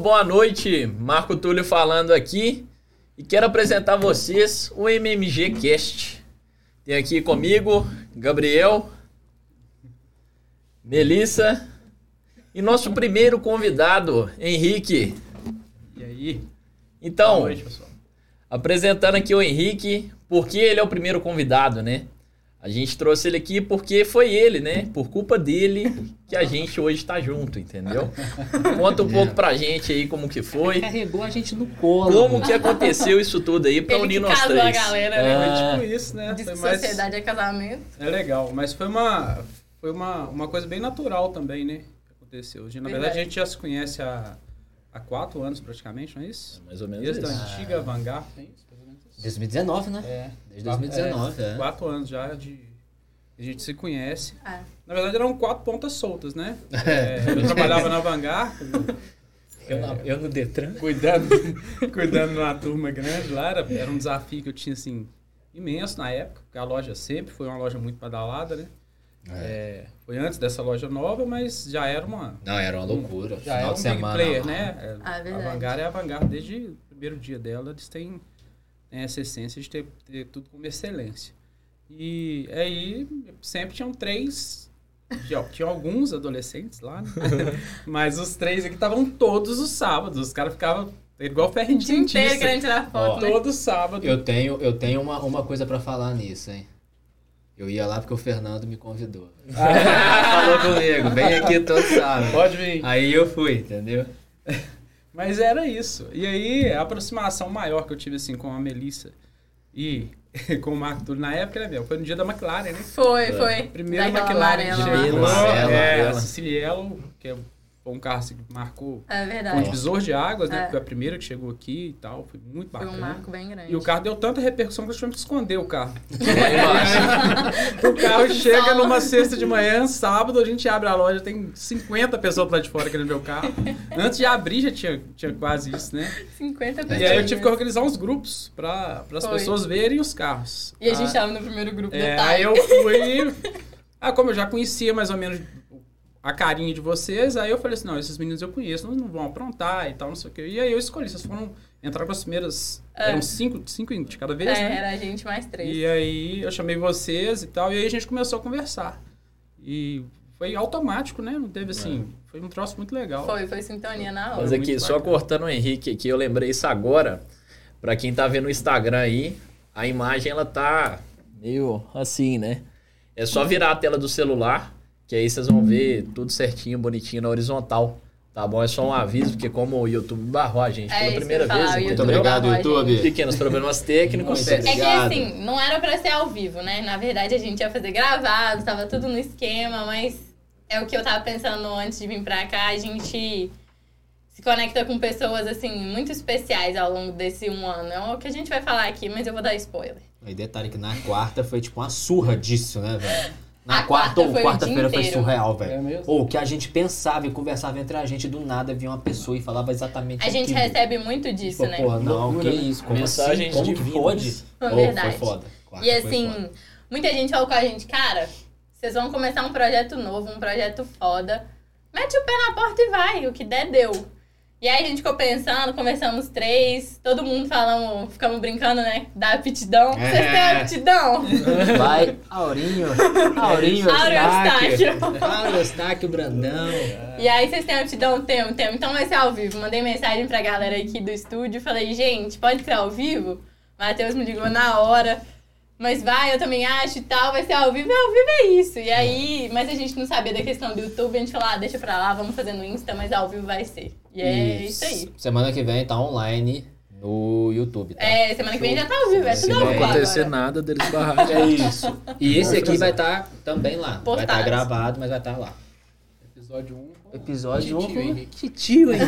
Boa noite, Marco Túlio falando aqui e quero apresentar a vocês o MMG Cast. Tem aqui comigo Gabriel, Melissa e nosso primeiro convidado, Henrique. E aí? Então, Boa noite, pessoal. apresentando aqui o Henrique, porque ele é o primeiro convidado, né? A gente trouxe ele aqui porque foi ele, né? Por culpa dele que a gente hoje tá junto, entendeu? Conta um pouco pra gente aí como que foi, Carregou a gente no colo. como que aconteceu isso tudo aí pra Ele unir que nós casou a três. galera, É. né? Foi tipo isso, né? Diz que mais... sociedade é casamento. É legal, mas foi uma, foi uma, uma coisa bem natural também, né? Que aconteceu. Na Verdade. verdade, a gente já se conhece há, há quatro anos praticamente, não é isso? Mais ou menos Desde a isso. antiga Vanguard, tem isso? Mais ou menos isso? 2019, né? É. Desde 2019, é. Quatro anos já de... A gente se conhece. Ah, Na verdade, eram quatro pontas soltas, né? É, eu trabalhava na Vanguard, Eu, na- eu no Detran. cuidando, cuidando de uma turma grande lá. Era, era um desafio que eu tinha, assim, imenso na época, porque a loja sempre foi uma loja muito badalada, né? É, foi antes dessa loja nova, mas já era uma. Não, era uma loucura. Já Final era um de big semana. player, né? É, Ah, a. Vanguard é a Vanguard desde o primeiro dia dela, eles têm né, essa essência de ter, ter tudo como excelência. E aí sempre tinham três. Tinha, tinha alguns adolescentes lá, né? mas os três aqui estavam todos os sábados. Os caras ficavam igual ferrinho o de inteiro dentista. querendo tirar foto, né? Todo sábado. Eu tenho, eu tenho uma, uma coisa pra falar nisso, hein? Eu ia lá porque o Fernando me convidou. Falou comigo, vem aqui todo sábado. Pode vir. Aí eu fui, entendeu? Mas era isso. E aí, a aproximação maior que eu tive assim com a Melissa e com o Marco Túlio na época, né, meu? Foi no dia da McLaren, né? Foi, foi. Primeiro Daquela McLaren que amarela lá. chegou, Amarela, é, a Ciciliello, que é foi um carro assim, que marcou É um verdade. divisor de águas, né? É. Foi a primeira que chegou aqui e tal, foi muito Foi bacana. um marco bem grande. E o carro deu tanta repercussão que nós tivemos que esconder o carro. o carro chega numa sexta de manhã, sábado, a gente abre a loja, tem 50 pessoas lá de fora querendo ver o carro. Antes de abrir já tinha, tinha quase isso, né? 50 E pessoas. aí eu tive que organizar uns grupos para as Foi. pessoas verem os carros. E a gente Ah, tava no primeiro grupo é, do aí eu fui. Ah, como eu já conhecia mais ou menos a carinha de vocês, aí eu falei assim: não, esses meninos eu conheço, não, não vão aprontar e tal, não sei o quê. E aí eu escolhi, vocês foram entrar com as primeiras. É. Eram cinco, cinco de cada vez, É, né? era a gente mais três. E aí eu chamei vocês e tal, e aí a gente começou a conversar. E foi automático, né? Não teve assim. Foi um troço muito legal. Foi, foi sintonia na hora. Mas aqui, só bacana. cortando o Henrique aqui, eu lembrei isso agora. Pra quem tá vendo o Instagram aí, a imagem ela tá meio assim, né? É só virar a tela do celular, que aí vocês vão ver tudo certinho, bonitinho na horizontal. Tá bom? É só um aviso, porque como o YouTube barrou a gente É, pela primeira vez, falar? Muito obrigado, YouTube. Pequenos problemas técnicos. Muito É que assim, não era pra ser ao vivo, né? Na verdade, a gente ia fazer gravado, tava tudo no esquema, mas é o que eu tava pensando antes de vir pra cá. A gente se conecta com pessoas, assim, muito especiais ao longo desse um ano. É o que a gente vai falar aqui, mas eu vou dar spoiler. Aí detalhe que na quarta foi tipo uma surra disso, né, velho? Na A quarta quarta ou quarta-feira foi surreal, É velho. mesmo? Ou que a gente pensava e conversava entre a gente, do nada vinha uma pessoa e falava exatamente A gente aquilo. recebe muito disso, Tipo, né? porra, não, Loucura, que né? isso? Como Mensagens assim? Como que pode? É verdade. Foi foda. Quarta E assim, foda. muita gente falou com a gente, cara, vocês vão começar um projeto novo, um projeto foda. Mete o pé na porta e vai, o que der, deu. E aí a gente ficou pensando, conversamos três, todo mundo falando, ficamos brincando, né? Da aptidão. Vocês têm É. aptidão? Vai, Aurinho. Aurinho Áureo Eustáquio. Eustáquio. Áureo Eustáquio Brandão. E aí vocês têm aptidão? Temos, temos. Então vai ser ao vivo. Mandei mensagem pra galera aqui do estúdio, falei, gente, pode ser ao vivo? Matheus me ligou na hora. Mas vai, eu também acho e tal, vai ser ao vivo, e ao vivo é isso. E aí, mas a gente não sabia da questão do YouTube, a gente falou, ah, deixa pra lá, vamos fazer no Insta, mas ao vivo vai ser. E é isso aí. Semana que vem tá online no YouTube, tá? É, semana que vem já tá ao vivo, é Se tudo não ao vivo acontecer agora. nada deles barrarem. É isso. E esse aqui vai estar também lá. Vai estar Postado. gravado, mas vai estar lá. Episódio 1. Episódio Titio 1. Henrique. Que tio, hein?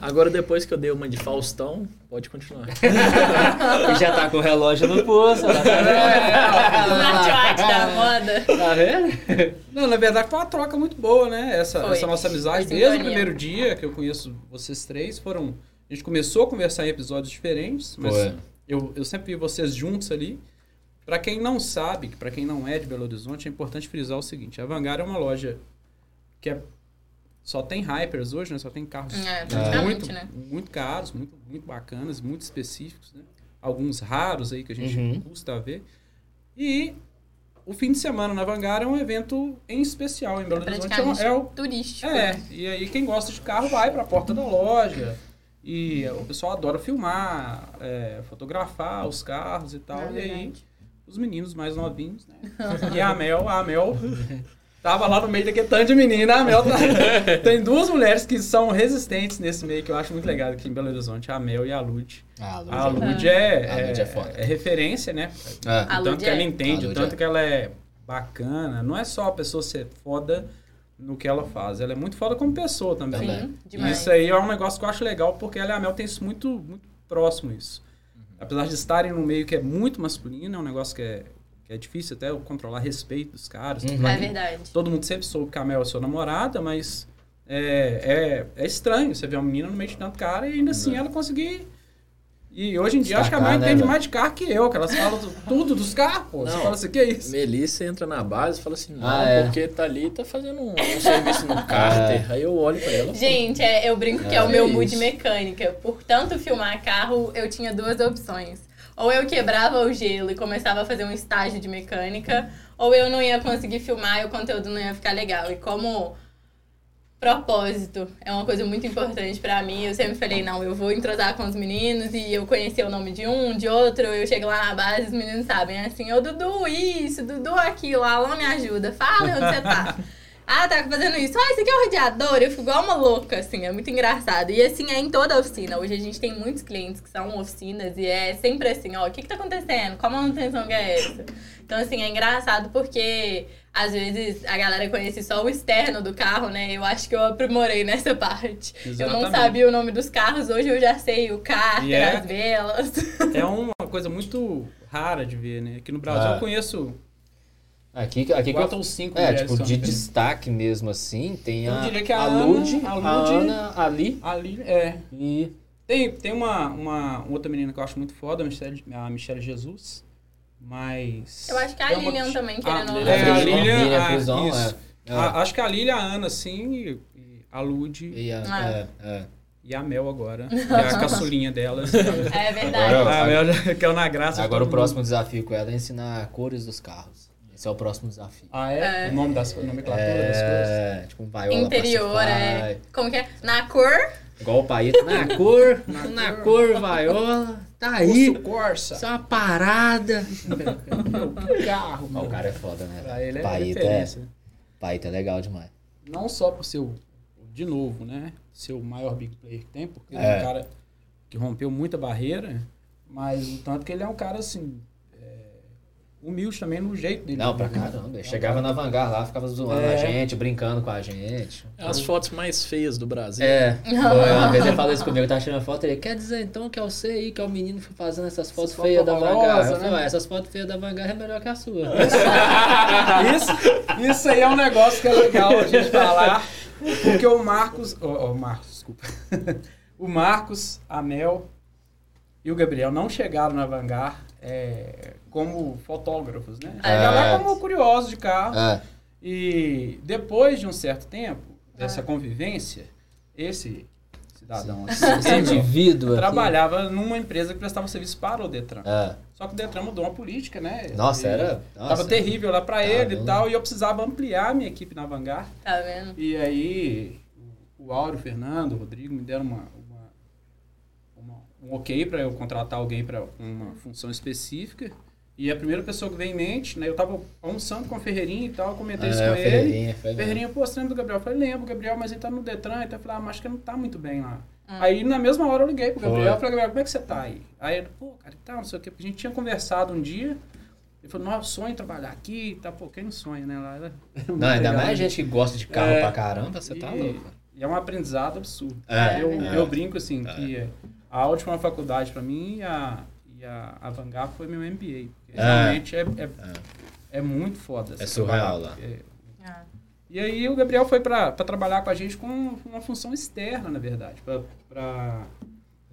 Agora, depois que eu dei uma de Faustão, pode continuar. E já tá com o relógio no pulso. Tá Smartwatch da moda. Tá vendo? Não, na verdade foi uma troca muito boa, né? Essa, Foi. essa nossa amizade, Foi desde o primeiro dia que eu conheço vocês três, foram. A gente começou a conversar em episódios diferentes, mas Foi. eu, eu sempre vi vocês juntos ali. Pra quem não sabe, pra quem não é de Belo Horizonte, é importante frisar o seguinte: a Vanguard é uma loja que é só tem hypers hoje, né? Só tem carros É, praticamente, muito, né? muito caros, muito, muito bacanas, muito específicos, né? Alguns raros aí que a gente Uhum. custa ver. E o fim de semana na Vanguard é um evento em especial em Belo Horizonte. É, um- é o turístico. é, e aí quem gosta de carro vai para a porta da loja. E o pessoal adora filmar, é, fotografar os carros e tal. É e aí os meninos mais novinhos, né? E a Mel, a Mel tava lá no meio daquele tanto de menina. A Mel tá... tem duas mulheres que são resistentes nesse meio que eu acho muito legal aqui em Belo Horizonte, a Mel e a Lud. Ah, A é- Lud é, A Lud é, é foda. é referência, né? Ah, A o tanto que ela é. entende, A o tanto é. que ela é bacana. Não é só a pessoa ser foda no que ela faz, ela é muito foda como pessoa também. Sim, demais. Isso aí é um negócio que eu acho legal, porque ela e a Mel tem isso muito, muito próximo, isso. Apesar de estarem num meio que é muito masculino, é um negócio que é, que é difícil até eu controlar respeito dos caras. Uhum. É verdade. Todo mundo sempre soube que a Mel é sua namorada, mas é, é, é estranho você ver uma menina no meio de tanto cara e ainda assim ela conseguir... E hoje em dia acho que a Mel Destacar, né, entende velho? mais de carro que eu, que elas falam do- tudo dos carros, pô. Você Não. fala assim, que é isso? Melissa entra na base e fala assim, não, Ah, é. porque tá ali, tá fazendo um, um serviço no cárter. Aí eu olho pra ela. Gente, é, eu brinco que é, É o meu mood mecânica. Por tanto filmar carro, eu tinha duas opções. Ou eu quebrava o gelo e começava a fazer um estágio de mecânica, ou eu não ia conseguir filmar e o conteúdo não ia ficar legal. E como propósito é uma coisa muito importante pra mim, eu sempre falei, não, eu vou entrosar com os meninos e eu conhecer o nome de um, de outro, eu chego lá na base, os meninos sabem, é assim, ô Dudu, isso, Dudu aquilo, Alô me ajuda, fala onde você tá. Ah, tá fazendo isso. Ah, isso aqui é um radiador. Eu fico igual uma louca, assim. É muito engraçado. E assim, é em toda a oficina. Hoje a gente tem muitos clientes que são oficinas e é sempre assim, ó, o que que tá acontecendo? Qual manutenção que é essa? Então, assim, é engraçado porque às vezes a galera conhece só o externo do carro, né? Eu acho que eu aprimorei nessa parte. Eu não Exatamente. sabia o nome dos carros, hoje eu já sei o cárter, E é- as velas. É uma coisa muito rara de ver, né? Aqui no Brasil Ah. eu conheço Aqui, aqui que eu quatro ou cinco É, tipo, de diferentes. destaque mesmo assim, tem Eu a, diria que a a Ana- Lud, a a, Ana, ali Ali, é. e... Tem, tem uma, uma outra menina que eu acho muito foda, a Michelle, a Michelle Jesus. Mas. Eu acho que a é uma- Lilian também, querendo Ah, ou É, a Frison, Lilian. Lilian ah, Frison, isso. é. A- acho que a Lilian, a Ana, sim, e, e a Lud e, E a, Ah. é, é. a Mel agora. Que é a caçulinha dela. É verdade. Agora- a Mel caiu na graça. Agora o todo próximo desafio com ela é ensinar cores dos carros. Esse é o próximo desafio. Ah, é? É. O nome das nomenclatura das cores? É, tipo um vaiola Interior, é. Como que é? Na cor, Igual o Paito. Na cor, na, cor, vaiola. Tá aí. Curso Corsa. Isso é uma parada. Meu carro. Ó, o cara é foda, né? Pra ele é Paito é, referência. Paito é legal demais. não só por ser, o, de novo, né? Ser o maior big player que tem, porque ele é É. um cara que rompeu muita barreira, mas o tanto que ele é um cara, assim, é, humilde também no jeito dele. Não, pra caramba. Ele chegava na Vanguard lá, ficava zoando É. a gente, brincando com a gente. É as fotos mais feias do Brasil. É, foi, uma vez ele falou isso comigo, eu tava tirando a foto, ele, quer dizer então que é você aí, que é o menino que foi fazendo essas fotos Essas feias da fotos Vanguard? horrorosas, Eu falei, né? "Ué, essas fotos feias da Vanguard é melhor que a sua. isso, isso aí é um negócio que é legal a gente falar, porque o Marcos, ó, ó, Marcos, desculpa, o Marcos, a Mel e o Gabriel não chegaram na Vanguard é, como fotógrafos, né? Chegaram lá É. como curiosos de carro. É, E depois de um certo tempo, dessa convivência, esse cidadão aqui, esse indivíduo aqui. trabalhava numa empresa que prestava serviço para o Detran. É. Só que o Detran mudou uma política, né? Nossa, E era. Tava Nossa. terrível lá pra Tá ele e doido. tal, e eu precisava ampliar a minha equipe na Vanguard. tá vendo? E aí, o Áureo, o Fernando, o Rodrigo me deram uma, uma- uma- um ok para eu contratar alguém para uma função específica. E a primeira pessoa que veio em mente, né? Eu tava almoçando com o Ferreirinha e tal, eu comentei isso É, com o ele. Ferreirinha, mesmo. Ferreirinha, pô, você lembra do Gabriel? Eu falei, lembro, Gabriel, mas ele tá no Detran. Então eu falei, ah, mas acho que ele não tá muito bem lá. Aí na mesma hora eu liguei pro Gabriel, Foi. eu falei, Gabriel, como é que você tá aí? Aí ele, pô, cara, tal, não sei o quê. Porque a gente tinha conversado um dia. Ele falou, nossa, sonho trabalhar aqui e tal. Pô, quem não sonha, né? Lá era- Não, ainda legal, mais né? gente que gosta de carro É. pra caramba, você tá E- louco. E é um aprendizado absurdo. É, eu, é. eu brinco assim, que a última faculdade para mim a, e a, a Vanguard foi meu MBA. Porque É. Realmente é, é, é muito foda. É surreal lá. Ah. E aí o Gabriel foi para trabalhar com a gente com uma função externa, na verdade. Pra, pra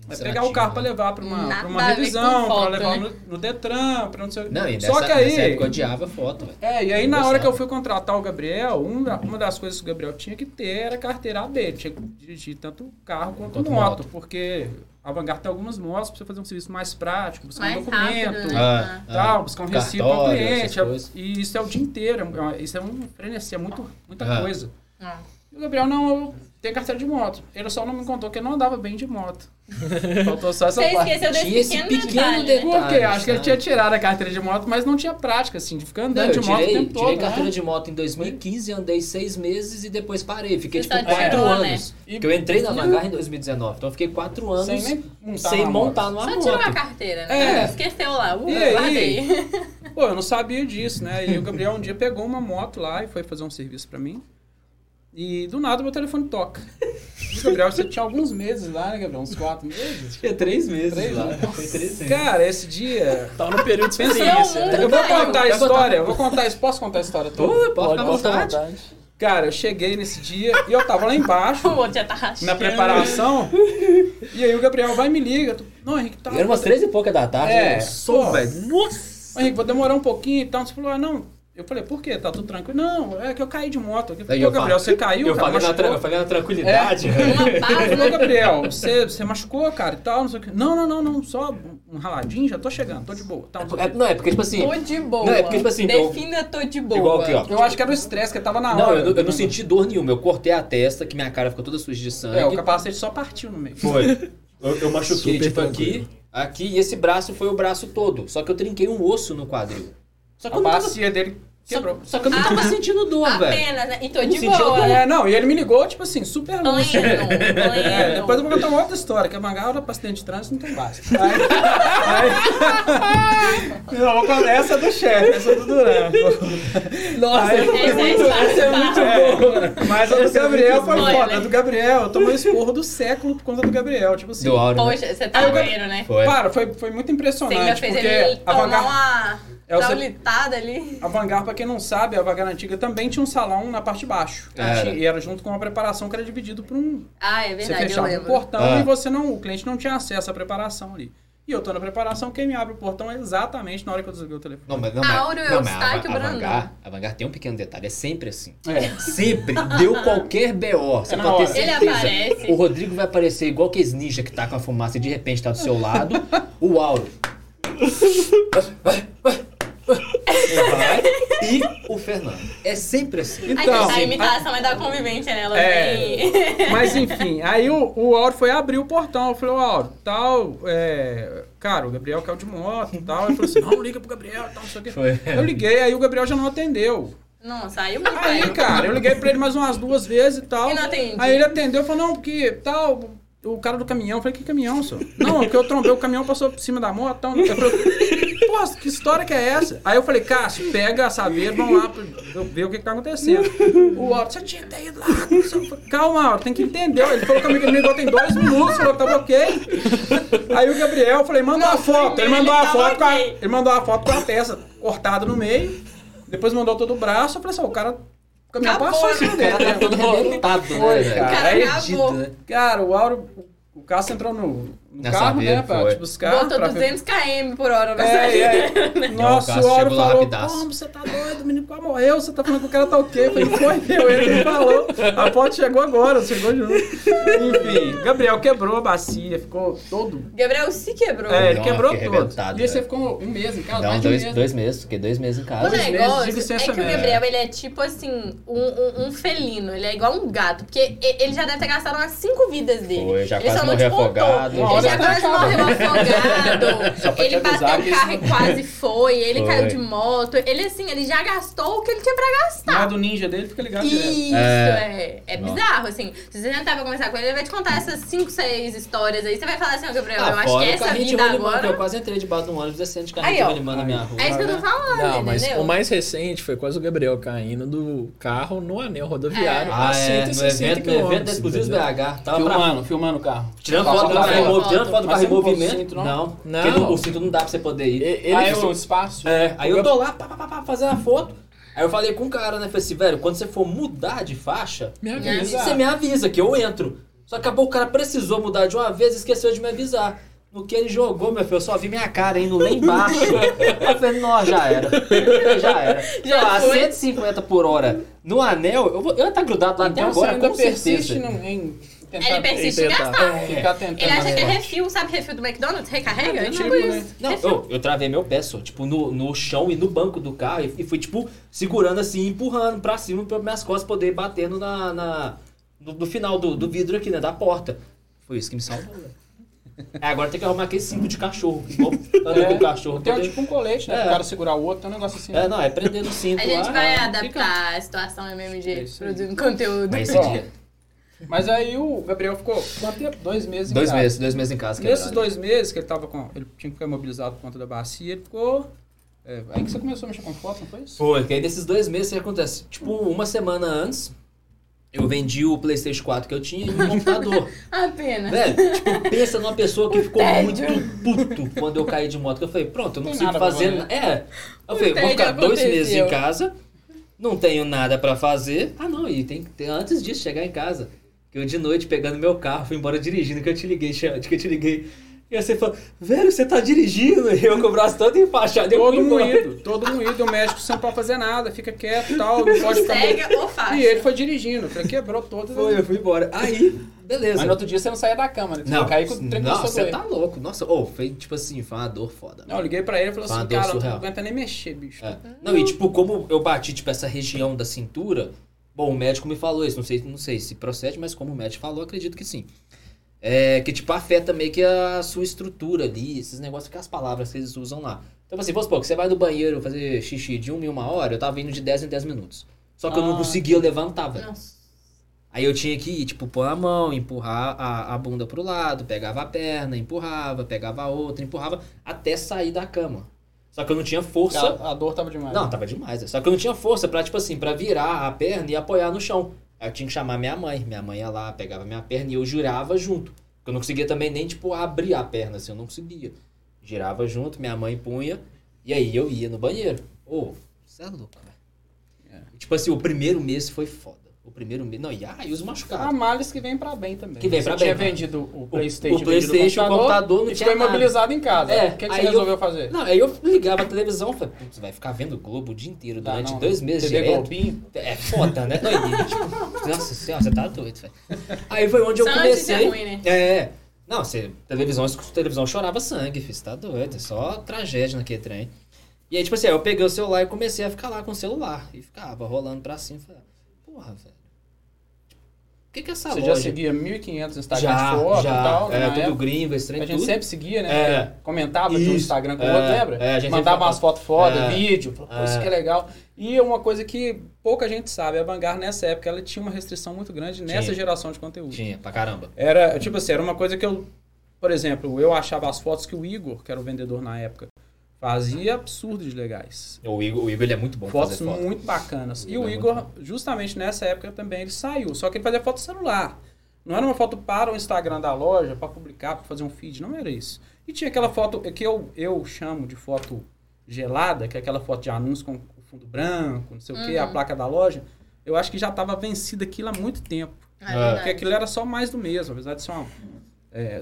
É pegar o carro tinha, pra levar pra uma, Nada pra uma revisão, foto, levar né? no, no Detran, pra não sei o Não, e nessa, Só que aí. época eu odiava foto. É, e aí na hora que eu gostava. fui contratar o Gabriel, uma, uma das coisas que o Gabriel tinha que ter era carteira AB. Tinha que dirigir tanto carro quanto, Quanto moto, moto. porque a Vanguard tem algumas motos pra você fazer um serviço mais prático, buscar um Mais documento. rápido, né? Ah, Tal, buscar um recibo para cartório, cliente. coisas. E isso é o dia inteiro. é uma- Isso é um frenesi, é muito, muita Ah. coisa. Ah. E o Gabriel não, eu tenho carteira de moto. Ele só não me contou que ele não andava bem de moto. Faltou só essa Você parte. esqueceu desse Tinha esse pequeno, pequeno detalhe, detalhe. né? Por quê? Acho que ele tinha tirado a carteira de moto, mas não tinha prática, assim, de ficar Não, andando eu de moto o tirei, tempo todo. tirei né? carteira de moto em 2015, andei seis meses e depois parei. Fiquei Você tipo só quatro tirou, né? anos. Porque eu entrei na Vanguard em 2019, então eu fiquei quatro anos Sem sem, nem montar moto. montar numa Só moto. tirou a carteira, né? É. Esqueceu lá. Uh, E aí? guardei. Pô, eu não sabia disso, né? E o Gabriel um dia pegou uma moto lá e foi fazer um serviço pra mim. E do nada meu telefone toca. Gabriel, você tinha alguns meses lá, né, Gabriel? Uns quatro meses? Tinha três meses Três lá. meses. Foi três meses. Cara, esse dia. Tava no período de experiência. Né? Eu vou contar a história, eu vou contar isso. Posso contar a história toda? Pô, pode ficar à Pode, pode, vontade. Cara, eu cheguei nesse dia e eu tava lá embaixo, O já tá rachando. na preparação. E aí o Gabriel vai e me liga. tu- Não, Henrique, tá. Era umas três e pouca da tarde. É, eu sou, velho. Nossa! Henrique, vou demorar um pouquinho e tal. Você falou, ah, não. Eu falei, por quê? Tá tudo tranquilo? Não, é que eu caí de moto. Eu falei, eu Gabriel, você caiu, eu cara? falei, na, machucou?" tra- eu falei na tranquilidade, Eu paz, falei, né? Gabriel, você, você machucou, cara, e tal, não sei o quê. Não, não, não, não, só um raladinho, já tô chegando, tô de boa. Tal, não É, não, é porque, tipo assim. Tô de boa. Não, é porque, tipo assim, eu- Defina tô de boa. Igual aqui, ó. Eu acho que era o estresse que tava na Não, hora. eu, não- eu não senti dor nenhuma. Eu cortei a testa, que minha cara ficou toda suja de sangue. É, o capacete só partiu no meio. Foi. Eu, eu machuquei, Super tipo, aqui, aqui, e esse braço foi o braço todo. Só que eu trinquei um osso no quadril. Só que eu A não tava, bacia dele quebrou. só que eu não tava sentindo dor, velho. Apenas, né? E tô Não de sentiu boa. É, não, e ele me ligou, tipo assim, super lúcido. Pleno, É, pleno. depois eu vou contar uma outra história, que a mangá pra acidente de trânsito não tem base. Aí, aí, não, vou contar essa é do chefe, essa é do Duran. Nossa, Aí- essa é fácil, essa é muito fácil. boa. Mas a do é Gabriel foi foda. A do Gabriel, eu tomei o esporro do século por conta do Gabriel. Tipo assim. Do áudio, né? Poxa, você tá vendo, né? Foi. Para, foi, foi muito Você impressionante. fez Porque ele a tomar Vanguard, uma É traulitada ali. a Vanguard, pra quem não sabe, a Vanguard antiga também tinha um salão na parte de baixo. Era. E era junto com uma preparação que era dividido por um. Ah, é Você verdade, eu fechava lembro. portão Ah. e você não, o cliente não tinha acesso à preparação ali. E eu tô na preparação, quem me abre o portão é exatamente na hora que eu desliguei o telefone. Não, mas, não, mas, não, mas a, a. Vanguard, a Vanguard tem um pequeno detalhe, é sempre assim. É. Sempre. Deu qualquer BO. Você É pode ter hora. Ele certeza. aparece. O Rodrigo vai aparecer igual aqueles ninja que tá com a fumaça e de repente tá do seu lado. o Auro. E o Fernando. É sempre assim. Então, a, a imitação é da convivência, né? Ela É. vem... Mas enfim, aí o, o Auro foi abrir o portão. Eu falei, ô Auro, tal, é, cara, o Gabriel caiu de moto e tal. Ele falou assim, não, liga pro Gabriel e tal, não sei o quê. Foi. Eu liguei, aí o Gabriel já não atendeu. Não, saiu muito Aí, cara, eu liguei pra ele mais umas duas vezes e tal. E não atende. Aí ele atendeu e falou, não, porque tal, o cara do caminhão. Eu falei, que caminhão, senhor? Não, porque eu trombei, o caminhão passou por cima da moto e tal. Eu falei, pô, que história que é essa? Aí eu falei, Cássio, pega a saber, vamos lá ver o que, que tá acontecendo. O Otto, você tinha que ter ido lá. o Calma, Otto, tem que entender. Ele falou comigo, ele me ligou tem dois minutos, falou que tava ok. Aí o Gabriel, eu falei, manda uma foto. Ele mandou uma foto com a, ele mandou uma foto com a peça cortada no meio. Depois mandou todo o braço. Eu falei assim, o cara. O caminhão Acabou, passou né? em cima O cara tá todo arrebentado, né, Foi, velho? cara. cara Aí, acabou. né? Cara, o Auro. O Cássio entrou no, no Na carro, né? Pra foi. te buscar. Botou pra- 200 km por hora na É, é. saída. Nossa, o lá falou, como você tá doido, o menino quase morreu, você tá falando que o cara tá ok. Eu falei, foi eu, ele falou. A foto chegou agora, chegou junto. Enfim, Gabriel quebrou a bacia, ficou todo... Gabriel se quebrou. É, ele Nossa, quebrou que todo. E aí você velho. ficou um mês em casa, uns de um dois, mês. dois meses, fiquei dois meses em O casa. Dois meses de negócio é que o. Gabriel, ele é tipo assim, um, um, um felino. Ele é igual um gato. Porque ele já deve ter gastado umas cinco vidas dele. Foi, já ele quase só não morreu afogado, Uma hora já quase morreu afogado. Ele bateu o carro e quase foi. Ele Foi. caiu de moto. Ele, assim, ele já gastou o que ele tinha pra gastar. do ninja dele, fica ligado direto. Isso, É. é. É bizarro, assim. Se você tentar pra conversar com ele, ele vai te contar essas 5, 6 histórias aí. Você vai falar assim, ó, Gabriel, Ah, eu acho que essa vida agora. Eu quase entrei debaixo de um ônibus descendo de carrinho de na minha rua. É isso que eu tô falando, Não, mas entendeu? o mais recente foi quase o Gabriel caindo do carro no anel rodoviário Ah, a é, no 160 evento, no evento da Exclusivos? BH. Tava pra... Filmando, filmando o carro. Tirando foto do carro, tirando foto do carro em não movimento. cinto, não? Não, Não. porque no- o cinto não dá pra você poder ir. Ele, ah, é ficou- o espaço? É, aí eu tô lá, pá, pá, pá, pá, fazendo a foto. Aí eu falei com o cara, né? Falei assim, velho, quando você for mudar de faixa, Me avisa. você me avisa que eu entro. Só que acabou o cara precisou mudar de uma vez e esqueceu de me avisar. No que ele jogou, meu filho, eu só vi minha cara indo lá embaixo. eu falei, não, já era. Já era. Já a foi. 150 por hora no anel, eu vou eu ia estar grudado lá até Então você agora, ainda com persiste certeza. no- em tentar... Ele persiste em gastar. Ficar tentando... Ele acha que é refil, sabe refil do McDonald's? Recarrega? É, É tipo, tipo né? isso. Não, eu, eu travei meu pé só, tipo, no, no chão e no banco do carro e, e fui, tipo, segurando assim, empurrando pra cima pra minhas costas poder bater no, na, na- no, no final do, do vidro aqui, né, da porta. Foi isso que me salvou. É, agora tem que arrumar aquele cinto de cachorro, igual o cachorro. Tem um, tipo um colete, né? É. O cara segurar o outro, tem um negócio assim. É, não, é prender no cinto A gente lá. vai é, adaptar a situação É MMG, aí. produzindo conteúdo. Mas esse dia. Mas aí o Gabriel ficou quanto tempo? Dois meses em Dois casa. meses, dois meses em casa. Nesses quebrado. dois meses que ele tava com. Ele tinha que ficar imobilizado por conta da bacia, ele ficou. é, aí que você começou a mexer com foto, não foi isso? Foi, que aí desses dois meses o que acontece? Tipo, uma semana antes, eu vendi o PlayStation 4 que eu tinha e um computador. Apenas. Velho, tipo, pensa numa pessoa que ficou muito tédio. puto quando eu caí de moto. Que eu falei, pronto, eu não Tem consigo nada fazer. fazer. na- É. Eu falei, vou ficar dois meses em aconteceu. casa, não tenho nada pra fazer. Ah, não, e tem que ter antes disso chegar em casa. Que eu de noite pegando meu carro, fui embora dirigindo, que eu te liguei, que eu te liguei. E aí você falou, velho, você tá dirigindo? E eu com o braço todo eu Todo moído, todo moído, o médico você não pode fazer nada, fica quieto e tal, não pode ficar. Cega ou faixa. E ele foi dirigindo, falei, quebrou as- Foi, eu fui embora. Aí, beleza. Mas no outro dia você não saía da cama, né? Você Não, cair com o trem não, você tá louco. Nossa, ô, foi tipo assim, foi uma dor foda. Não, eu liguei pra ele e falei assim, cara, eu não surreal. aguento nem mexer, bicho. É. Não, e tipo, como eu bati, tipo, essa região da cintura, bom, o médico me falou isso, não sei, não sei se procede, mas como o médico falou, acredito que sim. É que, tipo, afeta meio que a sua estrutura ali, esses negócios, que as palavras que eles usam lá. Então, assim, vamos supor que você vai no banheiro fazer xixi de uma em uma hora, eu tava indo de 10 em 10 minutos. Só que eu não Ah. conseguia levantar, velho. Aí eu tinha que ir, tipo, pôr a mão, empurrar a, a bunda pro lado, pegava a perna, empurrava, pegava a outra, empurrava, até sair da cama. Só que eu não tinha força. A, a dor tava demais. Não, tava demais. né? Só que eu não tinha força pra, tipo assim, pra virar a perna e apoiar no chão. Aí eu tinha que chamar minha mãe. Minha mãe ia lá, pegava minha perna e eu girava junto. Porque eu não conseguia também nem, tipo, abrir a perna, assim, eu não conseguia. Girava junto, minha mãe punha, e aí eu ia no banheiro. Ô, você é louco, velho. É. Tipo assim, o primeiro mês foi foda. O primeiro mês. Não, e aí os Há machucados. males que vem pra bem também. Que vem você pra tinha bem. vendido o Playstation, o PlayStation, o computador, não e tinha ficou nada. imobilizado em casa. É, o que, que aí você eu- resolveu fazer? Não, aí eu ligava a televisão e falei, putz, vai ficar vendo Globo o dia inteiro Dá durante não, dois né? meses TV direto. Globinho? É foda, né? Não, e, tipo, nossa senhora, você tá doido, velho. Aí foi onde eu Só comecei. notícia ruim, né? É. Não, você, televisão, televisão chorava sangue, filho, você tá doido. É só tragédia naquele trem. E aí, tipo assim, aí eu peguei o celular e comecei a ficar lá com o celular. E ficava rolando pra cima. Falei, porra, velho. Que que é essa Você loja? já seguia 1.500 Instagram já, de foto já, e tal, né, é, na tudo época? gringo, trem, A gente tudo. sempre seguia, né? É. Comentava de um Isso. Instagram com o É, outro, lembra? é, a gente Mandava umas fotos foda, É. vídeo. Falou, Pô, isso É. que é legal. E uma coisa que pouca gente sabe, a Vanguard nessa época, ela tinha uma restrição muito grande nessa Tinha. geração de conteúdo. Tinha, pra caramba. Era, tipo assim, era uma coisa que eu... Por exemplo, eu achava as fotos que o Igor, que era o vendedor na época, fazia absurdos legais. O Igor, o Igor ele é muito bom Fotos fazer foto. muito bacanas. O E Igor o é Igor, muito justamente nessa época também, ele saiu. Só que ele fazia foto celular. Não era uma foto para o Instagram da loja, para publicar, para fazer um feed. Não era isso. E tinha aquela foto que eu, eu chamo de foto gelada, que é aquela foto de anúncio com o fundo branco, não sei o quê, a Uhum. placa da loja. Eu acho que já estava vencida aquilo há muito tempo. É. verdade. Porque aquilo era só mais do mesmo, apesar de ser uma. é,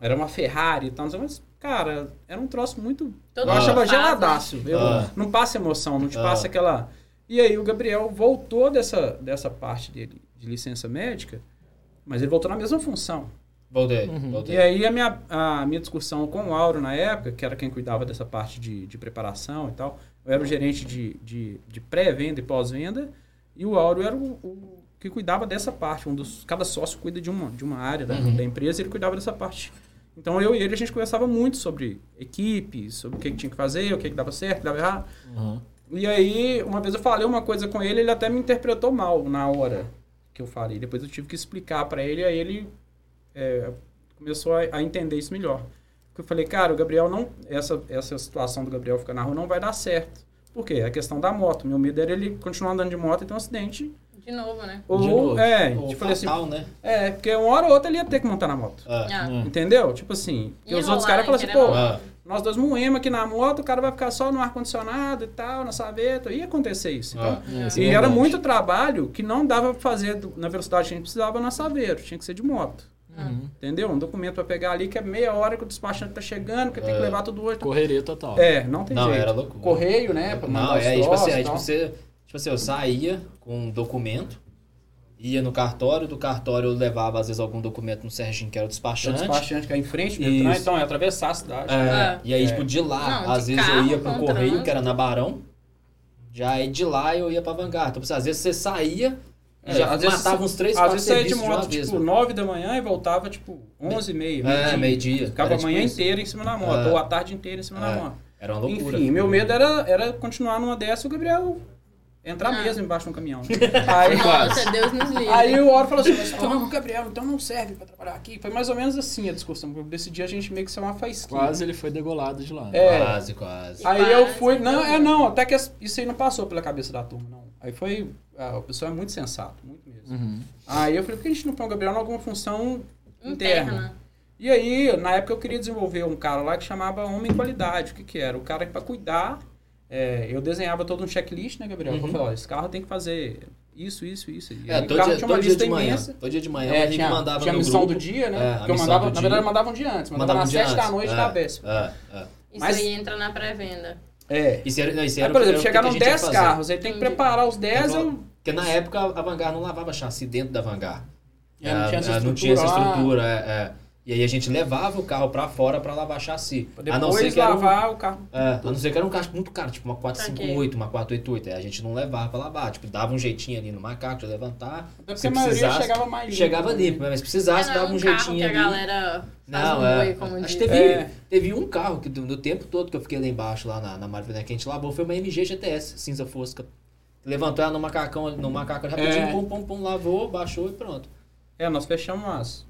era uma Ferrari e tal, não sei, mas, cara, era um troço muito. Todo eu achava né? geladaço. Eu, Ah. Não passa emoção, não te Ah. passa aquela. E aí o Gabriel voltou dessa, dessa parte dele de licença médica, mas ele voltou na mesma função. Voltei, Uhum. voltei. E aí a minha, a minha discussão com o Auro na época, que era quem cuidava dessa parte de, de preparação e tal, eu era o gerente de, de, de pré-venda e pós-venda, e o Auro era o, o que cuidava dessa parte. Um dos, cada sócio cuida de uma, de uma área da, Uhum. da empresa e ele cuidava dessa parte. Então eu e ele a gente conversava muito sobre equipe, sobre o que, que tinha que fazer, o que, que dava certo, o que dava errado. Uhum. E aí, uma vez eu falei uma coisa com ele, ele até me interpretou mal na hora que eu falei. Depois eu tive que explicar pra ele, aí ele é, começou a, a entender isso melhor. Porque eu falei, cara, o Gabriel não. Essa, essa situação do Gabriel ficar na rua não vai dar certo. Por quê? A questão da moto. Meu medo era ele continuar andando de moto e ter um acidente De novo, né? Ou, De novo. é, Ou tipo, assim, fatal, né? é, porque uma hora ou outra ele ia ter que montar na moto. Ah, Ah. É. Entendeu? Tipo assim, porque Ia os outros caras falam assim, pô, ah, nós dois moemos aqui na moto, o cara vai ficar só no ar-condicionado e tal, na saveta. Ia acontecer isso. Então, ah. É, é e era verdade. muito trabalho que não dava pra fazer na velocidade que a gente precisava na saveiro, tinha que ser de moto. Uhum. Entendeu? Um documento pra pegar ali que é meia hora que o despachante tá chegando, que tem que É. levar tudo hoje. Correria total. É, não tem Não, jeito. era loucura. Correio, né? Pra mandar Não, os é, tipo assim, e aí, tipo, você, tipo assim, eu saía com um documento, ia no cartório, do cartório eu levava, às vezes, algum documento no Serginho, que era o O despachante. despachante que é em frente, Isso. Beltrán, então é atravessar a cidade. É, É. E aí, É. tipo, de lá, Não, às de vezes eu carro, ia pro correio, trânsito. que era na Barão. Já aí de lá eu ia pra Vanguard. Então, assim, às vezes você saía e É, já às vezes matava você- uns três, Às quatro vezes saía de de moto, vez. tipo, mano. 9 da manhã e voltava, tipo, 11 e meia. É, meio-dia. Ficava Era a tipo manhã isso. inteira em cima da moto, É. ou a tarde inteira em cima da É, moto. Era uma loucura. Enfim, meu medo era, era continuar numa dessa e o Gabriel entrar Ah. mesmo embaixo de um caminhão. aí, Nossa, Deus nos livre. aí o Oro falou assim, mas não, Gabriel, então não serve pra trabalhar aqui. Foi mais ou menos assim a discussão. Desse dia a gente meio que saiu uma faísquinha. Quase ele foi degolado de lá. É. Quase, quase. Aí eu Quase, fui. Não, não. é não, até que isso aí não passou pela cabeça da turma, não. Aí foi. ah, o pessoal é muito sensato, muito mesmo. Uhum. Aí eu falei, por que a gente não põe o Gabriel em alguma função interna? Interna. E aí, na época eu queria desenvolver um cara lá que chamava Homem Qualidade. O que que era? O cara que pra cuidar. É, eu desenhava todo um checklist, né, Gabriel? Eu Uhum. falei, ó, esse carro tem que fazer isso, isso, isso. E É, aí, o todo carro dia, tinha uma todo dia lista de manhã. imensa. Todo dia de manhã É, a gente tinha, mandava tinha a missão grupo. do dia, né? É, eu mandava, na verdade, eu mandava um dia antes, mandava Mandava nas um dia 7 da noite é, da véspera. É, é. Isso Mas- aí entra na pré-venda. É. Isso era, não, isso Aí, era por o que- exemplo, chegaram a gente ia 10 fazer. carros, aí tem que preparar os 10, Então, eu... Porque na época a Vanguard não lavava chassi dentro da Vanguard. É, não tinha essa É, não tinha essa estrutura estrutura. é, é. E aí a gente levava o carro pra fora pra lavar chassi. a não ser Depois que era um, lavar o carro. é, a não ser que era um carro muito caro, tipo uma 458, uma 488. Aí a gente não levava pra lavar. Tipo, dava um jeitinho ali no macaco de levantar. Até porque Se a maioria precisasse, chegava mais limpo. Chegava né? limpo, mas se precisasse, É, dava um um carro jeitinho que a ali. galera faz Não, um é. boi, como Acho diz. que teve, É. teve um carro que do, do tempo todo que eu fiquei lá embaixo, lá na, na Marvel, que a gente lavou, foi uma MG GTS, cinza fosca. Levantou ela no macacão, no macaco rapidinho, É. pum, pum, pum, lavou, baixou e pronto. É, nós fechamos umas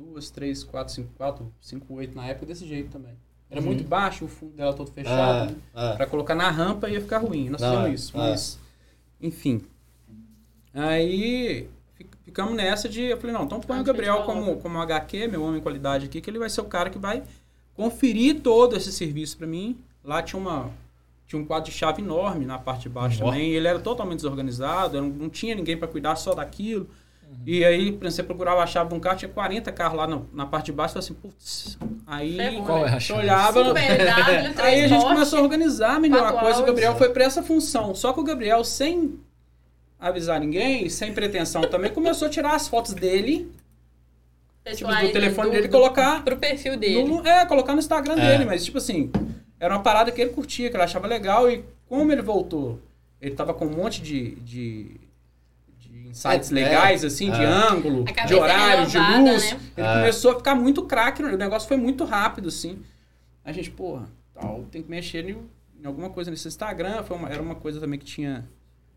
duas, três, quatro, cinco, quatro, cinco, oito na época desse jeito também. Era Uhum. muito baixo, o fundo dela todo fechado. né? É, é. Pra colocar na rampa ia ficar ruim. Nós fizemos é, isso. é. Mas, enfim. Aí fi- ficamos nessa de. Eu falei, não, então põe o Gabriel como, como HQ, meu homem qualidade aqui, que ele vai ser o cara que vai conferir todo esse serviço pra mim. Lá tinha uma. Tinha um quadro de chave enorme na parte de baixo também. Ele era totalmente desorganizado, não, tinha ninguém pra cuidar só daquilo. Uhum. E aí, por exemplo, você procurava a chave de um carro, tinha 40 carros lá na, na parte de baixo, falei assim, putz. Aí Ferrou, Qual é a chave? olhava. BMW, Aí a gente começou a organizar melhor a coisa. O Gabriel foi pra essa função. Só que o Gabriel, sem avisar ninguém, sem pretensão também, começou a tirar as fotos dele, tipo, do telefone do- dele, do- colocar Pro perfil dele. no, é, colocar no Instagram É. dele. Mas, tipo assim, era uma parada que ele curtia, que ele achava legal. E como ele voltou, ele tava com um monte de de Insights É, legais, assim, de é. ângulo, de horário, de luz. né? Ele É. começou a ficar muito craque, o negócio foi muito rápido, assim. A gente, porra, tal, tem que mexer em, em alguma coisa nesse Instagram. Foi uma- era uma coisa também que tinha,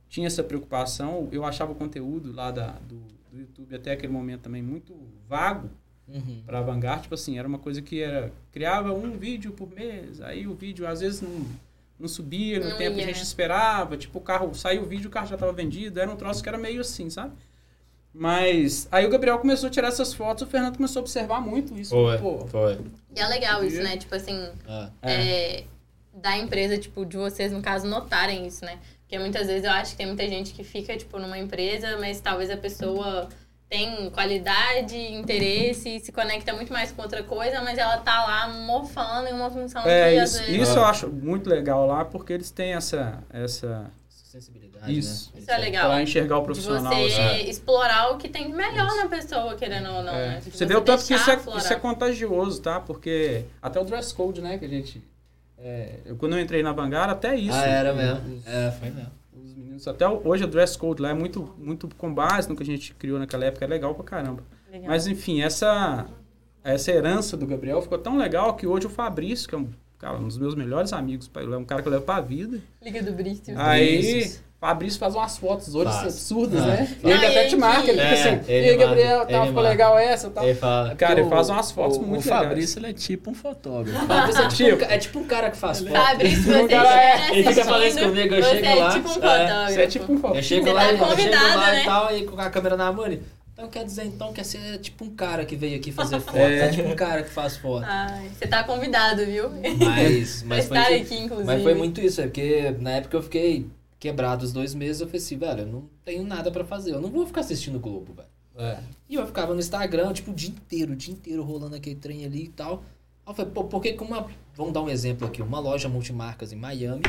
tinha essa preocupação. Eu achava o conteúdo lá da, do, do YouTube até aquele momento também muito vago Uhum. para Vanguard. Tipo assim, era uma coisa que era. Criava um vídeo por mês, aí o vídeo às vezes não, não subia no Não tempo que ia, a gente esperava. Tipo, o carro saiu o vídeo, o carro já estava vendido. Era um troço que era meio assim, sabe? Mas aí o Gabriel começou a tirar essas fotos, o Fernando começou a observar muito isso. Foi, Pô, foi. E é legal isso, né? Tipo assim, É. é, da empresa, tipo, de vocês, no caso, notarem isso, né? Porque muitas vezes eu acho que tem muita gente que fica, tipo, numa empresa, mas talvez a pessoa tem qualidade, interesse, se conecta muito mais com outra coisa, mas ela tá lá mofando em uma função que É, às isso, vezes... isso eu acho muito legal lá, porque eles têm essa. essa Sensibilidade, Isso. né? Isso é legal. pra enxergar o De profissional. você assim. explorar o que tem de melhor na pessoa, querendo ou não, É. né? Tipo, Você vê o tanto que isso é, isso é contagioso, tá? Porque até o dress code, né, que a gente. É, eu, quando eu entrei na Vanguard, até isso. Ah, era mesmo. Os, É, foi mesmo. os meninos, até hoje o dress code lá é muito, muito com base no que a gente criou naquela época, é legal pra caramba. Legal. Mas enfim, essa, essa herança do Gabriel ficou tão legal que hoje o Fabrício, que é um cara, um dos meus melhores amigos, pai, ele é um cara que eu levo pra vida. Liga do Bristol. Aí. Fabrício faz umas fotos hoje absurdas, Ah, né? faz. E ele Ah, até ele te marca, ele que- fica assim, É, e ele aí, Gabriel, marca, tá, ele ficou legal essa e tal. Ele fala. Cara, ele O- faz umas fotos o, muito O legais. Fabrício, ele é tipo um fotógrafo. Fabrício é, tipo, Tipo. um é tipo um cara que faz foto. Fabrício, se você Não, estiver cara, é- ele fica falando isso comigo, eu você chego é lá, tipo um é, fotógrafo. Você é tipo um foto. Eu chego Você lá, tá eu chego convidado, lá né? e tal, e com a câmera na mão, ele, então quer dizer então que você é tipo um cara que veio aqui fazer foto. É. É tipo um cara que faz foto. Ai, você tá convidado, viu? Mas, mas, foi, tipo- aqui, inclusive. mas foi muito isso, é porque na época eu fiquei quebrado os dois meses, eu falei assim, velho, eu não tenho nada pra fazer, eu não vou ficar assistindo o Globo, velho. É. E eu ficava no Instagram, tipo, o dia inteiro, o dia inteiro rolando aquele trem ali e tal. Aí eu falei, pô, por que que uma. Vamos dar um exemplo aqui, uma loja multimarcas em Miami.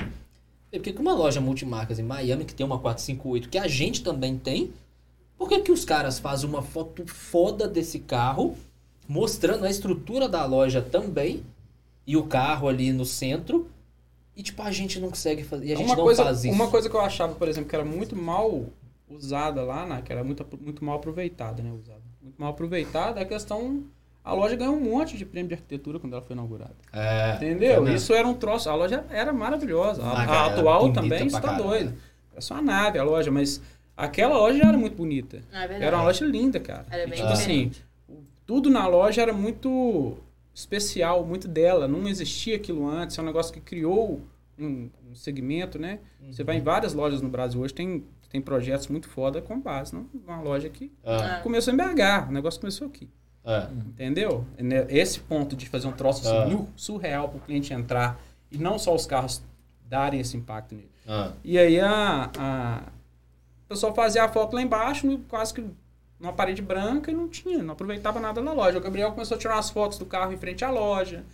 Por que que uma loja multimarcas em Miami, que tem uma 458, que a gente também tem, por que que os caras fazem uma foto foda desse carro, mostrando a estrutura da loja também, e o carro ali no centro, e tipo, a gente não consegue fazer. E a gente uma não coisa, faz isso. Uma coisa que eu achava, por exemplo, que era muito mal usada lá, né, que era muito, muito mal aproveitada, né? Usada. Muito mal aproveitada é a questão. A loja ganhou um monte de prêmio de arquitetura quando ela foi inaugurada. É, Entendeu? é. Isso era um troço. A loja era maravilhosa. A, Ah, a atual também está doida. É só uma nave a loja, mas aquela loja era muito bonita. Ah, é verdade. Era uma loja linda, cara. Era bem tipo assim, diferente. tudo na loja era muito especial, muito dela. Não existia aquilo antes. É um negócio que criou um, um segmento, né? Você vai em várias lojas no Brasil hoje, tem, tem projetos muito foda com base num- numa loja que Ah, Ah. começou em BH. O negócio começou aqui. é. Entendeu? Né, Esse ponto de fazer um troço assim, Ah. surreal para o cliente entrar e não só os carros darem esse impacto nele. Ah, E aí a, a... o pessoal fazia a foto lá embaixo, quase que numa parede branca e não tinha, não aproveitava nada da loja. O Gabriel começou a tirar umas fotos do carro em frente à loja.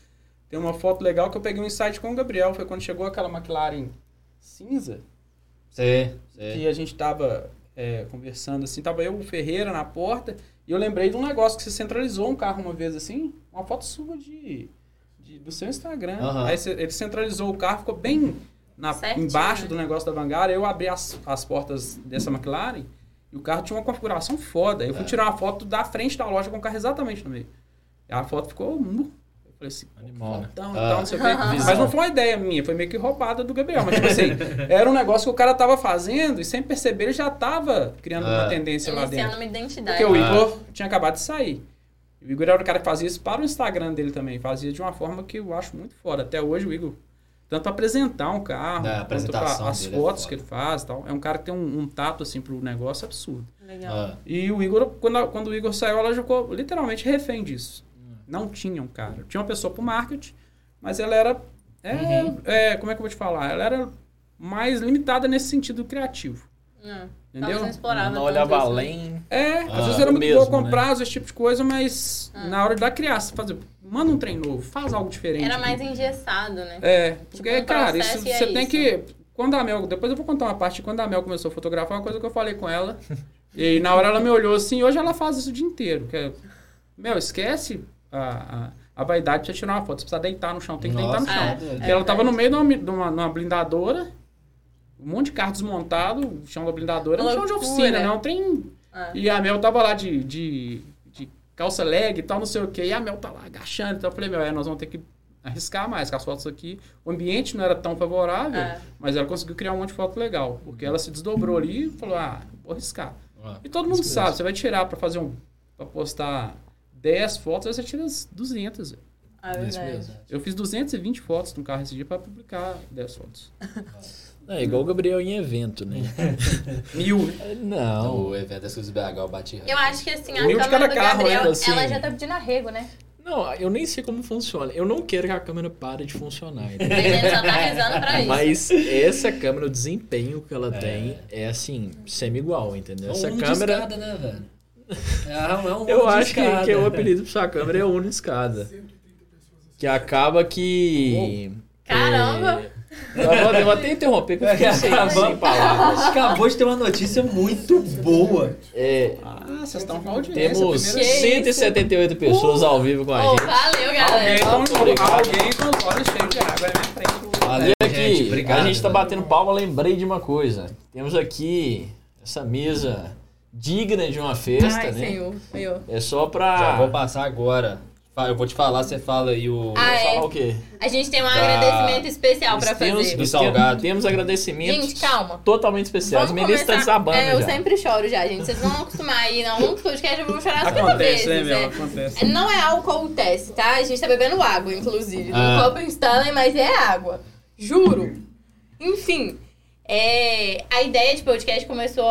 Tem uma foto legal que eu peguei um insight com o Gabriel, foi quando chegou aquela McLaren cinza, sei, sei. que a gente tava é, conversando assim, tava eu, o Ferreira na porta, e eu lembrei de um negócio que você centralizou um carro uma vez assim, uma foto sua de, de- do seu Instagram. Aham. Aí você- ele centralizou o carro, ficou bem na, Certinho, embaixo né? do negócio da Vanguard, eu abri as, as portas dessa McLaren e o carro tinha uma configuração foda. Eu fui É. tirar uma foto da frente da loja com o carro exatamente no meio. E a foto ficou. Eu falei assim, Animal, né? fodão e Ah. não sei o quê. Visão. Mas não foi uma ideia minha, foi meio que roubada do Gabriel. Mas, tipo assim, era um negócio que o cara tava fazendo e sem perceber ele já tava criando Ah. uma tendência lá Iniciando dentro. uma identidade. Porque o Ah. Igor tinha acabado de sair. O Igor era o cara que fazia isso para o Instagram dele também. Fazia de uma forma que eu acho muito foda. Até hoje o Igor, tanto para apresentar um carro, É, quanto as é fotos foda. que ele faz e tal. É um cara que tem um, um tato assim pro negócio absurdo. Legal. Ah, E o Igor, quando, a- quando o Igor saiu, ela ficou literalmente refém disso. Não tinha um cara. Tinha uma pessoa pro marketing, mas ela era. É, Uhum. é, como é que eu vou te falar? Ela era mais limitada nesse sentido criativo. Não, Entendeu? Não explorava Não olhava isso, né? além. É, Ah, às vezes era muito mesmo, boa com né? prazo, esse tipo de coisa, mas Ah. na hora da criação, fazer, manda um trem novo, faz algo diferente. Era mais engessado, né? É, porque, um cara, isso, é você tem isso. que. Quando a Mel. Depois eu vou contar uma parte. Quando a Mel começou a fotografar, uma coisa que eu falei com ela. e na hora ela me olhou assim. Hoje ela faz isso o dia inteiro. Que é, Mel, esquece a, a, a vaidade de tirar uma foto. Você precisa deitar no chão. Tem que deitar no Nossa, chão. é. Porque ela tava no meio de uma, de uma, numa blindadora. Um monte de carro desmontado. O chão da blindadora. É um chão de oficina, não tem. Ah. E a Mel tava lá de, de, de calça leg e tal, não sei o que. E a Mel tá lá agachando. Então eu falei, Mel, é, nós vamos ter que arriscar mais com as fotos aqui. O ambiente não era tão favorável, É. mas ela conseguiu criar um monte de foto legal. Porque ela se desdobrou ali e falou, ah, vou arriscar. ah. E todo mundo sabe, você vai tirar pra fazer um... Pra postar 10 fotos, aí você tira as 200. velho. Ah, É verdade. Eu fiz 220 fotos no carro esse dia pra publicar 10 fotos. É igual o Gabriel em evento, né? Mil? Não. O evento Suzy BH, eu bati Eu acho que assim, a de câmera cada do carro, Gabriel, né? Assim. ela já tá pedindo arrego, né? Não, eu nem sei como funciona. Eu não quero que a câmera pare de funcionar. A entendeu? gente só tá rezando pra isso. Mas essa câmera, o desempenho que ela tem é assim, semi-igual, entendeu? É um Essa câmera. escada, né, velho? É, é um Eu acho que, que o apelido pra sua câmera é Uno Escada. Que acaba que. Caramba! É... Eu até interromper, porque eu fiquei sem, sem palavras. Acabou de ter uma notícia muito boa. É, Ah, vocês estão com audiência. temos primeira- Que 178 pessoas ao vivo com a Ô, gente. valeu, Alguém, galera. com- Muito obrigado. alguém com os olhos cheios de água na minha frente. Valeu, E aqui, gente. Obrigado. a gente tá velho. batendo palma, lembrei de uma coisa. Temos aqui essa mesa digna de uma festa, Ai, né? senhor. Senhor. É só Já vou passar agora. Eu vou te falar, você fala aí o. Ah, é. Falar o quê? A gente tem um Da- agradecimento especial pra Temos, fazer. Do salgado. Temos agradecimentos Gente, calma. totalmente especiais. Vamos Melissa tá desabando é, eu já. sempre choro já, gente. Vocês vão acostumar aí, não. Um podcast eu vou chorar 50 Acontece, né, vezes. Mel? é. Acontece. Não é álcool teste, tá? A gente tá bebendo água, inclusive. Ah. No copo Stanley, mas é água. Juro. Enfim, é, a ideia de podcast começou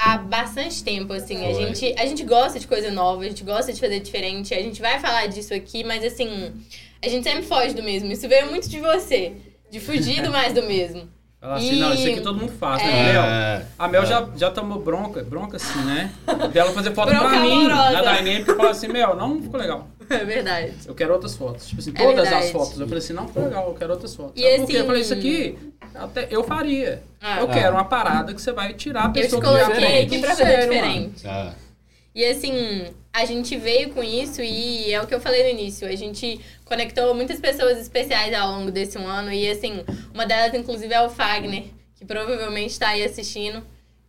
há bastante tempo, assim. A gente, a gente gosta de coisa nova, a gente gosta de fazer diferente. A gente vai falar disso aqui, mas assim, a gente sempre foge do mesmo. Isso veio muito de você. De fugir do mais do mesmo. Fala assim, E- não, isso aqui todo mundo faz, É. né, Mel? É. A Mel já, já tomou bronca, bronca assim, né? Dela fazer foto Bronca pra mim, amorosa. na Dynamic, porque falou assim, Mel, não ficou legal. É verdade. Eu quero outras fotos. Tipo assim, É todas verdade. as fotos. Eu falei assim, não ficou legal, eu quero outras fotos. E Sabe por quê? assim- Eu falei, isso aqui até eu faria. Ah. eu quero uma parada que você vai tirar a Eu te pessoa que coloquei aqui pra fazer diferente. Ah. E assim, a gente veio com isso e é o que eu falei no início. A gente conectou muitas pessoas especiais ao longo desse um ano. E assim, uma delas, inclusive, é o Fagner, que provavelmente tá aí assistindo.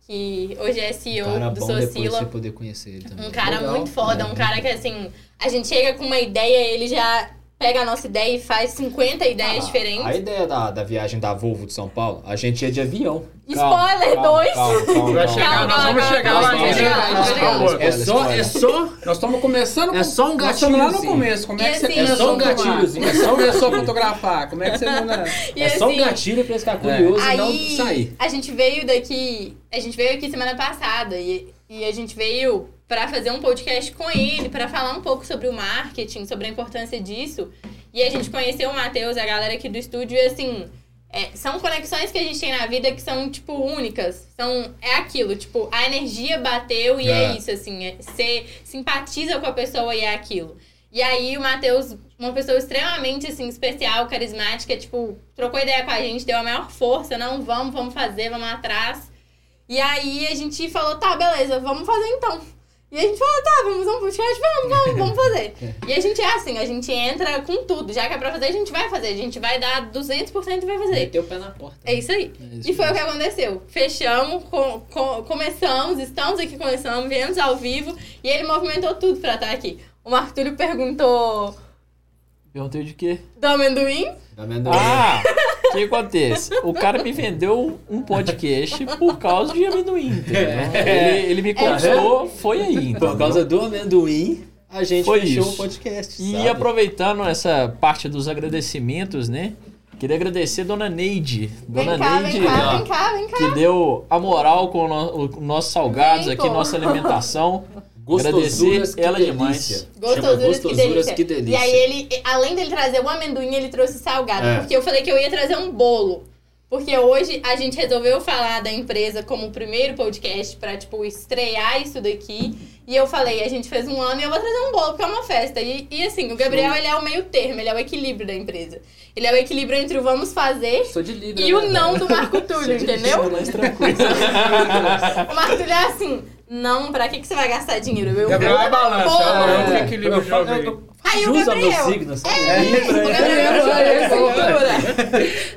Que hoje é CEO Cara do Socila. você poder conhecer ele também. Um cara Legal. muito foda, um cara que assim, a gente chega com uma ideia, ele já pega a nossa ideia e faz 50 ideias Ah, diferentes. A ideia da, da viagem da Volvo de São Paulo, a gente ia de avião. Spoiler 2! Vai chegar, nós vamos chegar lá. É só, é só. Nós estamos começando. É só um estamos lá no começo. Como é que você assim- É só um gatilhozinho. É só começou a fotografar. Como é que você manda. É só um assim, gatilho pra ficar curioso e não Aí, sair. a gente veio daqui, a gente veio aqui semana passada e, e a gente veio pra fazer um podcast com ele, pra falar um pouco sobre o marketing, sobre a importância disso. E a gente conheceu o Matheus, a galera aqui do estúdio, e assim, é, são conexões que a gente tem na vida que são, tipo, únicas. São, é aquilo, tipo, a energia bateu e é, É. isso, assim, é, você simpatiza com a pessoa e é aquilo. E aí o Matheus, uma pessoa extremamente assim, especial, carismática, tipo, trocou ideia com a gente, deu a maior força, não, vamos, vamos fazer, vamos atrás. E aí a gente falou, tá, beleza, vamos fazer então. E a gente falou, tá, vamos fazer um podcast, vamos, vamos, vamos fazer. E a gente é assim, a gente entra com tudo. Já que é pra fazer, a gente vai fazer. A gente vai dar 200% e vai fazer. Meteu o pé na porta. É isso aí. É isso E foi o mesmo. que aconteceu. Fechamos, com- com- começamos, estamos aqui começando, viemos ao vivo e ele movimentou tudo pra estar aqui. O Marco Túlio perguntou Perguntei de quê? do amendoim. Tá vendo? Ah, o que acontece? O cara me vendeu um podcast por causa de amendoim, entendeu? Ele, ele me conquistou, foi aí. Por entendeu? causa do amendoim, a gente Foi fechou o podcast. E sabe? aproveitando essa parte dos agradecimentos, né? Queria agradecer a Dona Neide. Vem Dona cá, Neide, vem cá, vem cá, vem cá. que deu a moral com os nossos salgados Vem, aqui, pô. nossa alimentação. Gostosuras, que ela delícia. demais. Gostosuras, que Gostosuras, delícia. que delícia. E aí ele, além dele trazer o amendoim, ele trouxe salgado. É. Porque eu falei que eu ia trazer um bolo. Porque hoje a gente resolveu falar da empresa como o primeiro podcast pra, tipo, estrear isso daqui. E eu falei, a gente fez um ano e eu vou trazer um bolo, porque é uma festa. E, e assim, o Gabriel, ele é o meio termo, ele é o equilíbrio da empresa. Ele é o equilíbrio entre o vamos fazer Libra, e né, o não velho? do Marco Túlio, entendeu? Mais tranquilo. O Marco Túlio é assim, não, pra que, que você vai gastar dinheiro? Eu Gabriel vou é balança. bolo. É o É, equilíbrio jogo aí. o Gabriel. signo, sabe? É, Libra, o é. Gabriel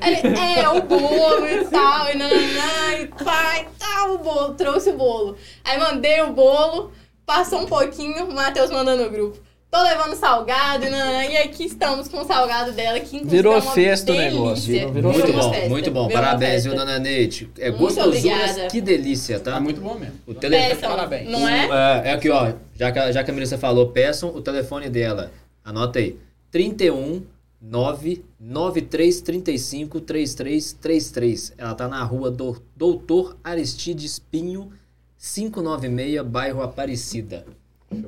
É. Ele, é, o bolo e tal, e nananã, e e tal, o bolo, trouxe o bolo. Aí mandei o bolo, passou um pouquinho, o Matheus mandou no grupo. Tô levando salgado, e nananã, e aqui estamos com o salgado dela, que inclusive Virou é uma festa o negócio, virou- virou Muito bom, festa, muito bom. virou uma Parabéns, festa. viu, dona Neide? É Muito obrigada. que delícia, tá? Tá muito bom mesmo. O telefone. Peçam, Parabéns. não é? É, é aqui, ó. Já que, a- já que a Melissa falou, peçam o telefone dela. Anota aí. 31 99335 3333. Ela tá na rua do Doutor Aristides Pinho, 596, bairro Aparecida.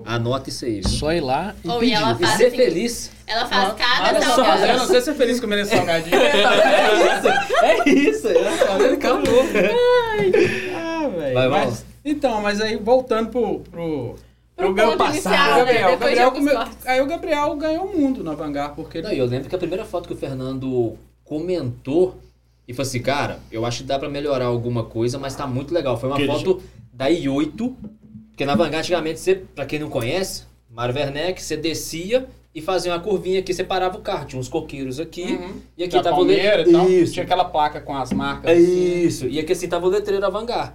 Anota isso aí. viu? Só ir lá e e ela pedir. E faz ser assim, feliz. Ela faz cada Olha só, eu não sei se é feliz comendo esse salgadinho. É isso, é tá vendo? Acabou. Ah, velho. Vai, vai. Mas- Então, mas aí voltando pro. pro... Pro ponto passado, inicial, né? Gabriel. Gabriel come-. Aí o Gabriel ganhou o mundo no Vanguard, porque ele Não, e eu lembro que a primeira foto que o Fernando comentou e falou assim, cara, eu acho que dá pra melhorar alguma coisa, mas tá muito legal. Foi uma Que ele foto da I8, porque na Vanguard antigamente, você, pra quem não conhece, Mário Werneck, você descia e fazia uma curvinha aqui, separava o carro. Tinha uns coqueiros aqui, Uhum. e aqui da tava o letreiro. e tal, Isso. tinha aquela placa com as marcas. É assim. Isso, e aqui assim tava o letreiro da Vanguard.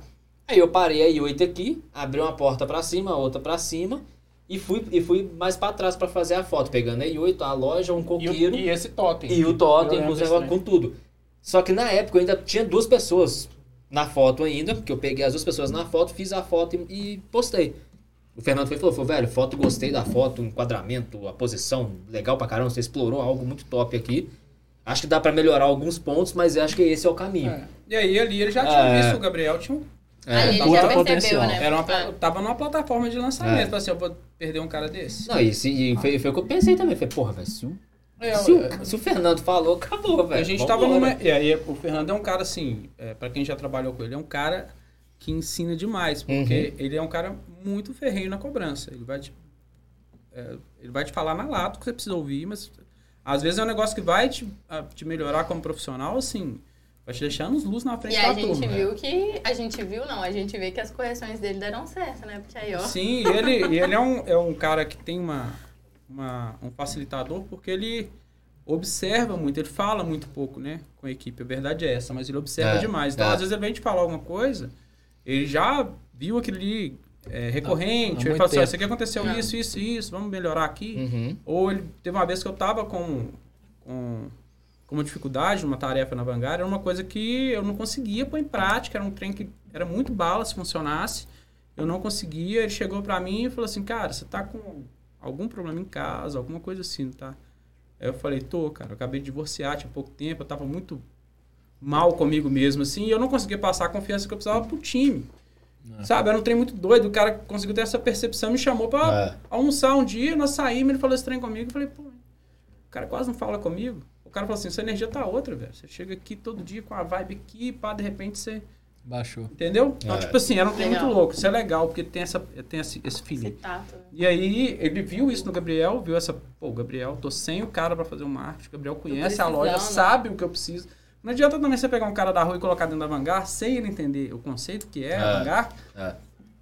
Aí eu parei a I8 aqui, abri uma porta pra cima, a outra pra cima, e fui, e fui mais pra trás pra fazer a foto, pegando a I8, a loja, um E, o- coqueiro e esse totem. e o totem, com tudo. Só que na época eu ainda tinha duas pessoas na foto ainda, que eu peguei as duas pessoas na foto, fiz a foto e, e postei. O Fernando foi e falou, falou, velho, foto, gostei da foto, o enquadramento, a posição, legal pra caramba, você explorou algo muito top aqui. Acho que dá pra melhorar alguns pontos, mas eu acho que esse é o caminho. É. E aí ali ele já tinha É. visto o Gabriel, tinha um Aí ele tava já percebeu, potencial. né? Era uma, Ah. tava numa plataforma de lançamento. É. Assim, eu vou perder um cara desse. Não, e, se- e foi, foi o que eu pensei também. Falei, porra, velho, se o, É, se, o, se o Fernando falou, acabou, velho. a gente Vambora. tava numa. E aí o Fernando é um cara assim, é, para quem já trabalhou com ele, é um cara que ensina demais, porque ele é um cara muito ferrenho na cobrança. Ele vai te, é, ele vai te falar na lata o que você precisa ouvir, mas às vezes é um negócio que vai te, a- te melhorar como profissional, assim, vai te deixar nos luz na frente E da a gente turma. viu que. A gente viu, não, a gente vê que as correções dele deram certo, né? Porque aí, ó. Sim, e ele, e ele é, um, é um cara que tem uma, uma, um facilitador porque ele observa muito, ele fala muito pouco, né, com a equipe. A verdade é essa, mas ele observa É, demais. Então, é. às vezes, ele vem te falar alguma coisa, ele já viu aquilo ali é, recorrente, Há ele muito fala assim, isso aqui aconteceu Não. isso, isso, isso, vamos melhorar aqui. Uhum. Ou ele teve uma vez que eu tava com, com, com uma dificuldade numa tarefa na Vanguard, era uma coisa que eu não conseguia pôr em prática, era um trem que era muito bala se funcionasse. Eu não conseguia, ele chegou pra mim e falou assim, cara, você tá com algum problema em casa, alguma coisa assim, tá? Aí eu falei, tô, cara, eu acabei de divorciar, tinha pouco tempo, eu tava muito mal comigo mesmo, assim, e eu não conseguia passar a confiança que eu precisava pro time. Sabe, era um trem muito doido, o cara conseguiu ter essa percepção, me chamou pra É. almoçar um dia, nós saímos, ele falou esse trem comigo, eu falei, pô, o cara quase não fala comigo. O cara falou assim, sua energia tá outra, velho. Você chega aqui todo dia com a vibe aqui, pá, de repente você... Baixou. Entendeu? Então, É. tipo assim, era um trem muito louco. Isso é legal, porque tem, essa, tem esse, esse feeling. tato. E aí, ele viu isso no Gabriel, viu essa... Pô, Gabriel, tô sem o cara pra fazer o marketing. O Gabriel conhece a loja, precisando. sabe o que eu preciso. Não adianta também você pegar um cara da rua e colocar dentro da Vanguard sem ele entender o conceito que é a É. Vanguard. É.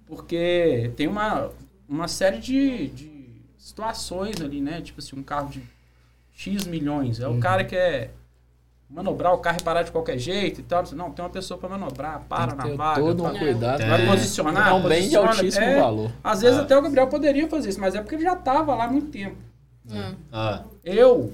Porque tem uma, uma série de, de situações ali, né? Tipo assim, um carro de X milhões. É o cara que quer manobrar o carro e parar de qualquer jeito e tal. Não, tem uma pessoa para manobrar, para Tem que na vaga. todo um vai- cuidado. Vai posicionar, É um bem de altíssimo é. valor. Às vezes Ah. até o Gabriel poderia fazer isso, mas é porque ele já estava lá há muito tempo. Hum. Ah, Eu,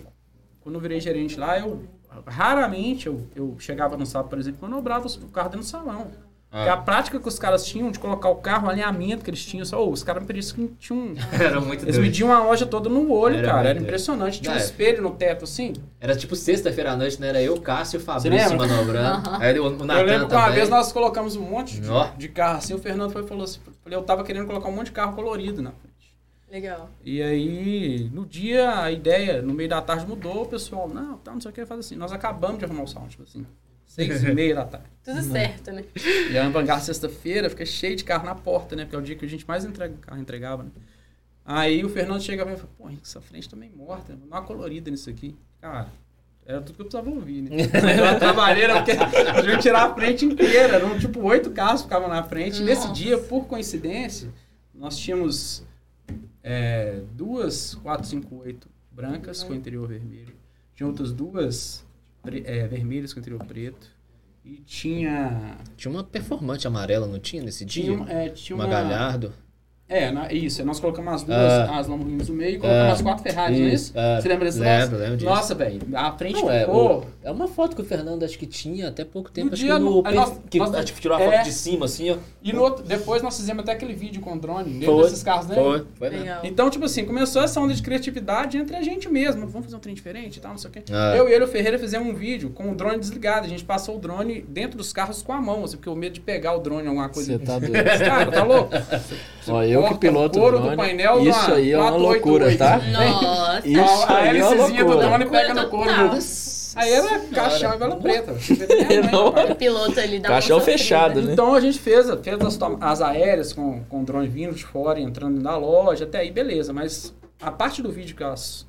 quando virei gerente lá, eu raramente eu, eu chegava no sábado, por exemplo, manobrava o carro dentro do salão. Porque a prática que os caras tinham de colocar o carro, o alinhamento que eles tinham, só, ô, os caras me pareciam que tinham um. Era muito Eles doido. mediam a loja toda no olho, Era cara. Era doido. impressionante. Tinha um É. espelho no teto, assim. Era tipo sexta-feira à noite, né? Era eu, Cássio e o Fabrício manobrando. Aí o, o Natan eu lembro que uma vez nós colocamos um monte de, Ó. de carro assim, o Fernando foi e falou assim, eu tava querendo colocar um monte de carro colorido na frente. Legal. E aí, no dia, a ideia, no meio da tarde mudou, o pessoal, não, tá, não sei o que, faz assim. Nós acabamos de arrumar o salão, tipo assim, seis e meia da tarde. Tudo certo, né? E a Vanguard sexta-feira fica cheio de carro na porta, né? Porque é o dia que a gente mais entrega, carro entregava, né? Aí o Fernando chega e fala, pô, essa frente também morta, né? Dá uma colorida nisso aqui. Cara, era tudo que eu precisava ouvir, né? Era uma trabalheira, porque a gente tirar a frente inteira. Eram tipo oito carros que ficavam na frente. E nesse Nossa. dia, por coincidência, nós tínhamos é, duas 458 brancas com interior vermelho. Tinha outras duas é, vermelhas com interior preto. E tinha Tinha uma performante amarela, não tinha nesse dia? tinha, um- é, tinha uma, uma, Galhardo. É, na- isso. Nós colocamos as duas, Ah. as Lamborghinis no meio e colocamos Ah. as quatro Ferraris, não é isso? ah, Você lembra desse lembro, lembro disso. Nossa, velho, a frente Não, é, ficou... o- é uma foto que o Fernando acho que tinha até pouco tempo. No acho dia que, no- no, aí nós- que nós- acho que tirou a é. foto de cima, assim, ó. E no outro, depois nós fizemos até aquele vídeo com drone dentro Foi, desses carros, né? Foi, foi. Legal. Então, tipo assim, começou essa onda de criatividade entre a gente mesmo. Vamos fazer um trem diferente e tal, não sei o quê. Eu e ele, o Ferreira, fizemos um vídeo com o drone desligado. A gente passou o drone dentro dos carros com a mão, assim, porque o medo de pegar o drone alguma coisa. Você tá doido. Cara, tá louco? Ó, eu que corta piloto o drone. do painel Isso aí é uma 488, loucura, tá? Nossa. Isso a aí é uma hélicezinha do loucura. drone pega no couro. Aí era caixão e vela preta. Rapaz. O piloto ali dá uma Caixão fechado, né? Então a gente fez, fez as, as aéreas com, com o drone vindo de fora, e entrando na loja, até aí beleza. Mas a parte do vídeo que, as,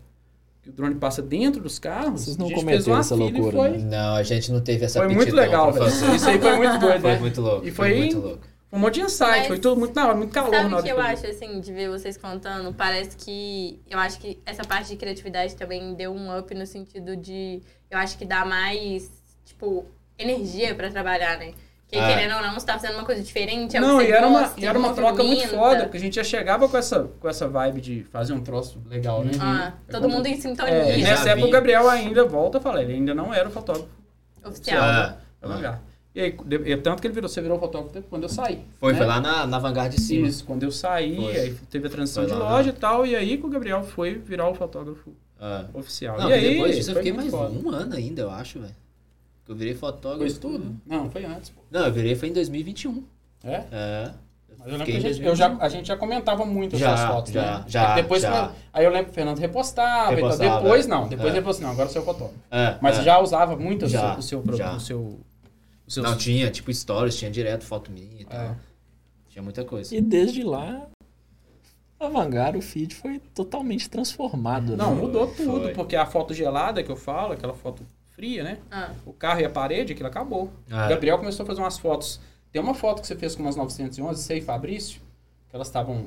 que o drone passa dentro dos carros, Vocês não cometeram essa loucura, foi, né? Não, a gente não teve essa foi muito legal, velho. Isso aí foi muito doido, Foi né? muito louco. E foi foi- muito louco. Um monte de insight, Mas- foi tudo muito na hora, muito calor Sabe o que eu acho, assim, de ver vocês contando? Parece que. Eu acho que essa parte de criatividade também deu um up no sentido de. Eu acho que dá mais, tipo, energia pra trabalhar, né? Porque Ah. querendo ou não, você tá fazendo uma coisa diferente, é Não, e era uma, e era uma troca muito foda, porque a gente já chegava com essa, com essa vibe de fazer um troço legal, né? Ah, É todo quando- mundo em sintonia. É, nessa época o Gabriel ainda, volta a falar, ele ainda não era o fotógrafo Oficial. Ah. da Vanguard. E aí, de- tanto que ele virou, você virou fotógrafo quando eu saí. Foi, né? foi lá na, na Vanguard de cima. Isso, quando eu saí, Foi. aí teve a transição Foi de lá, loja e tal, e aí que o Gabriel foi virar o fotógrafo Ah. oficial. Não, e aí, depois disso eu fiquei mais foda. um ano ainda, eu acho, velho. Que eu virei fotógrafo. Foi isso tudo? Não, foi antes, pô. Não, eu virei foi em 2021. É? É. Mas eu lembro que a gente, eu já, 2021. a gente já comentava muito Já, essas fotos, já, né? já, Aí depois, já. Aí eu lembro que o Fernando repostava, e tal. Repostava, depois é. não, depois É. ele falou assim, não, agora eu sou fotógrafo. É, Mas é. já usava muito o seu, Já, o seu, o seu, o seu Não, tinha, tipo, stories, tinha direto foto minha e tal. É. Tinha muita coisa. E desde lá, a Vanguard, o feed foi totalmente transformado. Não, né? mudou tudo, foi. porque a foto gelada que eu falo, aquela foto fria, né? Ah, O carro e a parede, aquilo acabou. Ah. O Gabriel começou a fazer umas fotos. Tem uma foto que você fez com umas 911, você e Fabrício, que elas estavam.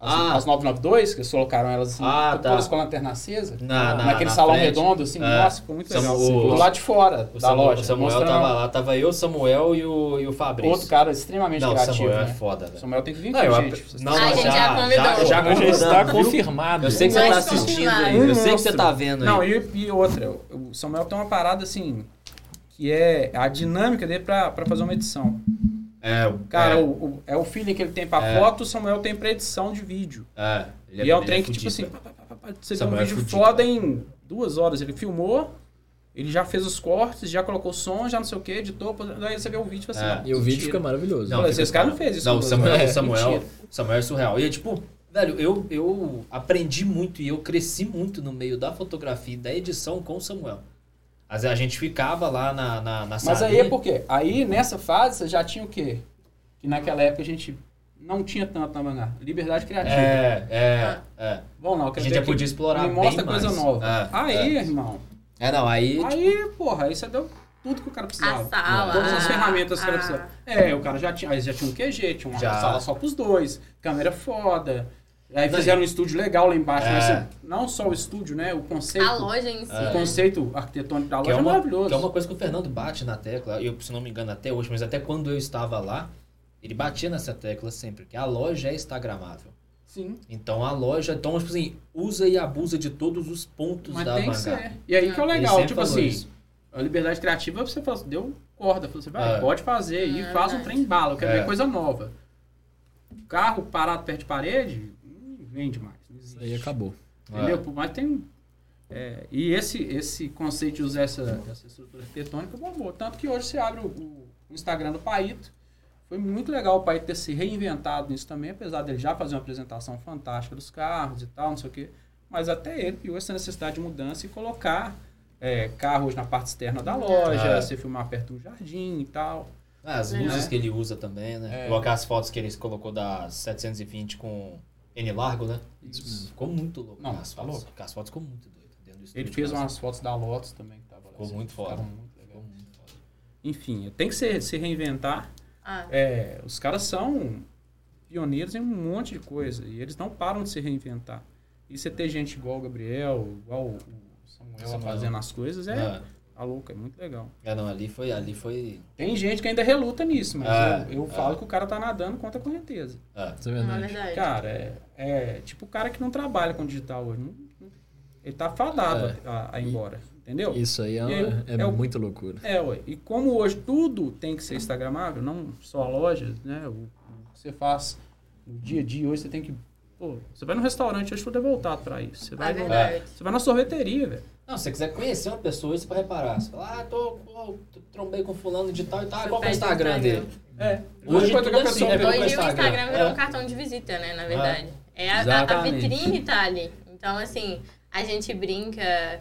É, as, Ah. as 992, que eles colocaram elas assim, Ah, tá. todas com a lanterna acesa. Na- na- naquele na salão frente. redondo, assim, É. nossa, ficou muito legal. Assim, do lado de fora O da Samuel, loja. o Samuel mostrando tava lá, tava eu, o Samuel e o, e o Fabrício. Outro cara extremamente Não, o criativo. Samuel né? é foda, velho. Samuel tem que vir Não, com a gente. não, não, já, já já, Já, já está confirmado. Eu sei que você tá assistindo aí. Eu sei que você tá vendo aí. Não, e, e outra, o Samuel tem uma parada assim, que é a dinâmica dele pra fazer uma edição. É, o Cara, é, o, o- é o feeling que ele tem pra É. foto, o Samuel tem pra edição de vídeo. é, ele e é um ele trem que, tipo assim, pá, pá, pá, pá, você tem um Samuel é vídeo fudido, foda em duas horas. Ele filmou, ele já fez os cortes, já colocou som, já não sei o que, editou, daí você vê o vídeo e fala assim, E o vídeo fica maravilhoso. Não, fica esse cara não fez isso Não, o Samuel, o Samuel, Samuel é surreal. E é tipo, velho, eu, eu aprendi muito e eu cresci muito no meio da fotografia e da edição com o Samuel. Vezes a gente ficava lá na, na, na Mas aí é por quê? Aí nessa fase você já tinha o quê? Que naquela época a gente não tinha tanto na mangá. Liberdade criativa. É, é, é. Vamos lá, eu A gente já podia que explorar Me bem mostra mais. coisa nova. É, aí, é. irmão. É, não, aí... Aí, porra, aí você deu tudo que o cara precisava. A sala. Todas as a- ferramentas que o cara precisava. É, o cara já tinha. Aí já tinha um QG, tinha uma Já. sala só pros dois, câmera foda. Aí fizeram um estúdio legal lá embaixo, É. mas assim, não só o estúdio, né? O conceito. A loja em si. O né? conceito arquitetônico da Que loja é, é, uma, maravilhoso. que é uma coisa que o Fernando bate na tecla, eu, se não me engano, até hoje, mas até quando eu estava lá, ele batia nessa tecla sempre, que a loja é instagramável. Sim. Então a loja, então, tipo assim, usa e abusa de todos os pontos Mas da tem que ser. E aí que é o legal, tipo assim, isso. a liberdade criativa você assim, deu corda, você vai, É. pode fazer e É faz um trem bala, eu quero É. ver coisa nova. Carro parado perto de parede, vende mais. Não Isso existe. aí acabou. Entendeu? Por mais que tem. é, e esse, esse conceito de usar essa, essa estrutura arquitetônica bombou. Tanto que hoje você abre o, o Instagram do Paito. Foi muito legal o Paito ter se reinventado nisso também, apesar dele já fazer uma apresentação fantástica dos carros e tal, não sei o quê. Mas até ele viu essa necessidade de mudança e colocar é, carros na parte externa da loja, É. você filmar perto do jardim e tal. Ah, as É. luzes que ele usa também, né? É. Igual aquelas fotos que ele colocou da 720 com N largo, né? Isso. Ficou muito louco. Não, as tá fotos. louco. As fotos ficou muito doidas. dentro do Ele fez umas fotos da Lotus também. Que tava lá, Ficou assim, muito foda. muito. Ficou muito foda. Enfim, tem que se, se reinventar. Ah, É, os caras são pioneiros em um monte de coisa e eles não param de se reinventar. E você ter gente igual o Gabriel, igual o Samuel, Samuel. fazendo as coisas é, É. tá louco, é muito legal. É, não, ali foi, ali foi... Tem gente que ainda reluta nisso, mas É, eu, eu é. falo que o cara tá nadando contra a correnteza. É. Isso é não é verdade. verdade. Cara, é, é tipo o cara que não trabalha com digital hoje. não- não- ele tá fadado a, a ir embora, entendeu? Isso aí é, aí, é, é muito loucura. É, ué. E como hoje tudo tem que ser instagramável, não só a loja, né? O, o que você faz no dia a dia, hoje você tem que. Pô, você vai no restaurante, hoje tudo é voltado pra isso. Você vai, É no- verdade. você vai na sorveteria, velho. Não, se você quiser conhecer uma pessoa, você pode reparar. Você fala, ah, tô, pô, tô- trombei com fulano de tal e tal. Você Qual que é o o Instagram Instagram. dele? É. Hoje Depois tudo é assim, pessoa né? vê- Pelo Hoje o Instagram. Instagram virou É. um cartão de visita, né? Na verdade. É, a, a, a vitrine tá ali. Então, assim, a gente brinca,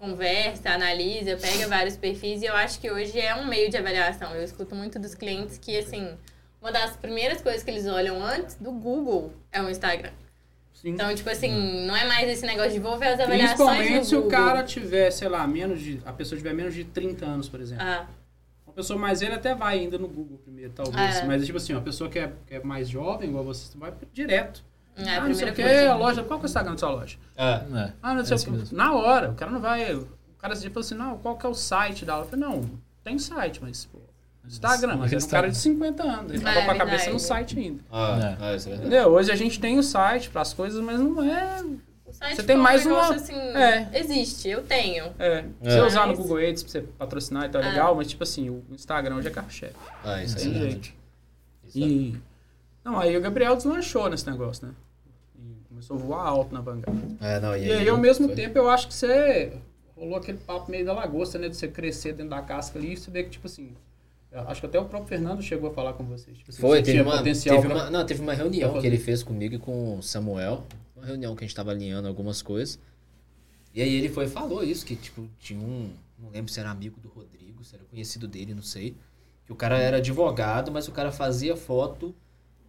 conversa, analisa, pega vários perfis e eu acho que hoje é um meio de avaliação. Eu escuto muito dos clientes que, assim, uma das primeiras coisas que eles olham antes do Google é o Instagram. Sim. Então, tipo assim, não é mais esse negócio de vou ver as avaliações Principalmente se o cara tiver, sei lá, menos de. A pessoa tiver menos de 30 anos, por exemplo. Ah, Uma pessoa mais velha até vai ainda no Google primeiro, talvez. É. Mas, tipo assim, uma pessoa que é, que é mais jovem, igual você, você vai direto. é ah, não sei o que, a loja. Qual que é o Instagram da sua loja? É. É. Ah, não sei É o assim que. mesmo. Na hora, o cara não vai. O cara se falou assim, não, qual que é o site da aula? Eu falei, não, tem site, mas, pô, Instagram, mas era um cara de 50 anos. Ele É, tava com a cabeça verdade. no site ainda. Ah, É. ah, isso é verdade. Entendeu? Hoje a gente tem o site para as coisas, mas não é. O site Você tem foi um mais uma- assim, É. existe, eu tenho. É. É. Você usar no Google Ads pra você patrocinar e tal, é É. legal, mas tipo assim, o Instagram hoje é carro-chefe. Ah, isso é Tem verdade. jeito. Isso é- E. Não, aí o Gabriel deslanchou nesse negócio, né? E começou a voar alto na bancada. É, não, E aí, ao mesmo foi- tempo, eu acho que você rolou aquele papo meio da lagosta, né? De você crescer dentro da casca ali e você vê que, tipo assim. Acho que até o próprio Fernando chegou a falar com vocês. Tipo, assim, Foi, você teve uma, potencial teve, pra- uma, não, teve uma reunião que ele fez comigo e com o Samuel. Uma reunião que a gente tava alinhando algumas coisas. E aí ele foi e falou isso, que tipo, tinha um. Não lembro se era amigo do Rodrigo, se era conhecido dele, não sei. Que o cara era advogado, mas o cara fazia foto,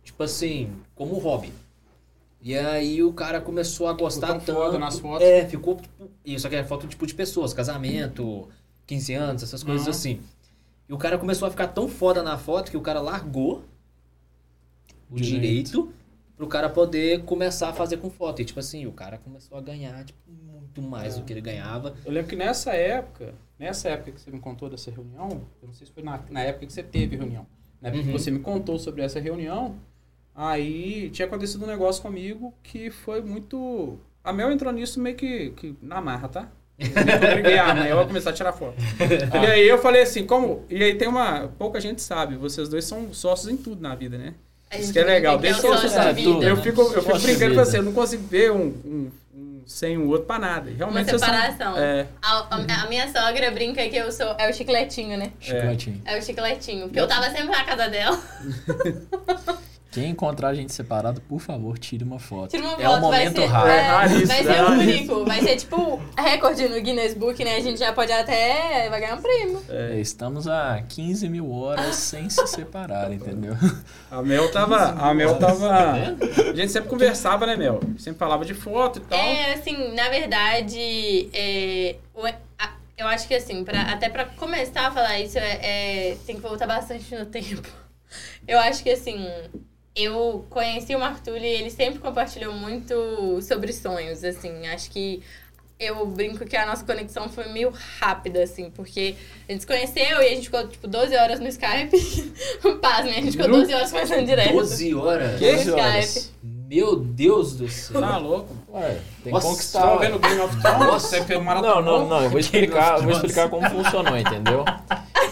tipo assim, como hobby. E aí o cara começou a gostar tão tanto. nas fotos. É, ficou. Tipo, isso que era foto tipo de pessoas, casamento, 15 anos, essas coisas Uhum. assim. E o cara começou a ficar tão foda na foto que o cara largou o Direito. direito, pro cara poder começar a fazer com foto. E tipo assim, o cara começou a ganhar tipo, muito mais do que ele ganhava. Eu lembro que nessa época, nessa época que você me contou dessa reunião, eu não sei se foi na, na época que você teve reunião, na época Uhum. que você me contou sobre essa reunião, aí tinha acontecido um negócio comigo que foi muito. A Mel entrou nisso meio que, que na marra, tá? Eu a Mel a começar a tirar foto. E aí eu falei assim, como. E aí tem uma. Pouca gente sabe, vocês dois são sócios em tudo na vida, né? Isso que é legal, brinca desde que é o que você sócio sabe de vida, tudo. Eu né? fico, eu fico brincando com você, eu não consigo ver um, um- um sem o outro pra nada. Realmente Uma vocês são- separação. É, A, a- a minha sogra brinca que eu sou. É o chicletinho, né? Chicletinho. É o chicletinho. Porque eu tava sempre na casa dela. Quem encontrar a gente separado, por favor, tire uma foto. Tira uma é foto, um momento vai ser, raro. é, É vai é ser único. Vai ser tipo recorde no Guinness Book, né? A gente já pode até. Vai ganhar um prêmio. É, estamos a 15 mil horas sem se separar, entendeu? A Mel tava. A Mel tava. A gente sempre conversava, né, Mel? Sempre falava de foto e tal. É, assim, na verdade, é, o- a- eu acho que assim, pra, até pra começar a falar isso, é, é, tem que voltar bastante no tempo. Eu acho que assim, eu conheci o Marco Tulli e ele sempre compartilhou muito sobre sonhos, assim, acho que eu brinco que a nossa conexão foi meio rápida, assim, porque a gente se conheceu e a gente ficou, tipo, 12 horas no Skype. Paz, né? A gente ficou Juro? 12 horas conversando direto. 12 horas? Que? 12 horas. Meu Deus do céu. Tá louco? Ué, tem que Nossa, Você conquistar. tava vendo Game of Thrones? Você um maratona? Não, não, não, eu vou explicar, eu vou explicar como funcionou, entendeu?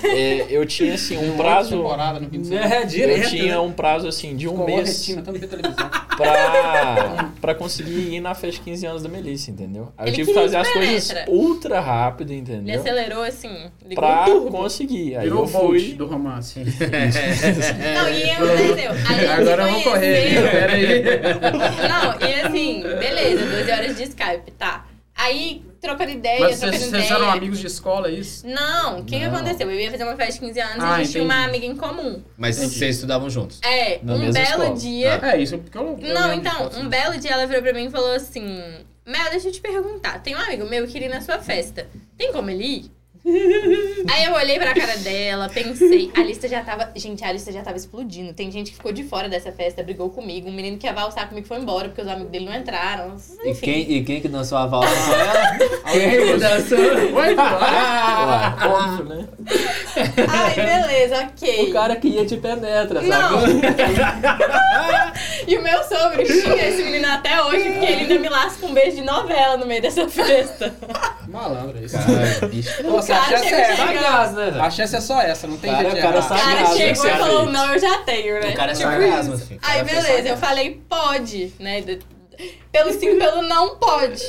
É, eu tinha assim um prazo. É, Eu direto. tinha né? um prazo assim de um uma mês retina, tanto televisão. pra, pra conseguir ir na festa de 15 anos da Melissa, entendeu? Aí eu Ele tive que fazer as coisas ultra rápido, Ele entendeu? acelerou, assim, ligou Pra conseguir. Aí Virou eu fui. do romance. Não, e. A gente Agora eu vou correr. aí. Não, e assim, beleza, 12 horas de Skype, tá. Aí, trocando ideia, Mas trocando vocês, ideia. vocês eram amigos de escola, é isso? Não, o que, que Não. aconteceu? Eu ia fazer uma festa de 15 anos e Ah, a gente tinha uma entendi. amiga em comum. Mas vocês estudavam juntos? É, Na um mesma belo escola. dia. É isso, porque eu eu Não, de então, um belo dia ela virou pra mim e falou assim: Mel, deixa eu te perguntar. Tem um amigo meu que iria ir na sua festa. Tem como ele ir? Aí eu olhei pra cara dela, pensei, a lista já tava. Gente, a lista já tava explodindo. Tem gente que ficou de fora dessa festa, brigou comigo. Um menino que ia valsar comigo foi embora, porque os amigos dele não entraram. E Enfim. quem, e quem que dançou a valsa com ela? Alguém Quem que que dançou? Oi, Ah, óbvio, né? Ai, beleza, ok. O cara que ia te penetra, sabe? E o meu sogro xinga esse menino até hoje, porque ele ainda me lasca um beijo de novela no meio dessa festa. Malandro é isso. Cara, bicho. Nossa, cara a chance chega é essa. Sagaz, né? velho? A chance é só essa, não tem Cara, jeito de cara errar. O cara chegou e você falou, não, eu já tenho, né? O cara é Tipo sagaz, isso. meu filho. O Aí, beleza, eu falei, pode, né? Pelo sim, pelo não, pode.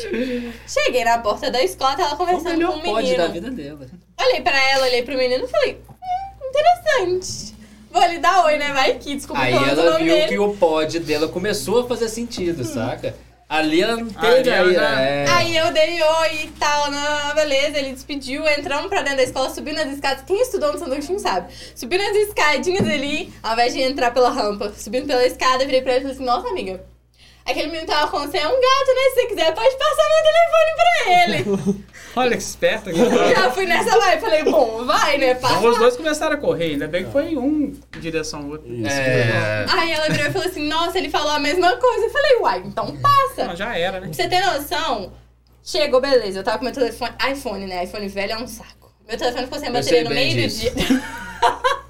Cheguei na porta da escola, tava O conversando com melhor um pode menino. da vida dela. Olhei pra ela, olhei pro menino e falei, hum, interessante. Vou lhe dar oi, né? Vai que, desculpa Aí ela viu dele. que o pod dela começou a fazer sentido, saca? Ali ela não teve aí, já- é. Aí eu dei oi e tal, não, beleza, ele despediu, entramos pra dentro da escola, subindo as escadas. Quem estudou no sanduíche sabe. Subindo as escadinhas ali, ao invés de entrar pela rampa, subindo pela escada, virei pra ele e falei assim, nossa, amiga, aquele menino tava com você, é um gato, né? Se você quiser, pode passar meu telefone pra ele. Olha que esperto. Já fui nessa vibe, falei, bom, vai, né? Passa Então os dois começaram a correr, ainda bem que foi um em direção ao outro. Isso. É. Aí ela virou e falou assim, nossa, ele falou a mesma coisa. Eu falei, uai, então passa. Não, já era, né? Pra você ter noção, chegou, beleza. Eu tava com meu telefone, iPhone, né? iPhone velho é um saco. Meu telefone ficou sem bateria no meio disso. do dia.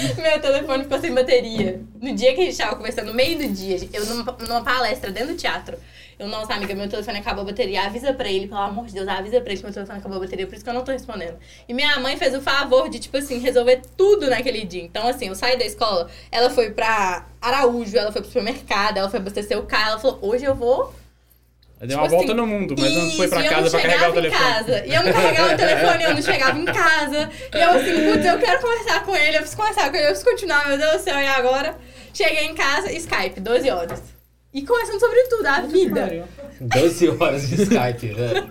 Meu telefone ficou sem bateria. No dia que a gente tava conversando, no meio do dia, eu numa, numa palestra dentro do teatro. Eu, nossa, amiga, meu telefone acabou a bateria. Avisa pra ele, pelo amor de Deus, avisa pra ele que meu telefone acabou a bateria, por isso que eu não tô respondendo. E minha mãe fez o favor de, tipo assim, resolver tudo naquele dia. Então, assim, eu saí da escola, ela foi pra Araújo, ela foi pro supermercado, ela foi abastecer o carro, ela falou, hoje eu vou Aí deu Tipo uma volta assim, no mundo, mas não foi pra isso, casa eu pra carregar o telefone. Casa. E eu não carregava o telefone, eu não chegava em casa. E eu assim, putz, eu quero conversar com ele, eu preciso conversar com ele, eu preciso continuar, meu Deus do céu, e agora? Cheguei em casa, Skype, 12 horas. E conversando sobre tudo, a vida. 12 horas de Skype, velho.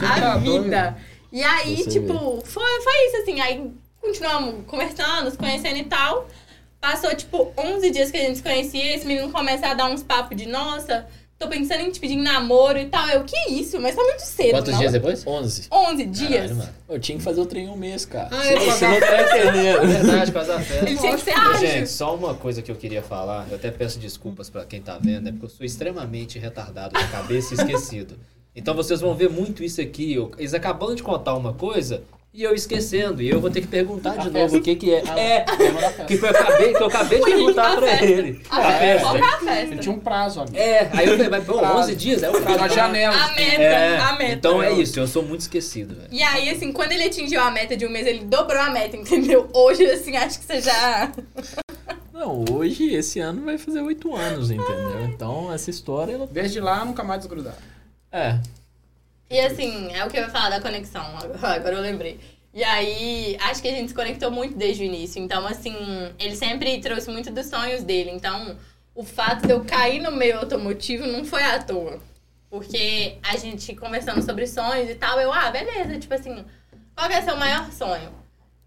A tá vida. E aí, Você tipo, foi, foi isso, assim. Aí continuamos conversando, se conhecendo e tal. Passou, tipo, 11 dias que a gente se conhecia. Esse menino começa a dar uns papos de, nossa, tô pensando em te pedir em namoro e tal. Eu, que isso? Mas tá muito cedo, Quantos não? dias depois? 11. 11 dias. Caralho, mano. Eu tinha que fazer o trem em um mês, cara. Ah, é, você não tá entendendo. Verdade, quase a festa. Ele tinha que ser ágil. Gente, só uma coisa que eu queria falar, eu até peço desculpas pra quem tá vendo, é porque eu sou extremamente retardado da cabeça e esquecido. Então vocês vão ver muito isso aqui. eles acabando de contar uma coisa e eu esquecendo. E eu vou ter que perguntar de novo o que que é. É, que foi, eu acabei, que eu acabei de perguntar pra festa. ele. A A festa. Qual festa. que é a Ele tinha um prazo, amigo. É, aí eu falei, mas pô, Prazo. 11 dias? É o prazo. Uma janela. A meta, É, a meta. então é isso, eu sou muito esquecido, velho. E aí, assim, quando ele atingiu a meta de um mês, ele dobrou a meta, entendeu? Hoje, assim, acho que você já... Não, hoje, esse ano, vai fazer oito anos, entendeu? Então, essa história, ela... Desde lá, nunca mais desgrudar. É, E assim, é o que eu ia falar da conexão, agora eu lembrei. E aí, acho que a gente se conectou muito desde o início. Então, assim, ele sempre trouxe muito dos sonhos dele. Então, o fato de eu cair no meio automotivo não foi à toa. Porque a gente conversando sobre sonhos e tal, eu, ah, beleza, tipo assim, qual que é seu maior sonho?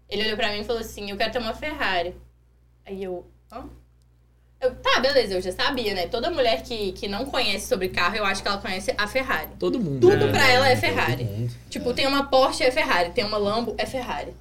Ele olhou pra mim e falou assim, eu quero ter uma Ferrari. Aí eu, hã? Eu, tá, beleza, eu já sabia, né? Toda mulher que, que não conhece sobre carro, eu acho que ela conhece a Ferrari. todo mundo. Tudo né? pra ela é Ferrari. Tipo, tem uma Porsche é Ferrari, tem uma Lambo é Ferrari.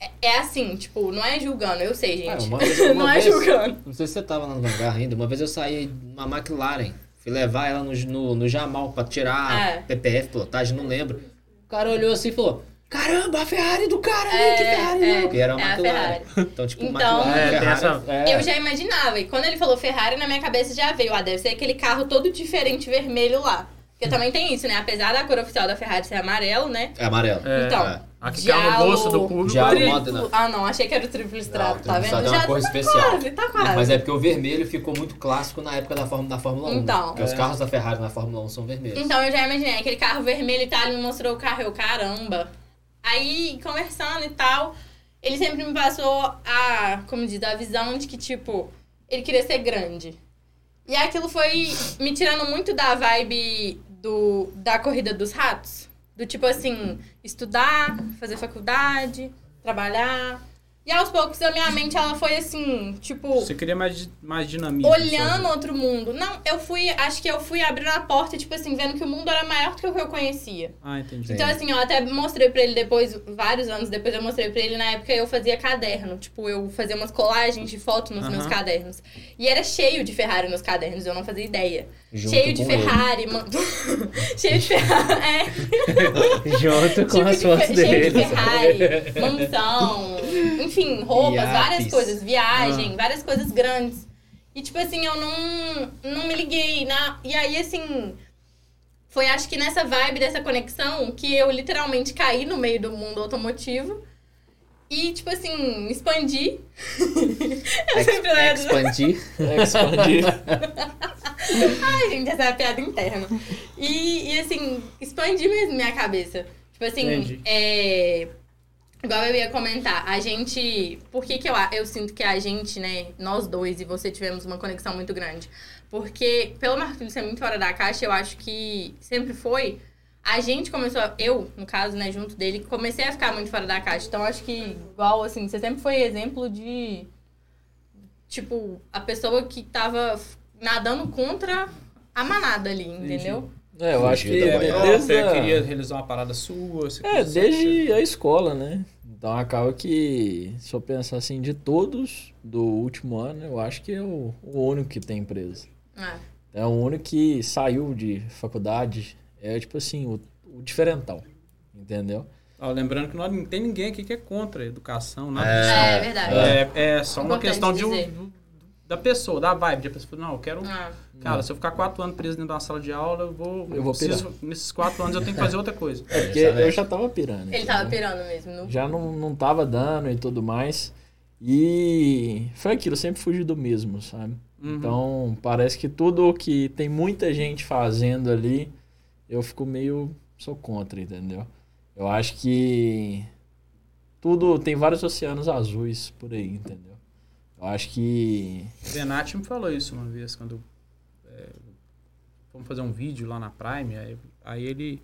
É, é assim, tipo, não é julgando, eu sei, gente. uma vez- uma não é vez- julgando. Não sei se você tava lá no hangar ainda. Uma vez eu saí numa McLaren. Fui levar ela no, no, no Jamal pra tirar É. PPF, pilotagem, não lembro. O cara olhou assim e falou: Caramba, a Ferrari do cara ali, É, que Ferrari é, não. E era uma é a McLaren. Ferrari. Então, tipo, Então- McLaren, É, Ferrari. essa- é. Eu já imaginava. E quando ele falou Ferrari, na minha cabeça já veio. Ah, deve ser aquele carro todo diferente vermelho lá. Porque também tem isso, né? Apesar da cor oficial da Ferrari ser amarelo, né? É amarelo. É. Então, Aqui caiu no bolso do público. Já-. Ah, não, achei que era o triplo estrado, tá vendo? é uma Já cor tá especial. quase, tá quase. Mas é porque o vermelho ficou muito clássico na época da, Fórmula- da Fórmula 1. Então. Porque os É. carros da Ferrari na Fórmula 1 são vermelhos. Então eu já imaginei, aquele carro vermelho e tal, ele me mostrou o carro, eu, caramba. Aí, conversando e tal, ele sempre me passou a, como diz, a visão de que, tipo, ele queria ser grande. E aquilo foi me tirando muito da vibe do, da corrida dos ratos. Do tipo assim, estudar, fazer faculdade, trabalhar. E aos poucos a minha mente, ela foi assim, tipo Você queria mais, mais dinamismo. olhando sabe? outro mundo. Não, eu fui, acho que eu fui abrindo a porta, tipo assim, vendo que o mundo era maior do que o que eu conhecia. Ah, entendi. Então, assim, eu até mostrei pra ele depois, vários anos depois, eu mostrei pra ele, na época eu fazia caderno. Tipo, eu fazia umas colagens de foto nos meus Aham. cadernos. E era cheio de Ferrari nos cadernos, eu não fazia ideia. Cheio de. Ferrari, cheio de Ferrari, é. Junto com Tipo as de fotos cheio de. Ferrari, mansão, enfim, roupas, várias coisas, Ah. viagem, várias coisas grandes. E tipo assim, eu não, não me liguei. Na... E aí, assim, foi acho que nessa vibe dessa conexão que eu literalmente caí no meio do mundo automotivo. E, tipo assim, expandi. eu sempre lembro. Expandir. É, expandir. Ai, gente, essa é a piada interna. E, e assim, expandi mesmo minha cabeça. Tipo assim, Entendi. é. Igual eu ia comentar, a gente. Por que, que eu, eu sinto que a gente, né, nós dois e você tivemos uma conexão muito grande? Porque, pelo Marquinhos ser muito fora da caixa, eu acho que sempre foi. A gente começou, eu, no caso, né, junto dele, comecei a ficar muito fora da caixa. Então, acho que, igual, assim, você sempre foi exemplo de. Tipo, a pessoa que tava nadando contra a manada ali, entendeu? É, eu acho que é, desde Você a- queria realizar uma parada sua? Você É, desde a escola, né? Então acaba que, se eu pensar assim, de todos do último ano, eu acho que é o, o único que tem empresa. É. É o único que saiu de faculdade, é tipo assim, o, o diferentão, entendeu? Ó, lembrando que não tem ninguém aqui que é contra a educação, nada É. disso. É, é verdade. É, é só uma questão de, um, da pessoa, da vibe. De a pessoa não, eu quero. Ah, Cara, se eu ficar quatro anos preso dentro de uma sala de aula, eu vou. Eu vou preciso, nesses quatro anos eu tenho que fazer outra coisa. É porque eu já tava pirando. ele tava entendeu? pirando mesmo. No... Já não, não tava dando e tudo mais. E foi aquilo, eu sempre fugi do mesmo, sabe? Uhum. Então, parece que tudo que tem muita gente fazendo ali, eu fico meio. sou contra, entendeu? Eu acho que. Tudo. Tem vários oceanos azuis por aí, entendeu? Eu acho que. O Benatti me falou isso uma vez, quando é, fomos fazer um vídeo lá na Prime, aí, aí ele,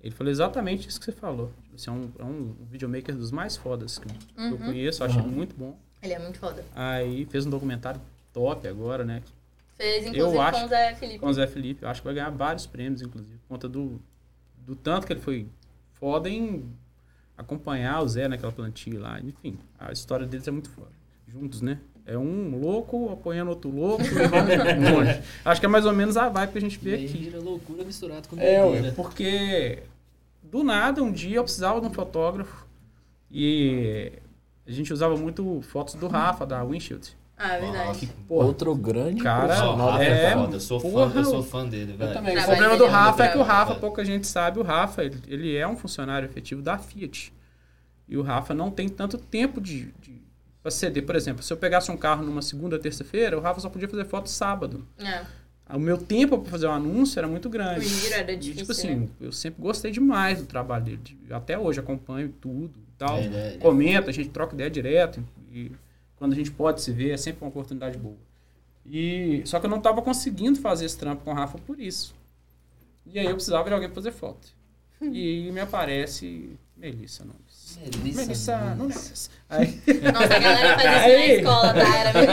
ele falou exatamente isso que você falou. Tipo, assim, é, um, é um videomaker dos mais fodas que eu Uhum. conheço, eu achei Uhum. muito bom. Ele é muito foda. Aí fez um documentário top agora, né? Fez, inclusive, acho- com o Zé Felipe. Com o Zé Felipe. Eu acho que vai ganhar vários prêmios, inclusive, conta do, do tanto que ele foi foda em acompanhar o Zé naquela plantilha lá. Enfim, a história deles é muito foda. Juntos, né? É um louco apoiando outro louco e. Acho que é mais ou menos a vibe que a gente vê aqui. vira loucura misturada com É, ué, porque do nada, um dia eu precisava de um fotógrafo e a gente usava muito fotos do Rafa, da Windshield. Ah, é verdade. Porra, Outro grande Cara, profissional é, é, foda, eu sou fã, porra, eu sou fã dele, velho. também. O Trabalho problema do é Rafa é que o Rafa, pouca gente sabe, o Rafa, ele, ele é um funcionário efetivo da Fiat. E o Rafa não tem tanto tempo de, de pra ceder. Por exemplo, se eu pegasse um carro numa segunda, terça-feira, o Rafa só podia fazer foto sábado. É. O meu tempo para fazer um anúncio era muito O grande. giro era E, difícil, tipo assim, né? eu sempre gostei demais do trabalho dele. De- Até hoje acompanho tudo e tal. É, é- é Comenta, a gente troca ideia direto. E quando a gente pode se ver, é sempre uma oportunidade boa. E, só que eu não estava conseguindo fazer esse trampo com o Rafa por isso. E aí eu precisava de alguém fazer foto. E me aparece Melissa Nunes. Melissa Melissa Nunes. Nunes. Aí, Nossa, a galera fazia isso na Aí. escola, tá? Era meio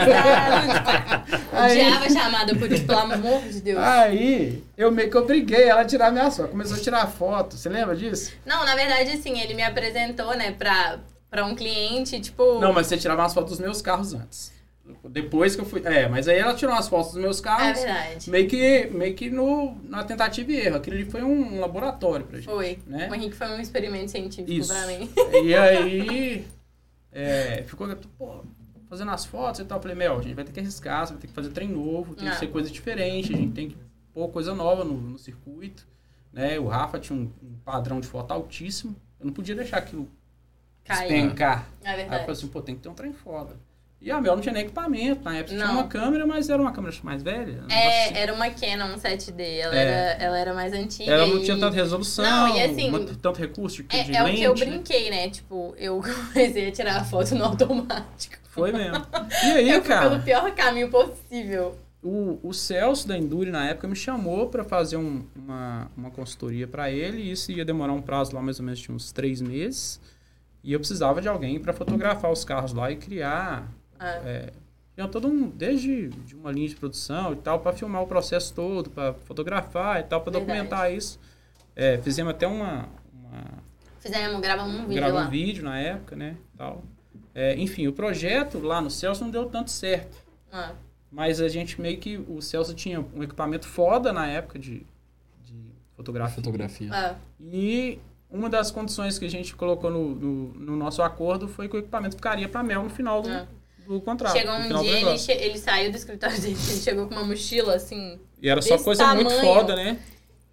Aí. Odiava a chamada por isso, pelo amor de Deus. aí eu meio que obriguei ela a tirar minha foto. Começou a tirar foto. Você lembra disso? Não, na verdade, assim, ele me apresentou, né, pra, pra um cliente, tipo... Não, mas você tirava umas fotos dos meus carros antes. Depois que eu fui. É, mas aí ela tirou umas fotos dos meus É carros. verdade. meio que, meio que no, na tentativa e erro. Aquilo ali foi um laboratório pra gente. Foi. Né? O Henrique foi um experimento científico Isso. pra mim. E aí, é, ficou pô, fazendo as fotos e tal. Eu falei, Mel, a gente vai ter que arriscar, você vai ter que fazer trem novo, tem Ah. que ser coisa diferente, a gente tem que pôr coisa nova no, no circuito. Né? O Rafa tinha um, um padrão de foto altíssimo. Eu não podia deixar aquilo Caiu. despencar. É Aí eu falei assim, pô, tem que ter um trem foda. E a Mel não tinha nem equipamento, na época tinha Não. uma câmera, mas era uma câmera mais velha. É, negócio era uma Canon 7D, ela, É. era, ela era mais antiga. Ela não e- tinha tanta resolução, Não, e assim, uma- tanto recurso de, de É, é o que eu lente, né? brinquei, né? Tipo, eu comecei a tirar a foto no automático. Foi mesmo. E aí, eu fui cara, pelo pior caminho possível. o, o Celso da Endure na época me chamou pra fazer um- uma, uma consultoria pra ele e isso ia demorar um prazo lá mais ou menos de uns três meses. E eu precisava de alguém pra fotografar os carros lá e criar Ah, É, tinha todo um, desde de uma linha de produção e tal, para filmar o processo todo, para fotografar e tal, para documentar isso. É, fizemos até uma, uma fizemos, gravamos um vídeo gravamos um vídeo na época, né, tal. É, enfim, o projeto lá no Celso não deu tanto certo, Ah, mas a gente meio que o Celso tinha um equipamento foda na época de, de fotografia. fotografia. ah, E uma das condições que a gente colocou no, no, no nosso acordo foi que o equipamento ficaria para Mel no final do, ah. do contrato. Chegou um dia, ele, che- ele saiu do escritório dele, ele chegou com uma mochila, assim. E era só coisa muito tamanho. foda, né?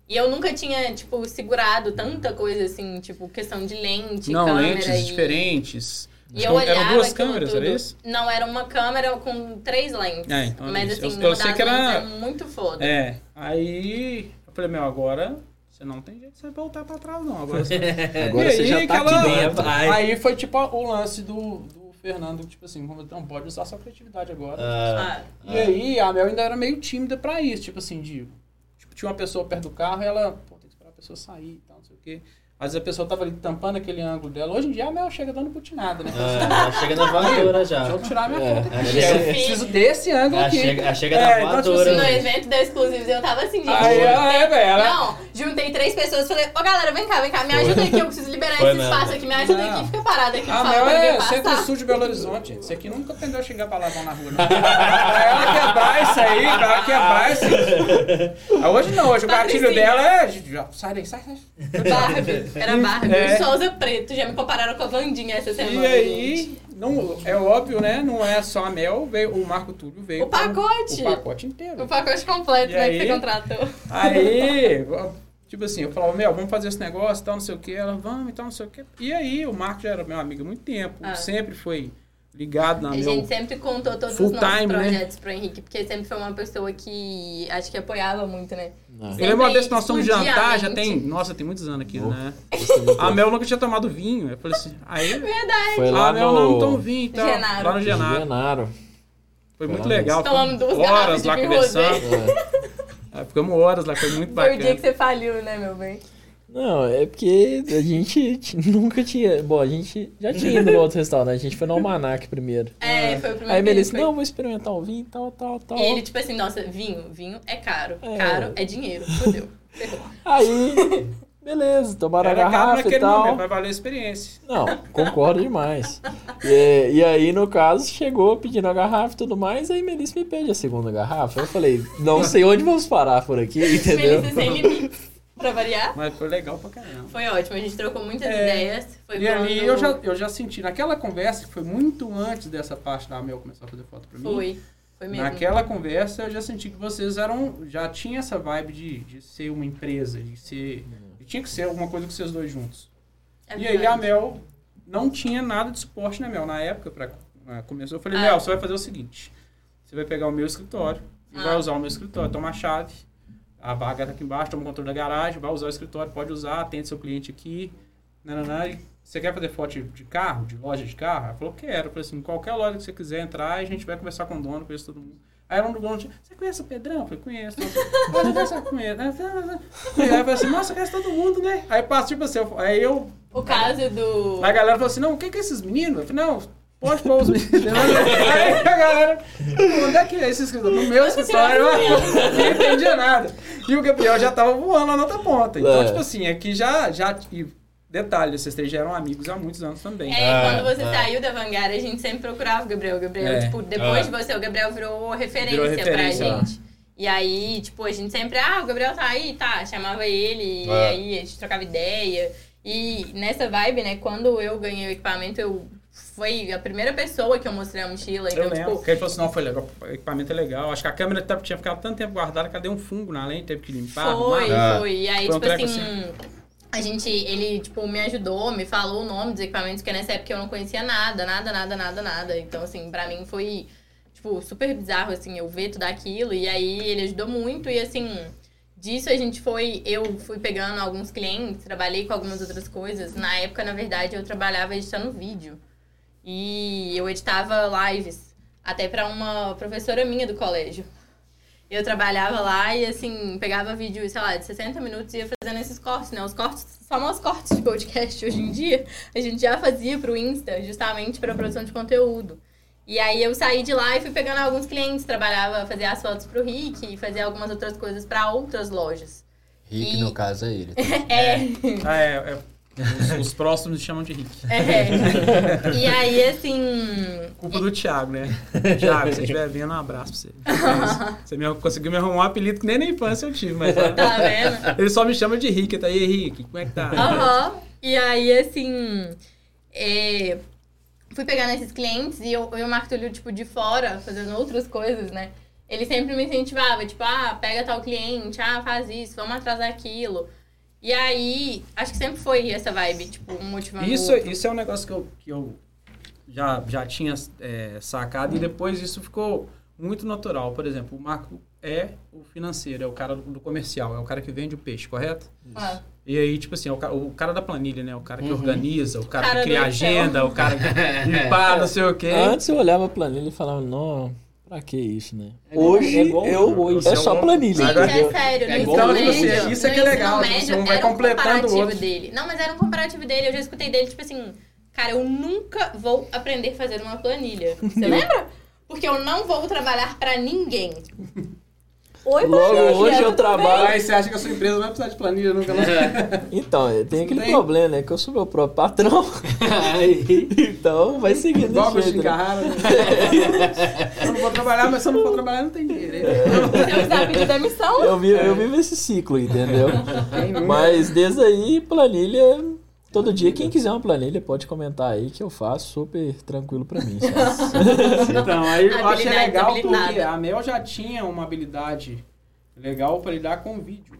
E eu nunca tinha, tipo, segurado tanta coisa, assim, tipo, questão de lente, Não, câmera lentes e... diferentes. E eu olhava eram duas câmeras, tudo. era isso? Não, era uma câmera com três lentes. É, então era Mas assim, Eu- eu sei que era- lentes é muito foda. É. Aí eu falei, meu, agora você não tem jeito de você voltar pra trás, não. Agora você... Agora você aí, já tá aquela- aqui dentro. Aí foi tipo o lance do, do Fernando, tipo assim, como não pode usar sua criatividade agora. Ah, Ah, E aí a Mel ainda era meio tímida pra isso, tipo assim, de. Tipo, tinha uma pessoa perto do carro e ela, pô, tem que esperar a pessoa sair e tal, não sei o quê. Às vezes a pessoa tava ali tampando aquele ângulo dela. Hoje em dia a Mel chega dando putinada, né? ah, chega na voadora já. Deixa eu tirar minha É, foto aqui. chega- Eu preciso desse ângulo A aqui. chega, a chega É, na então, tipo voadora. assim, no né? evento da Exclusivos eu tava assim, gente. Aí, juntei- é, velho. ela- Não, juntei três pessoas e falei, ô galera, vem cá, vem cá, me ajuda aqui, eu preciso liberar Foi esse mesmo. espaço aqui, me ajuda Não. aqui, fica parada aqui, A por Mel é pra centro passar. sul de Belo Horizonte, gente. Isso aqui nunca aprendeu a xingar palavrão na rua, não. pra ela quebrar isso aí, pra ela quebrar isso. Ah, Hoje não, hoje o gatilho Patricinha. dela é. já- Sai daí, sai, sai. Barbie. Era Barbie. É. Eu só usa preto. Já me compararam com a Vandinha essa semana. E aí, gente. não, é óbvio, né? Não é só a Mel, veio, o Marco Túlio veio. O pacote. Com, o pacote inteiro. O pacote completo, E né, aí? que você contratou. Aí, tipo assim, eu falava, Mel, vamos fazer esse negócio, tal, não sei o que. Ela, vamos e tal, não sei o que. E aí, o Marco já era meu amigo há muito tempo, Ah. sempre foi ligado na A gente sempre contou todos Full os nossos time, né? projetos pro Henrique, porque sempre foi uma pessoa que acho que apoiava muito, né? Eu lembro uma vez que nós fomos a jantar, já tem. Nossa, tem muitos anos aqui, Oh. né? Muito- A Mel nunca tinha tomado vinho. Eu falei assim, aí. Verdade. Foi lá Mel, no... não, não tomo vinho e tal. Genaro. Lá no Genaro. Genaro. Foi muito Foi lá legal. Tomamos ficamos duas horas lá conversando. É. É, ficamos horas lá, foi muito Foi o dia bacana. que você faliu, né, meu bem? Não, é porque a gente nunca tinha. Bom, a gente já tinha ido no outro restaurante, a gente foi no Almanac primeiro. É, foi o primeiro Aí Melissa, foi. não, vou experimentar o vinho, tal, tal, tal. E ele, tipo assim, nossa, vinho, vinho é caro. É. Caro é dinheiro. Fudeu. Ferrou. Aí, beleza, tomaram a Era caro garrafa naquele e tal. momento, vai valer a experiência. Não, concordo demais. E, e aí, no caso, chegou pedindo a garrafa e tudo mais, aí Melissa me pede a segunda garrafa. Eu falei, não sei onde vamos parar por aqui, entendeu? Melissa sem limites. Pra variar. Mas foi legal pra caramba. Foi ótimo, a gente trocou muitas É. ideias. Foi E ali quando- eu já, eu já senti, naquela conversa, que foi muito antes dessa parte da Mel começar a fazer foto pra mim. Foi. Foi mesmo. Naquela conversa eu já senti que vocês eram. Já tinha essa vibe de, de ser uma empresa, de ser. de tinha que ser alguma coisa com vocês dois juntos. É e aí a. Mel não tinha nada de suporte, né, Mel? Na época, pra, ah, começou, eu falei, Ah. Mel, você vai fazer o seguinte: você vai pegar o meu escritório e Ah. vai usar o meu escritório, toma a chave, a vaga tá aqui embaixo, toma o controle da garagem, vai usar o escritório, pode usar, atende seu cliente aqui. Nananã, e você quer fazer foto de- carro, de loja de carro? Ela falou, quero. Eu falei assim, qualquer loja que você quiser entrar, a gente vai conversar com o dono, conheço todo mundo. Aí ela do dono, você conhece o Pedrão? Eu falei, conheço. Pode conversar com ele. Aí eu falei assim, nossa, conhece todo mundo, né? Aí passa, tipo assim, aí eu O caso do. Aí a galera falou assim, não, o que que é esses meninos? Eu falei, não, pode pôr os meninos. Aí a galera, onde é que é esse escritório? No meu escritório, eu não entendia nada. E o Gabriel já tava voando lá na outra ponta. Então, É. tipo assim, aqui já, já, e detalhe, vocês três já eram amigos há muitos anos também. É, Ah, quando você ah. saiu da Vanguard, a gente sempre procurava o Gabriel. O Gabriel, É. tipo, depois Ah. de você, o Gabriel virou referência, Virou referência, pra gente. E aí, tipo, a gente sempre, ah, o Gabriel tá aí, tá, chamava ele, e Ah. aí a gente trocava ideia. E nessa vibe, né, quando eu ganhei o equipamento, eu foi a primeira pessoa que eu mostrei a mochila. Então, Eu lembro, tipo, porque ele falou assim, não, foi legal, o equipamento é legal. Acho que a câmera tinha ficado tanto tempo guardada que ela deu um fungo na lente, teve que limpar, Foi, arrumar. Ah. foi. E aí, Foi um tipo treco assim, a gente, ele, tipo, me ajudou, me falou o nome dos equipamentos, porque nessa época eu não conhecia nada, nada, nada, nada, nada. Então, assim, pra mim foi, tipo, super bizarro, assim, eu ver tudo aquilo. E aí ele ajudou muito e, assim, disso a gente foi, eu fui pegando alguns clientes, trabalhei com algumas outras coisas. Na época, na verdade, eu trabalhava editando vídeo. E eu editava lives, até pra uma professora minha do colégio. Eu trabalhava lá e, assim, pegava vídeo, sei lá, de 60 minutos e ia fazendo esses cortes, né? Os cortes, famosos cortes de podcast hoje em dia, a gente já fazia pro Insta, justamente para produção de conteúdo. E aí eu saí de lá e fui pegando alguns clientes, trabalhava, fazia as fotos pro Rick e fazia algumas outras coisas para outras lojas. Rick, E- no caso, é ele. É, Ah, é, é. Os, os próximos chamam de Rick. é. E aí, assim, Culpa do Thiago, né? Thiago, se você estiver vendo, um abraço pra você. Você me, conseguiu me arrumar um apelido que nem na infância eu tive, mas tá vendo? ele só me chama de Rick. Tá aí, Rick, como é que tá? Aham. E aí, assim, é, fui pegando esses clientes e eu, eu e o Marco Túlio, tipo, de fora, fazendo outras coisas, né? Ele sempre me incentivava, tipo, ah, pega tal cliente, ah, faz isso, vamos atrasar aquilo. E aí, acho que sempre foi essa vibe, tipo, um motivando o Isso, isso é um negócio que eu, que eu já, já tinha é, sacado e depois isso ficou muito natural. Por exemplo, o Marco é o financeiro, é o cara do, do comercial, é o cara que vende o peixe, correto? Ah, E aí, tipo assim, é o, ca- o cara da planilha, né? O cara que Uhum. organiza, o cara, Cara que cria agenda, o cara que limpar, não sei o quê. Antes eu olhava a planilha e falava, não, pra que isso, né? É Hoje é igual eu, hoje. é só planilha, Gente, entendeu? é sério, no É ensino igual- médio, Tipo assim, isso é no que é legal, ensino médio, um vai era um completando o comparativo outro. dele. Não, mas era um comparativo dele, eu já escutei dele, tipo assim, cara, eu nunca vou aprender a fazer uma planilha. Você lembra? Porque eu não vou trabalhar pra ninguém. Oi, Logo planilha, hoje eu tudo trabalho. Aí você acha que a sua empresa não vai precisar de planilha nunca mais. Então, tem aquele Tem. problema, né? Que eu sou meu próprio patrão. então vai seguir Igual desse né? Carrara. Né? eu não vou trabalhar, mas se eu não for trabalhar, não tem dinheiro. eu precisar pedir demissão, Eu vivo, eu vivo esse ciclo, entendeu? Mas desde aí, planilha. Todo dia, quem quiser uma planilha, pode comentar aí que eu faço super tranquilo pra mim. Então, aí eu achei legal porque a Mel já tinha uma habilidade legal pra lidar com vídeo.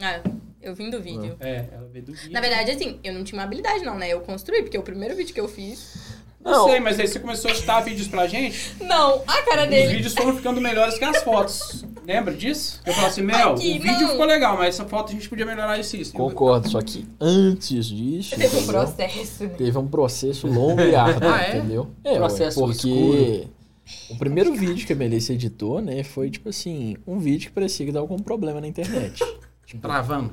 Ah, eu vim do vídeo. É, ela veio do vídeo. Na verdade, assim, eu não tinha uma habilidade, não, né? Eu construí, porque o primeiro vídeo que eu fiz. Não Não, sei, mas aí você começou a citar vídeos pra gente. Não, a cara Os dele. vídeos foram ficando melhores que as fotos. Lembra disso? Eu falei assim, Mel, Aqui, o vídeo não. ficou legal, mas essa foto a gente podia melhorar isso. isso. concordo. Só que antes disso. Teve um processo, né? Teve um processo longo e árduo, Ah, é? entendeu? É, ué, Processo porque escuro. o primeiro vídeo que a Melissa editou, né, foi tipo assim, um vídeo que parecia que dava algum problema na internet. Travando.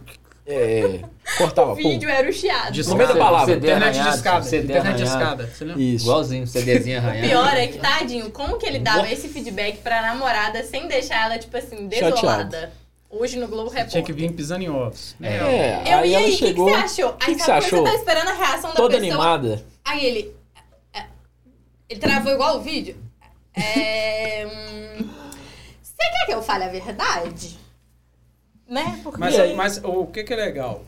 É, cortava, O pum. vídeo era o chiado. No meio da palavra. CD Internet de arranhado, escada. CD Internet de arranhado. escada. Você lembra? Isso. Igualzinho, CDzinho O arranhado. pior é que, tadinho, como que ele dava esse feedback pra namorada sem deixar ela, tipo assim, desolada? Hoje no Globo Repórter. Tinha que vir pisando em ovos. É. É, Eu aí e aí, o que, que chegou você achou? Aí que que você achou? você tá esperando a reação da toda pessoa? animada. Aí ele. é, Ele travou igual o vídeo. É. hum, Você quer que eu fale a verdade? Né? Porque. Mas, mas o que, que é legal?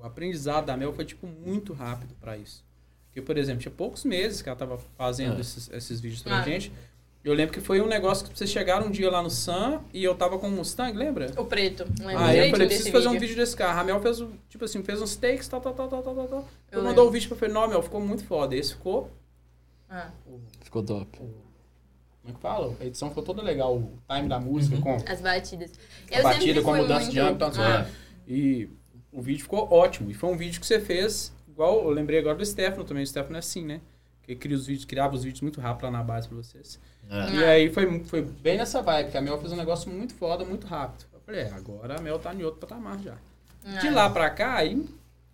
O aprendizado da Mel foi, tipo, muito rápido pra isso. Porque, por exemplo, tinha poucos meses que ela tava fazendo É. esses, esses vídeos pra Ah. gente. Eu lembro que foi um negócio que vocês chegaram um dia lá no Sam e eu tava com um Mustang, lembra? O preto. Lembra Aí eu direitinho falei, preciso fazer um vídeo. vídeo desse carro. A Mel fez, o- tipo assim, fez uns takes, tal, tal, tal, tal, tal, tal. Eu Eu mandou lembro. o vídeo pra eu falei, não, Mel, ficou muito foda. Esse ficou, Ah, Ficou top. Como é que fala? A edição ficou toda legal, o time da música, com as batidas. a Eu batida, sempre com a mudança muito... de âmbito, Ah, tal. E o vídeo ficou ótimo. E foi um vídeo que você fez, igual eu lembrei agora do Stefano também. O Stefano é assim, né? Que cria os vídeos, criava os vídeos muito rápido lá na base pra vocês. É. E aí foi, foi bem nessa vibe, que a Mel fez um negócio muito foda, muito rápido. Eu falei, é, agora a Mel tá em outro patamar já. De ah. lá pra cá, aí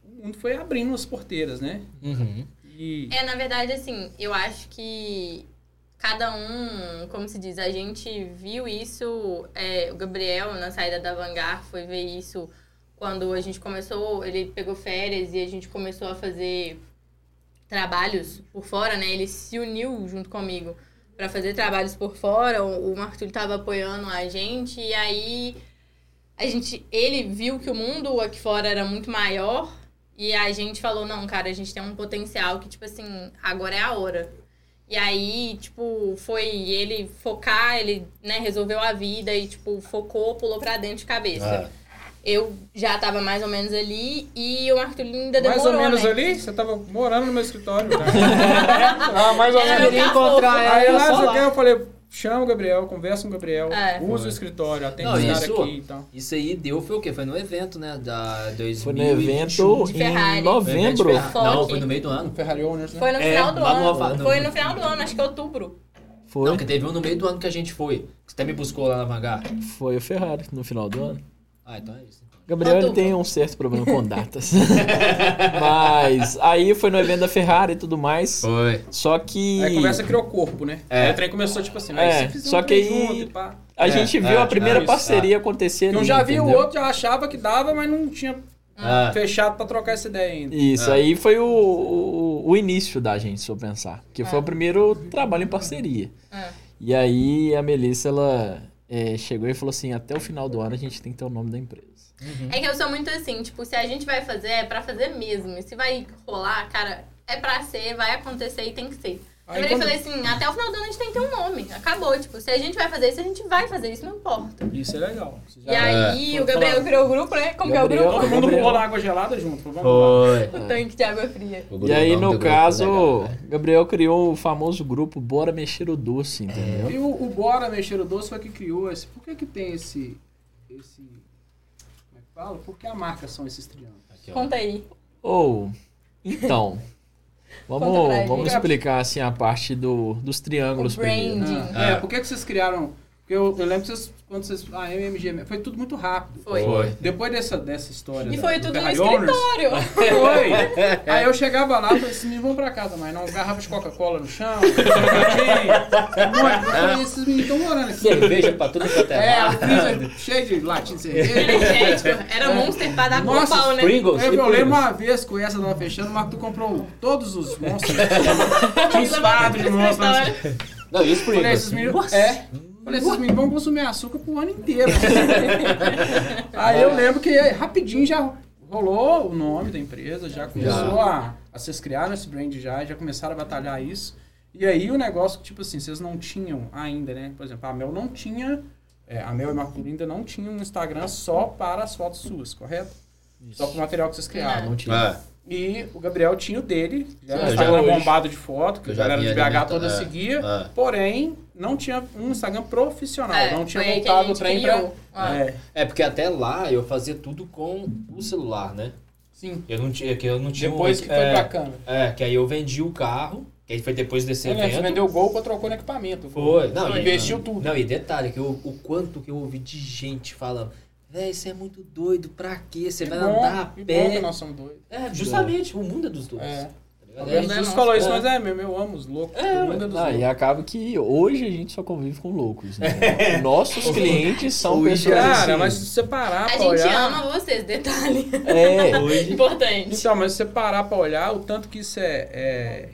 o mundo foi abrindo as porteiras, né? Uhum. E É, na verdade, assim, eu acho que cada um, como se diz, a gente viu isso. é, o Gabriel, na saída da Vanguard, foi ver isso quando a gente começou. Ele pegou férias e a gente começou a fazer trabalhos por fora, né? Ele se uniu junto comigo para fazer trabalhos por fora. O, o Marco Túlio tava apoiando a gente e aí a gente, ele viu que o mundo aqui fora era muito maior e a gente falou, não, cara, a gente tem um potencial que, tipo assim, agora é a hora. E aí, tipo, foi ele focar, ele, né, resolveu a vida e, tipo, focou, pulou pra dentro de cabeça. Ah. Eu já tava mais ou menos ali e o Túlio ainda mais demorou, ou menos né? ali, você tava morando no meu escritório. Já. ah, mais ou menos. meu Queria encontrar Aí ela você lá. quer, eu falei, chama o Gabriel, conversa com o Gabriel, É. usa Foi. o escritório, atende Não, esse cara isso- aqui e tal. Isso aí deu, foi o quê? Foi no evento, né? Da 2021. Foi no evento De Ferrari. em novembro. Evento Ferrari. Não, foi no meio do ano. Ferrari Owners, né? Foi no É, final do lá no ano. No- Foi no final do ano, acho que é outubro. Foi, Não, que teve um no meio do ano que a gente foi. Que você até me buscou lá na Vanguard. foi o Ferrari no final do ano. Ah, então é isso. Gabriel ele tem um certo problema com datas. Mas aí foi no evento da Ferrari e tudo mais. Foi. Só que Aí a conversa criou corpo, né? É. Aí o trem começou tipo assim, É, aí se fizer só um que aí- junto pá. a É, gente viu é, a primeira é isso, parceria acontecer Porque um ali, já via, o entendeu? outro já achava que dava, mas não tinha Ah. fechado pra trocar essa ideia ainda. Isso, É. aí foi o, o, o início da gente, se eu pensar. Que foi É. o primeiro trabalho em parceria. É. E aí a Melissa, ela é, chegou e falou assim, até o final do ano a gente tem que ter o nome da empresa. É que eu sou muito assim, tipo, se a gente vai fazer, é pra fazer mesmo. E se vai rolar, cara, é pra ser, vai acontecer e tem que ser. Aí eu virei quando- falei assim, até o final do ano a gente tem que ter um nome. Acabou, tipo, se a gente vai fazer isso, a gente vai fazer isso, não importa. Isso é legal. E aí É. o Gabriel criou o grupo, né? Como que é o Gabriel- grupo? Todo mundo Gabriel. pulou na água gelada junto. Vamos lá. Foi. O tanque de água fria. E aí, no caso, Gabriel criou o famoso grupo Bora Mexer o Doce, entendeu? E o, o Bora Mexer o Doce foi que criou esse. Por que que tem esse. esse como é que fala? Por que a marca são esses triângulos? Conta aí. Ou, então, Conta vamos, vamos explicar assim a parte do, dos triângulos O branding. primeiro. Ah, É. é, por que que vocês criaram Porque eu, eu lembro que vocês, quando vocês. A MMG foi tudo muito rápido. Foi. Foi. Depois dessa, dessa história. E da- foi do tudo no Ferrari Owners, escritório. Foi. Aí eu chegava lá e falei, esses meninos vão pra casa, mas não, garrafa de Coca-Cola no chão. Eu falei, esses meninos estão morando aqui. Cerveja pra tudo quanto é, É, freezer cheio de latinha de cerveja. Energético. Era monster pra dar com Nossa, pau, né? Pringles. Eu, eu lembro uma vez que essa tava fechando, o Marco comprou todos os monstros. Tinha uns fardos de monstros. Não, e os Falei, Pringles? esses meninos. É. Falei, esses meninos vão consumir açúcar pro ano inteiro. Aí eu lembro que rapidinho já rolou o nome da empresa, já começou a, a vocês criaram esse brand já, já começaram a batalhar isso. E aí o negócio, tipo assim, vocês não tinham ainda, né? Por exemplo, a Mel não tinha. é, a Mel e Túlio ainda não tinham um Instagram só para as fotos suas, correto? Só para o material que vocês criaram. Não tinha. Ah, E o Gabriel tinha o dele, já um já Instagram bombado de foto, que a já galera de BH toda é, seguia, é. porém não tinha um Instagram profissional, É, não tinha voltado a o gente trem criou. pra... Ah. É, É, porque até lá eu fazia tudo com o celular, né? sim. Eu não tinha, que eu não tinha Depois um- que foi é, pra câmera. É, que aí eu vendi o carro, que aí foi depois desse Você você evento. vendeu o Gol pra trocar no equipamento. Foi, não, e- Investiu tudo. Não, e detalhe, que eu, o quanto que eu ouvi de gente falando, véi, isso é muito doido, pra quê? Você Que vai bom, andar a que bom pé. que nós somos doidos. É, justamente, o mundo é dos dois. É. É, Jesus nosso, falou isso, é. mas é mesmo, eu amo os loucos. É, mundo é dos Ah, e loucos. acaba que hoje a gente só convive com loucos, né? Nossos clientes são Hoje, pessoas Cara, assim. mas se você parar A pra gente olhar... ama vocês, detalhe. É, Importante. Então, mas se você parar pra olhar, o tanto que isso é... é,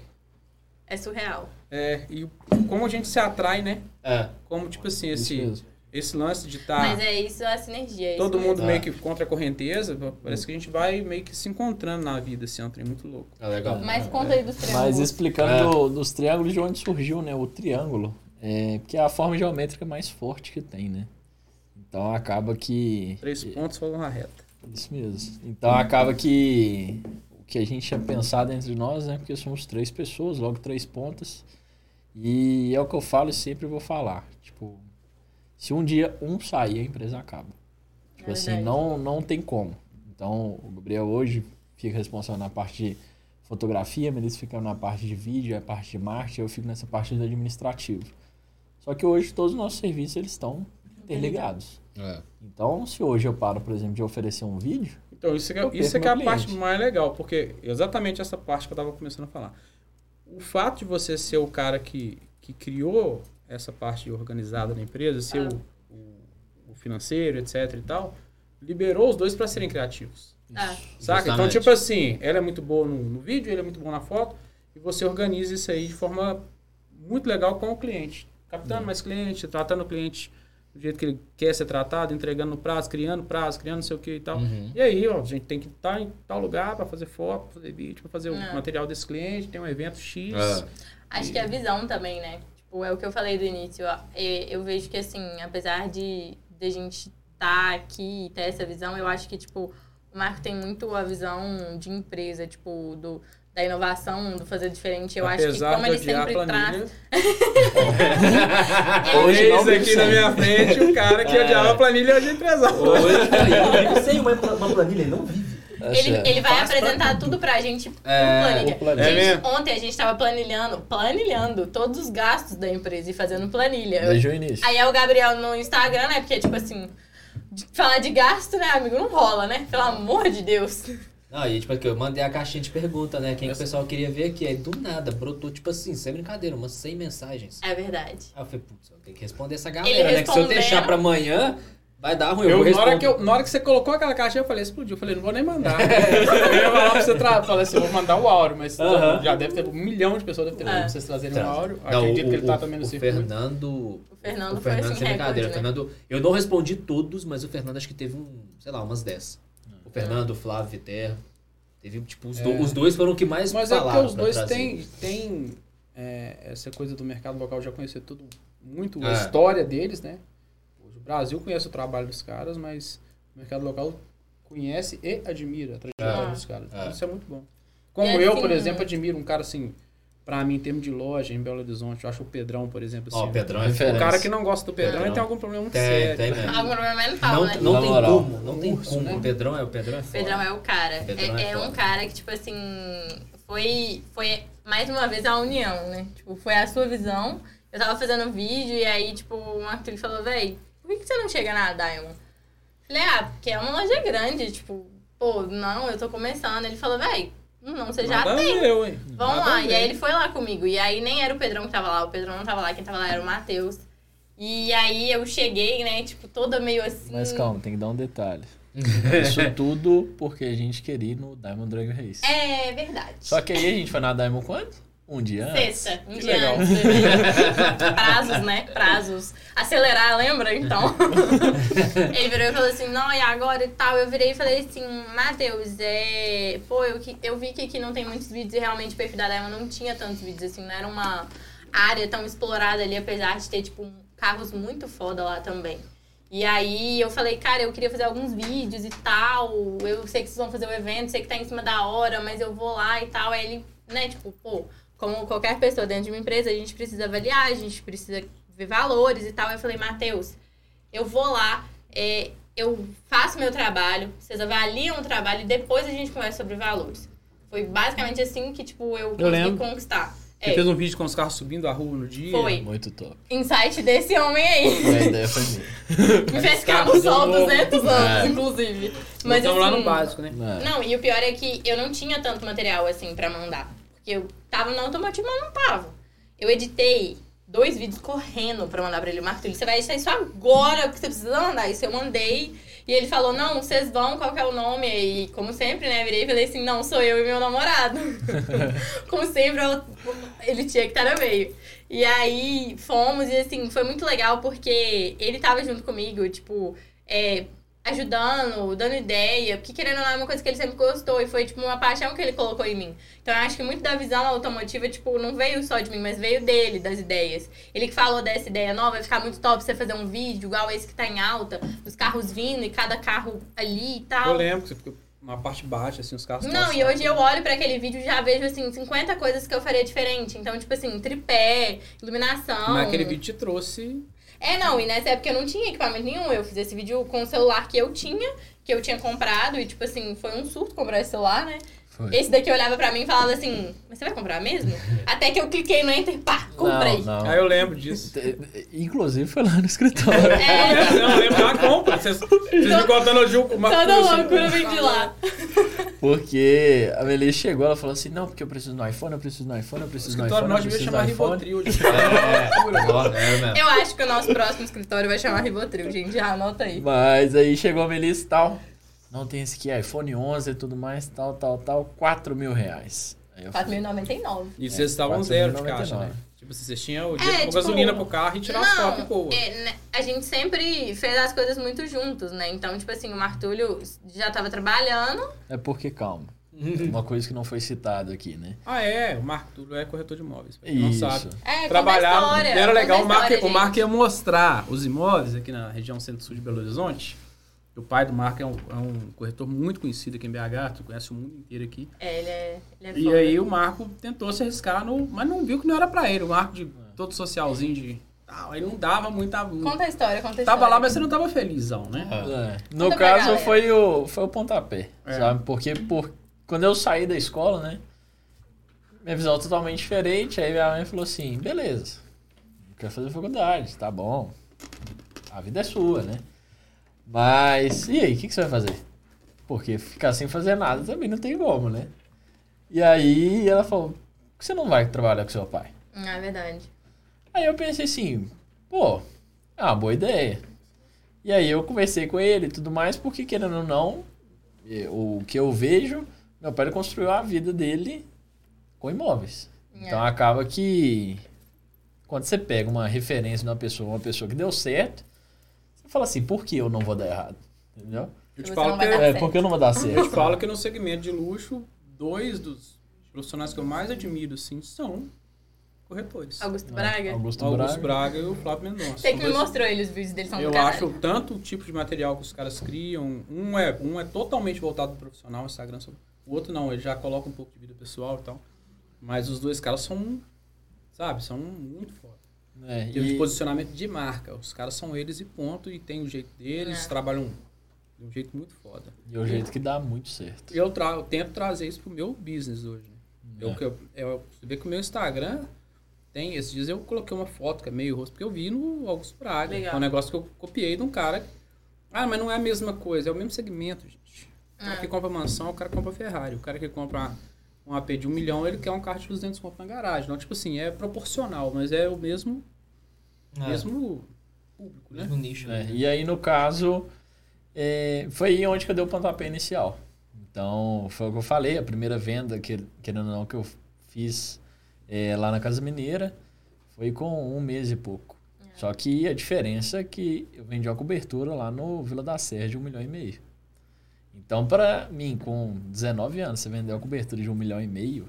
É surreal. é e como a gente se atrai, né? É. Como, tipo assim, isso esse, mesmo. Esse lance de estar... Mas é isso a sinergia. é isso todo mesmo. mundo Ah. meio que contra a correnteza, parece que a gente vai meio que se encontrando na vida, assim, é um trem muito louco. É legal. Mas conta aí dos Mas triângulos. explicando É. do- dos triângulos de onde surgiu, né? O triângulo. É, porque é a forma geométrica mais forte que tem, né? Então acaba que. Três pontos foram na reta. Isso mesmo. Então acaba que o que a gente tinha pensado entre nós, né? Porque somos três pessoas, logo três pontas. E é o que eu falo e sempre vou falar. Tipo, se um dia um sair, a empresa acaba. Tipo É assim, não, não tem como. Então, o Gabriel hoje fica responsável na parte de fotografia, a Melissa fica na parte de vídeo, a parte de marketing, eu fico nessa parte do administrativo. Só que hoje todos os nossos serviços eles estão interligados. É. Então, se hoje eu paro, por exemplo, de oferecer um vídeo, Então, isso, é, Eu isso é que é a meu parte cliente. mais legal, porque exatamente essa parte que eu tava começando a falar. O fato de você ser o cara que, que criou essa parte organizada da empresa, ser Ah. o, o, o financeiro, etc e tal, liberou os dois para serem criativos. Ah, Saca? Então, Justamente. tipo assim, ela é muito boa no, no vídeo, ele é muito bom na foto, e você organiza isso aí de forma muito legal com o cliente. Captando mais cliente, tratando o cliente do jeito que ele quer ser tratado, entregando no prazo, criando prazo, criando não sei o que e tal. Uhum. E aí, ó, a gente tem que estar em tal lugar para fazer foto, pra fazer vídeo, para fazer o É. material desse cliente, tem um evento X. É. Acho que é a visão também, né? Tipo, é o que eu falei do início. Eu vejo que, assim, apesar de, de a gente estar aqui e ter essa visão, eu acho que, tipo, o Marco tem muito a visão de empresa, tipo, do, da inovação, do fazer diferente. Eu acho que Apesar como de ele sempre traz. Hoje não, aqui na minha frente o cara que É. odiava a planilha hoje é empresário. Hoje, eu sem uma, uma planilha, ele não vive. Ele, ele vai Faz apresentar tudo pra gente por É, planilha. por planilha. É Gente, ontem a gente tava planilhando, planilhando todos os gastos da empresa e fazendo planilha. Desde o início. Aí é o Gabriel no Instagram, né? Porque, tipo assim, falar de gasto, né, amigo? Não rola, né? Pelo amor de Deus. Não, e tipo, aqui, eu mandei a caixinha de pergunta, né? Quem que o pessoal queria ver aqui. Aí do nada, brotou, tipo assim, sem brincadeira, umas 100 mensagens. É verdade. Aí eu falei, putz, eu tenho que responder essa Ele galera, né? Que se eu deixar pra amanhã, vai dar ruim. Eu, Eu, vou na, hora que eu- na hora que você colocou aquela caixinha, eu falei, explodiu. Eu falei, não vou nem mandar. eu ia falar pra você trazer. Falei assim, eu vou mandar o áudio, mas Aham. já deve ter um milhão de pessoas deve ter pedido É. pra vocês trazerem Tá. um áudio. Não, Acredito o, que ele tá o- também no o circuito. Fernando. O Fernando, o foi Fernando, assim, sem brincadeira. recorde, O né? Fernando, eu não respondi todos, mas o Fernando acho que teve um, sei lá, umas 10. O Fernando, o Flávio, Viterra. Teve, tipo, os, do- É. os dois foram que mais Mas é falaram porque os dois trazer. têm, têm é, essa coisa do mercado local, já conhecer tudo, muito a É. história deles, né? O Brasil conhece o trabalho dos caras, mas o mercado local conhece e admira a trajetória É. dos caras. É. Isso é muito bom. Como E eu, assim- por exemplo, admiro um cara assim, pra mim, em termos de loja em Belo Horizonte, eu acho o Pedrão, por exemplo, Ó, assim. o Pedrão é Referência. O cara que não gosta do Pedrão, Pedrão. ele tem algum problema muito Tem, sério. tem né? mesmo. Algum problema mental, Não, né? não Na tem moral. como, não tem Urso, como. né? O Pedrão é, o Pedrão é foda. Pedrão é o cara. Pedrão é é é um cara que, tipo assim, foi, foi mais uma vez a união, né? Tipo, foi a sua visão Eu tava fazendo um vídeo e aí, tipo, o Arthur falou, véi, por que, que você não chega na Diamond? Falei, ah, porque é uma loja grande, tipo, pô, não, eu tô começando. Ele falou, véi, não, você já Nada tem. eu, hein? Vamos Nada lá. E aí ele foi lá comigo. E aí nem era o Pedrão que tava lá, o Pedrão não tava lá, quem tava lá era o Matheus. E aí eu cheguei, né, tipo, toda meio assim. Mas calma, tem que dar um detalhe. Isso tudo porque a gente queria ir no Diamond Drag Race. É verdade. Só que aí a gente foi na Diamond quando? Um dia antes. Sexta, um Que dia legal. antes. Prazos, né? Prazos. Acelerar, lembra? Então. Ele virou e falou assim, não, e agora e tal. Eu virei e falei assim, Matheus, é. Pô, eu, que- eu vi que aqui não tem muitos vídeos e realmente o perfil da Diamond não tinha tantos vídeos, assim, não era uma área tão explorada ali, apesar de ter, tipo, carros muito foda lá também. E aí eu falei, cara, eu queria fazer alguns vídeos e tal. Eu sei que vocês vão fazer o evento, sei que tá em cima da hora, mas eu vou lá e tal. Aí ele, né, tipo, pô, como qualquer pessoa dentro de uma empresa, a gente precisa avaliar, a gente precisa ver valores e tal. Eu falei, Matheus, eu vou lá, é, eu faço meu trabalho, vocês avaliam o trabalho e depois a gente conversa sobre valores. Foi basicamente assim que, tipo, eu consegui lembro. conquistar. Você É, fez um vídeo com os carros subindo a rua no dia. Foi. Muito top. insight desse homem aí. E a ideia foi minha. Me fez ficar no sol deu louco. 200 anos, É. inclusive. Mas Então lá assim, no básico, né? É. Não, e o pior é que eu não tinha tanto material assim pra mandar. Porque eu tava no automotivo, mas não tava. Eu editei dois vídeos correndo pra mandar pra ele. Marco, você vai editar isso agora, porque você precisa mandar. Isso eu mandei. E ele falou, não, vocês vão, qual que é o nome? E como sempre, né, virei e falei assim, não, sou eu e meu namorado. como sempre, eu- ele tinha que estar no meio. E aí fomos, e assim, foi muito legal porque ele tava junto comigo, tipo, é, ajudando, dando ideia, porque querendo ou não é uma coisa que ele sempre gostou e foi tipo uma paixão que ele colocou em mim. Então eu acho que muito da visão automotiva, tipo, não veio só de mim, mas veio dele, das ideias. Ele que falou dessa ideia nova, vai ficar muito top você fazer um vídeo igual esse que tá em alta, os carros vindo e cada carro ali e tal. Eu lembro que você ficou uma parte baixa, assim, os carros Não, e hoje eu olho pra aquele vídeo e já vejo, assim, 50 coisas que eu faria diferente. Então, tipo assim, tripé, iluminação. Mas aquele vídeo te trouxe. É, não, e nessa época eu não tinha equipamento nenhum. Eu fiz esse vídeo com o celular que eu tinha, que eu tinha comprado, e tipo assim, foi um surto comprar esse celular, né? Foi. Esse daqui olhava pra mim e falava assim, mas você vai comprar mesmo? Até que eu cliquei no enter, pá, comprei. Não, não. Aí eu lembro disso. Inclusive foi lá no escritório. É, Não, eu lembro da compra. Vocês, vocês me contando o jogo. Uma toda coisa assim. loucura vem de lá. Porque a Melissa chegou, ela falou assim: não, porque eu preciso no iPhone, eu preciso no iPhone, eu O preciso no escritório iPhone. nós eu devia preciso chamar. Rivotril. de- É mesmo. Eu acho que o nosso próximo escritório vai chamar Rivotril, gente. Já anota aí. Mas aí chegou a Melissa e tal. Não tem esse aqui, iPhone 11 e tudo mais, tal, tal, tal. 4 mil reais. Aí eu falei, 4.099. E vocês É, estavam zero de 4.099. caixa, né? Tipo, vocês tinham o É, dinheiro com tipo, gasolina pro carro e tirar as fotos boas. é, né, a gente sempre fez as coisas muito juntos, né? Então, tipo assim, o Martúlio já tava trabalhando. É porque, calma. Uma coisa que não foi citada aqui, né? Ah, é. O Marco Túlio é corretor de imóveis. pra quem Não sabe. É, Trabalhava. história, era legal. a O Marco, história, o Marco ia mostrar os imóveis aqui na região centro-sul de Belo Horizonte. O pai do Marco é um, é um corretor muito conhecido aqui em BH, tu conhece o mundo inteiro aqui. É, ele é, ele é E foda. aí o Marco tentou se arriscar, no, mas não viu que não era pra ele. O Marco de todo socialzinho de. tal, aí não dava muita. Conta a história, conta a história. Tava lá, mas você não tava felizão, né? É. No Conta pra caso, galera. foi o, foi o pontapé, É. sabe? Porque por, quando eu saí da escola, né? Minha visão é totalmente diferente. Aí minha mãe falou assim: beleza, quer fazer faculdade, tá bom. A vida é sua, né? Mas, e aí, o que, que você vai fazer? Porque ficar sem fazer nada também não tem como, né? E aí ela falou: você não vai trabalhar com seu pai? Ah, é verdade. Aí eu pensei assim, pô, é uma boa ideia. E aí eu conversei com ele e tudo mais, porque querendo ou não, eh, o que eu vejo, meu pai construiu a vida dele com imóveis. Então É. acaba que quando você pega uma referência de uma pessoa, uma pessoa que deu certo, você fala assim, por que eu não vou dar errado? Entendeu? Eu te falo que, É, certo. porque eu não vou dar eu te certo. falo que no segmento de luxo, dois dos profissionais que eu mais admiro, assim, são corretores. Augusto É, Braga. Augusto Augusto Braga. Braga e o Flávio Mendonça. Você que me mostrou ele, os vídeos dele são Eu caralho. acho tanto o tipo de material que os caras criam. Um é, um é totalmente voltado pro profissional, o Instagram. só- O outro não, ele já coloca um pouco de vida pessoal e tal. Mas os dois caras são, sabe, são muito foda. É, Em termos de e- posicionamento de marca. Os caras são eles e ponto. E tem o jeito deles, É. trabalham de um jeito muito foda. e é o jeito que dá muito certo. E eu, tra eu tento trazer isso pro meu business hoje. né? Eu, É. que eu, eu- você vê que o meu Instagram tem, esses dias eu coloquei uma foto que é meio rosto, porque eu vi no Augusto Praga. É um negócio que eu copiei de um cara. Ah, mas não é a mesma coisa, é o mesmo segmento, gente. O cara Ah. que compra mansão, o cara compra Ferrari. O cara que compra um AP de um milhão, ele quer um carro de 200 conto na garagem. Então, tipo assim, é proporcional, mas é o mesmo, É, mesmo público, né? mesmo nicho. É, né? e aí, no caso, é, foi aí onde que eu dei o pontapé inicial. Então, foi o que eu falei, a primeira venda, que, querendo ou não, que eu fiz é, lá na Casa Mineira, foi com um mês e pouco. Só que a diferença é que eu vendi uma cobertura lá no Vila da Serra de um milhão e meio. Então, para mim, com 19 anos, você vender uma cobertura de um milhão e meio,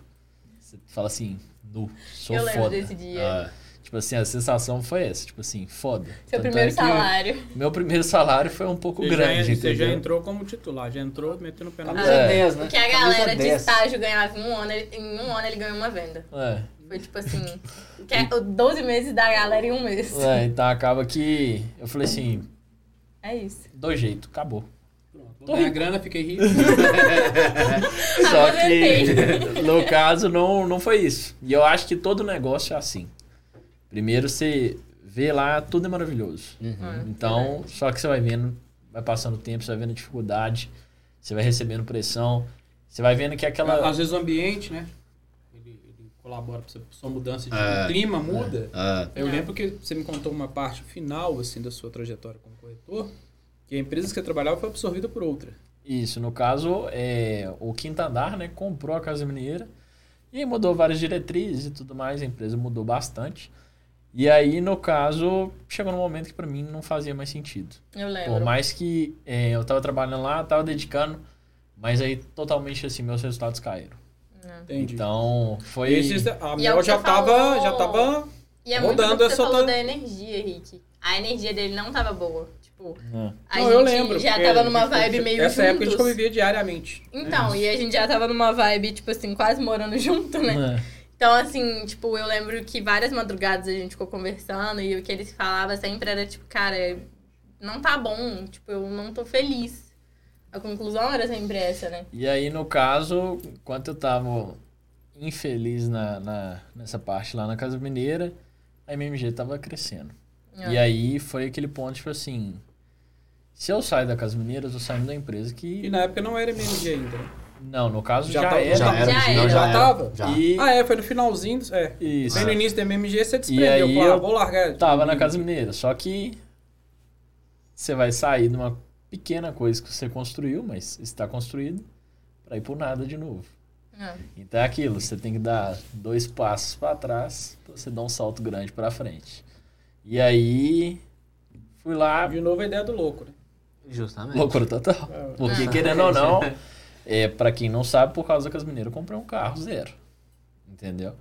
você fala assim, nu, sou Eu lembro foda. desse dia. Ah, tipo assim, a sensação foi essa, tipo assim, foda. Seu Tanto é primeiro que salário. Meu primeiro salário foi um pouco Você, grande, já, você já entrou como titular, já entrou metendo o pé na Camisa É. 10, né? Porque a galera de 10. estágio ganhava em um ano, ele- em um ano ele ganhou uma venda. É, Foi tipo assim, que é o 12 meses da galera em um mês. é, então acaba que eu falei assim, É isso. do jeito, acabou. Pronto, vou ganhar grana, fiquei rico. Só que no caso não, não foi isso. E eu acho que todo negócio é assim. Primeiro você vê lá, tudo é maravilhoso. Uhum. Então, só que você vai vendo, vai passando o tempo, você vai vendo dificuldade, você vai recebendo pressão, você vai vendo que aquela. Às vezes o ambiente, né? Ele, ele colabora pra sua mudança de É. o clima muda. Ah, Eu É. lembro que você me contou uma parte final assim da sua trajetória como corretor, que a empresa que você trabalhava foi absorvida por outra. Isso, no caso, é, o Quinta Andar, né, comprou a Casa Mineira e mudou várias diretrizes e tudo mais, a empresa mudou bastante. E aí, no caso, chegou num momento que pra mim não fazia mais sentido. Eu lembro. Por mais que é, eu tava trabalhando lá, tava dedicando, mas aí totalmente assim, meus resultados caíram. Entendi. Então, foi... E esses- a E é Mel que já tava, falou. já tava E é muito rodando do que você essa falou da energia, Rick. A energia dele não tava boa. Tipo, É. a Não, gente eu lembro. já tava numa gente- vibe meio Essa época a gente juntos. convivia diariamente. Então, e a gente já tava numa vibe, tipo assim, quase morando junto, né? É. Então, assim, tipo, eu lembro que várias madrugadas a gente ficou conversando e o que eles falavam sempre era, tipo, cara, não tá bom, tipo, eu não tô feliz. A conclusão era sempre essa, né? E aí, no caso, enquanto eu tava infeliz na, na- nessa parte lá na Casa Mineira, a MMG tava crescendo. E É. aí foi aquele ponto, tipo assim, se eu sair da Casa Mineira, eu tô saindo da empresa E que... na época não era MMG ainda. né? Não, no caso Já já, tava- era. já era, Já não, era. já tava? Já. E Ah, é, foi no finalzinho. do- É. isso. Bem no início da MMG você E desprendeu. aí falou, ah, eu vou largar. Tava na Casa Mineira, só que você vai sair de uma pequena coisa que você construiu, mas está construído, para ir por nada de novo. É. Então é aquilo, você tem que dar dois passos para trás pra você dar um salto grande para frente. E aí fui lá, De novo a ideia do louco, né? Justamente. loucura total. É. Porque querendo ou não, é, para quem não sabe, por causa da Casa Mineira eu comprei um carro zero. Entendeu?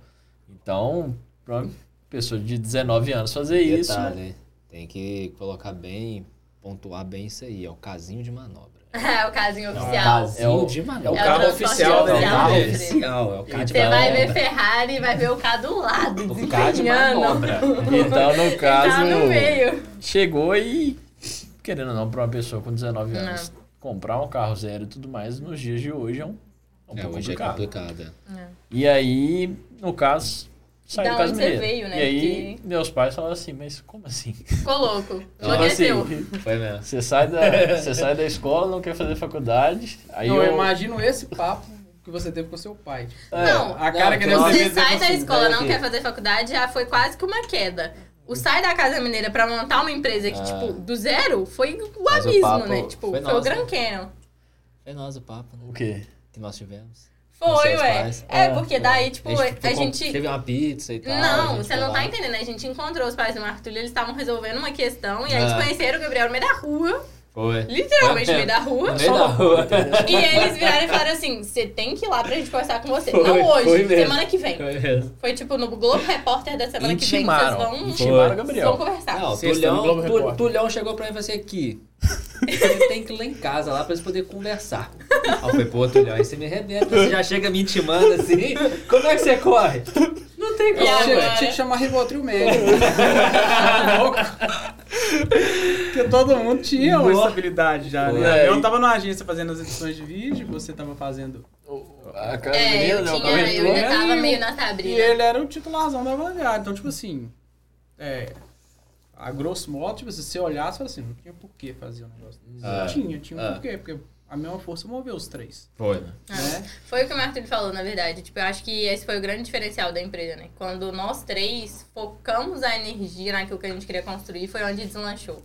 Então, pra uma pessoa de 19 anos fazer isso, Detalhe, tem que colocar bem, pontuar bem isso aí. É o casinho de manobra. É o casinho oficial. casinho É o- de É o manobra. É o carro oficial da É o oficial, carro né? Oficial, é o carro de Você vai ver Ferrari e vai ver o carro do lado, O carro de manobra. Então, no caso, Tá no meio. chegou e, querendo ou não, para uma pessoa com 19 Não. anos, comprar um carro zero e tudo mais, nos dias de hoje é um, é um É, pouco hoje é complicado. complicado. é. E aí, no caso, saí Da da casa onde você mineira. veio, né? E aí, Porque- meus pais falaram assim, mas como assim? Ficou louco. Assim, Foi mesmo. você sai, da, você sai da escola, não quer fazer faculdade, aí Não, eu... eu imagino esse papo que você teve com seu pai. É, Não, A cara que Não, deve Você ter sai da assim, escola, não quer fazer faculdade, já foi quase que uma queda. O sai da Casa Mineira pra montar uma empresa que, Ah. tipo, do zero, foi o Mas o abismo, papo né? Tipo, foi foi, o né? Canyon. Foi nós o papo, né? O quê? Que nós tivemos. Foi, ué. É, Ah, porque daí, tipo, a com- gente... Teve uma pizza e tal. a Não, gente você não lá. tá entendendo. A gente encontrou os pais do Marco Túlio, eles estavam resolvendo uma questão e aí eles Ah. conheceram o Gabriel no meio da rua, Foi. literalmente no meio da rua. No meio da rua. E eles viraram e falaram assim: você tem que ir lá pra gente conversar com você. Foi, não hoje, foi mesmo. semana que vem. Foi mesmo. Foi tipo no Globo Repórter da semana que vem. Intimaram, Vocês vão, intimaram Gabriel. vão conversar. Não, Tulhão, Tu- Repórter. Tulhão chegou pra mim e falou assim, aqui, você tem que ir lá em casa, lá pra eles poderem conversar. Aí eu falei, pô, Tulhão, aí você me arrebenta, você já chega me intimando assim, como é que você corre? Não tem como? Tinha, tinha que chamar Rivotril médico. Louco. Porque todo mundo tinha uma Boa. estabilidade já, É, né? Eu e- tava numa agência fazendo as edições de vídeo, você tava fazendo A É, eu né? O tinha, eu já tava meio na E sabrina. ele era o titularzão da Vanguard. Então, tipo assim, é, a grosso modo, tipo, se você olhasse, você fala assim, não tinha por que fazer o negócio. desse. Ah. Tinha, tinha um Ah. porquê, porque a mesma força moveu os três. Foi. Ah, Né? Foi o que o Martin falou, na verdade. Tipo, eu acho que esse foi o grande diferencial da empresa, né? Quando nós três focamos a energia naquilo que a gente queria construir, foi onde deslanchou.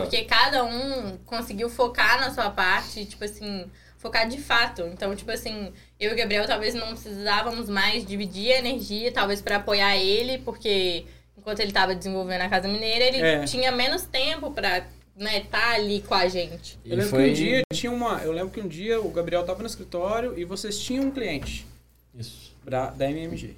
Porque cada um conseguiu focar na sua parte, tipo assim, focar de fato. Então, tipo assim, eu e o Gabriel talvez não precisávamos mais dividir a energia, talvez para apoiar ele, porque enquanto ele estava desenvolvendo a Casa Mineira, ele É. tinha menos tempo pra né, tá ali com a gente. E Eu lembro foi- que um dia tinha uma. Eu lembro que um dia o Gabriel tava no escritório e vocês tinham um cliente Isso. da, da MMG.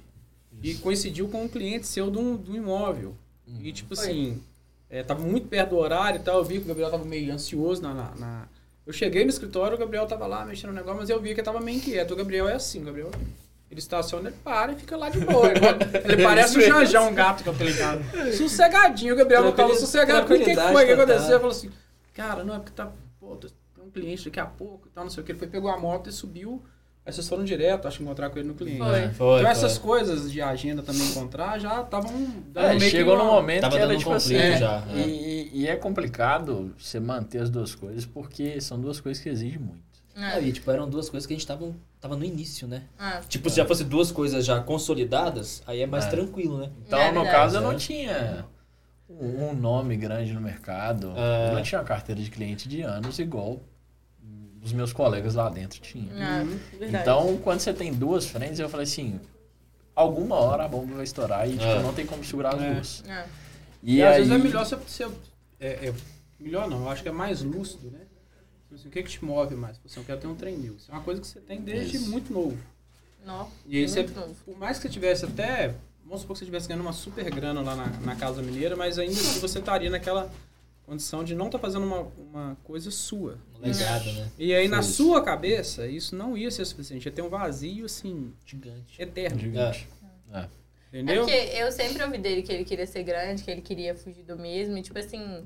E coincidiu com um cliente seu do, do imóvel. E tipo Foi. assim, é, tava muito perto do horário e tal. Eu vi que o Gabriel tava meio ansioso na. na- na- Eu cheguei no escritório, o Gabriel tava lá mexendo no negócio, mas eu vi que ele tava meio inquieto. O Gabriel é assim, o Gabriel. Ele estaciona, ele para e fica lá de boa. Ele, ele parece o Janjão, um gato que eu tô ligado. Sossegadinho, o Gabriel não tava sossegado. O que, foi? O que aconteceu? Eu falei assim, cara, não é porque tá. Pô, tem um cliente daqui a pouco e tal, não sei o que. Ele foi, pegou a moto e subiu. Aí vocês foram direto, acho que encontrar com ele no cliente. Foi. Foi, então essas foi. coisas de agenda também encontrar já estavam dando É, meio que chegou uma- no momento Tava que era dando tipo assim. já, e, é. e- e é complicado você manter as duas coisas, porque são duas coisas que exigem muito. Ah, e, tipo, eram duas coisas que a gente tava, tava no início, né? ah, Tipo, se já fosse duas coisas já consolidadas, aí é mais É. tranquilo, né? Então, É no caso, eu não É. tinha um, nome grande no mercado. É. Eu não tinha uma carteira de cliente de anos igual os meus colegas lá dentro tinham. ah, Uhum. Então, quando você tem duas frentes, eu falei assim, alguma hora a bomba vai estourar e tipo, É. não tem como segurar as É. duas. Ah, E, E, aí, às vezes é melhor você. você é, é- melhor não, eu acho que é mais lúcido, né? Tipo Assim, o que, que te move mais? Você não quer ter um trem new. Isso é uma coisa que você tem desde Isso. muito novo. não, E aí você, muito novo. por mais que você tivesse até. Vamos supor que você estivesse ganhando uma super grana lá na, na Casa Mineira, mas ainda assim você estaria naquela condição de não estar fazendo uma, uma coisa sua. Um legado, né? E aí na Foi isso. sua cabeça, isso não ia ser suficiente. Ia ter um vazio, assim, Gigante. eterno. gigante. É. É Entendeu? porque eu sempre ouvi dele que ele queria ser grande, que ele queria fugir do mesmo. E, tipo assim, é,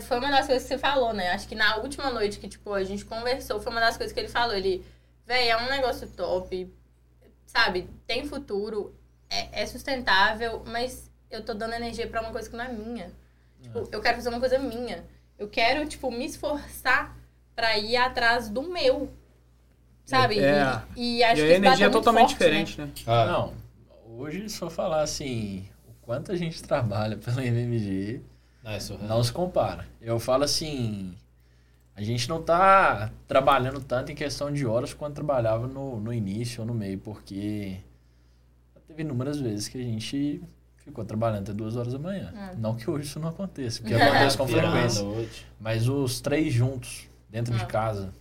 foi uma das coisas que você falou, né? Acho que na última noite que, tipo, a gente conversou, foi uma das coisas que ele falou. Ele, véi, é um negócio top, sabe? Tem futuro, é, é sustentável, mas eu tô dando energia pra uma coisa que não é minha. Tipo, eu quero fazer uma coisa minha. Eu quero, tipo, me esforçar pra ir atrás do meu. Sabe? É. E, e acho e que a energia é totalmente forte, né? diferente, né? Ah, Não, hoje eu falar assim, o quanto a gente trabalha pela MMG, Ah, é não se compara. Eu falo assim, a gente não tá trabalhando tanto em questão de horas quanto trabalhava no, no início ou no meio, porque teve inúmeras vezes que a gente ficou trabalhando até duas horas da manhã. É. Não que hoje isso não aconteça, porque acontece com Virando a frequência. noite. Mas os três juntos, dentro de Ah. casa,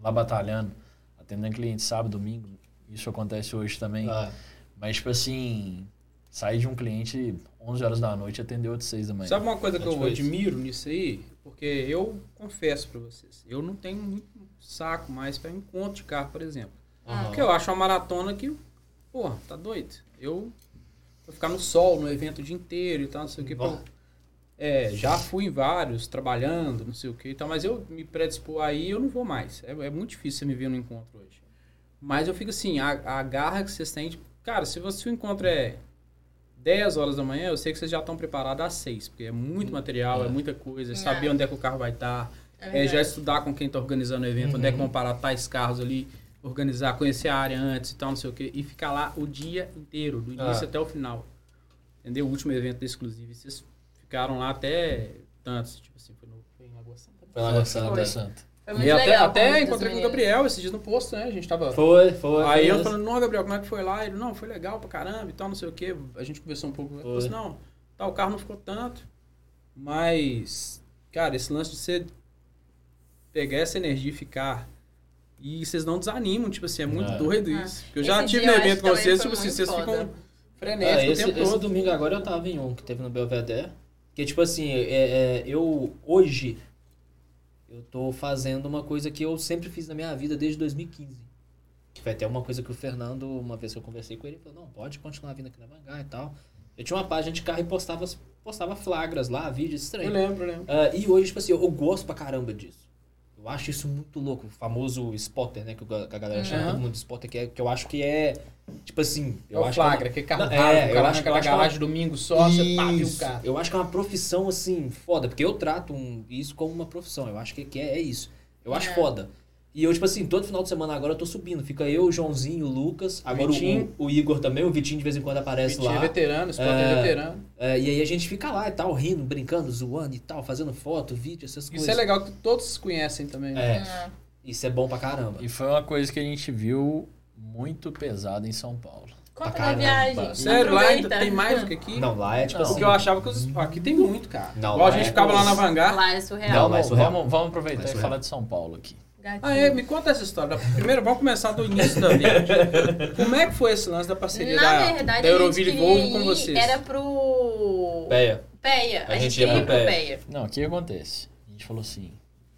lá batalhando, atendendo cliente sábado, domingo, isso acontece hoje também. Ah, Mas, tipo assim, sair de um cliente 11 horas da noite e atender outro 6 da manhã. Sabe uma coisa que eu Tipo admiro nisso aí? Porque eu confesso pra vocês, eu não tenho muito saco mais pra encontro de carro, por exemplo. aham. Porque eu acho uma maratona que, porra, tá doido. Eu vou ficar no sol, no evento o dia inteiro e tal, não sei o que. É, já fui em vários, trabalhando, não sei o que e tal, mas eu me predispor aí, eu não vou mais. É, é muito difícil você me ver no encontro hoje. Mas eu fico assim, a, a garra que vocês têm, de, cara, se você o encontro é 10 horas da manhã, eu sei que vocês já estão preparados às 6, porque é muito material, é, É. muita coisa, É. saber onde é que o carro vai estar, É é, já estudar com quem está organizando o evento, onde é que vão parar tais carros ali, organizar, conhecer a área antes e tal, não sei o quê, e ficar lá o dia inteiro, do início Ah. até o final. Entendeu? O último evento da Exclusive, vocês ficaram lá até tantos, tipo assim, foi, no, foi em Lagoa Santa. Foi na Foi. Santa. Foi muito E até, legal. até encontrei com o. Gabriel esses dias no posto, né? A gente tava. Foi, foi. Aí foi eu mesmo. falando, não, Gabriel, como é que foi lá? Ele, não, foi legal pra caramba e tal, não sei o quê. A gente conversou um pouco. Ele falou assim, não, tá, o carro não ficou tanto. Mas, cara, esse lance de você pegar essa energia e ficar. E vocês não desanimam, tipo assim, é muito É. doido É. isso. Porque eu já tive no eu evento com vocês, foi tipo assim, vocês foda. ficam Ah, frenéticos esse, o tempo esse todo. domingo agora eu tava em um que teve no Belvedere. Que tipo assim, é, é, eu hoje eu tô fazendo uma coisa que eu sempre fiz na minha vida desde 2015. Que foi até uma coisa que o Fernando, uma vez que eu conversei com ele, ele falou, não, pode continuar vindo aqui na Vanguard e tal. Eu tinha uma página de carro e postava, postava flagras lá, vídeos estranhos. eu lembro. Ah, e hoje, tipo assim, eu, eu gosto pra caramba disso. Eu acho isso muito louco. O famoso spotter, né? Que a galera chama Uhum. todo mundo de spotter, que, é, que eu acho que é. Tipo assim. É Eu o acho flagra, que que carro Não, é, o cara acho- arranca eu na acho que é uma- garagem domingo só, você pá, viu o Isso. Eu acho que é uma profissão, assim, foda. Porque eu trato um- isso como uma profissão. Eu acho que, que é, é isso. Eu acho É. foda. E eu, tipo assim, todo final de semana agora eu tô subindo. Fica eu, o Joãozinho, o Lucas. Agora o, Vitinho. o Igor também. O Vitinho de vez em quando aparece Vitinho é lá. veterano, spotter é É. veterano. É, e aí a gente fica lá e tal, rindo, brincando, zoando e tal, fazendo foto, vídeo, essas coisas. Isso é legal que todos conhecem também. É, Ah, isso é bom pra caramba. E foi uma coisa que a gente viu muito pesada em São Paulo. Conta da viagem. Sério, lá ainda Aproveita. tem mais do que aqui? Não, lá é tipo Não. assim. Porque eu achava que os- aqui tem muito, cara. Não, Igual a lá gente é- ficava lá na Vanguard. Lá é Não, surreal. mas vamos, surreal. vamos, vamos aproveitar e surreal. falar de São Paulo aqui. Gatinho. Ah, é? Me conta essa história. Primeiro, vamos começar do início da viagem. Como é que foi esse lance da parceria Na da, verdade, da a Euroville Volvo com vocês? Era pro... Péia. Peia. A A, gente gente ia queria ir pro Peia. Peia. Não, o que acontece? A gente falou assim,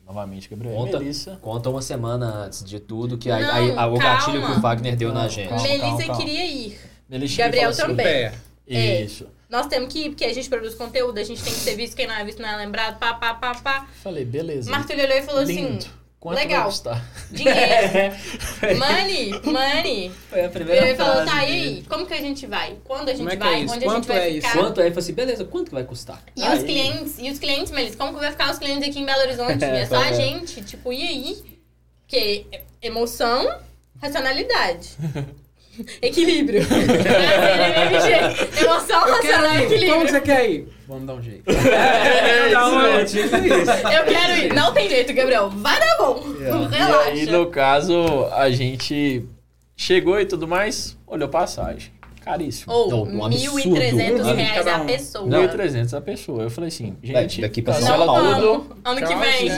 novamente, Gabriel Conta. Melissa. Conta uma semana antes de tudo, que aí, Não, aí- a- o gatilho calma. que o Wagner deu na Não, gente. calma. Melissa calma. queria ir. Melissa Gabriel assim, também. Pé. É. Isso. Nós temos que ir, porque a gente produz conteúdo, a gente tem que ser visto, quem não é visto não é lembrado, pá, pá, pá, pá. Falei, beleza. Martelo olhou e falou Lindo. assim, Quanto legal. vai custar? dinheiro, money, money. Foi a E primeira ele falou, tá, e aí, como que a gente vai? Quando a gente Como é que vai? é isso? Onde a gente Quanto vai é isso? ficar? Quanto? Aí eu falei assim, beleza, quanto que vai custar? E Aí. os clientes, e os clientes, Melis, como que vai ficar os clientes aqui em Belo Horizonte? É só a gente, tipo, e aí? Porque emoção, racionalidade. Equilíbrio. Emoção, Eu quero racional. Como que equilíbrio. você quer ir? Vamos dar um jeito. É, Dá uma- isso, tipo isso. Eu quero ir. Não tem jeito, Gabriel. Vai dar bom. E Relaxa. aí, no caso, a gente chegou e tudo mais, olhou passagem. Caríssimo. Ou Não, um 1.300 absurdo. reais a um. pessoa. Não. 1.300 a pessoa. Eu falei assim, Vai, gente, daqui pra cancela São Paulo. tudo. Ano que vem.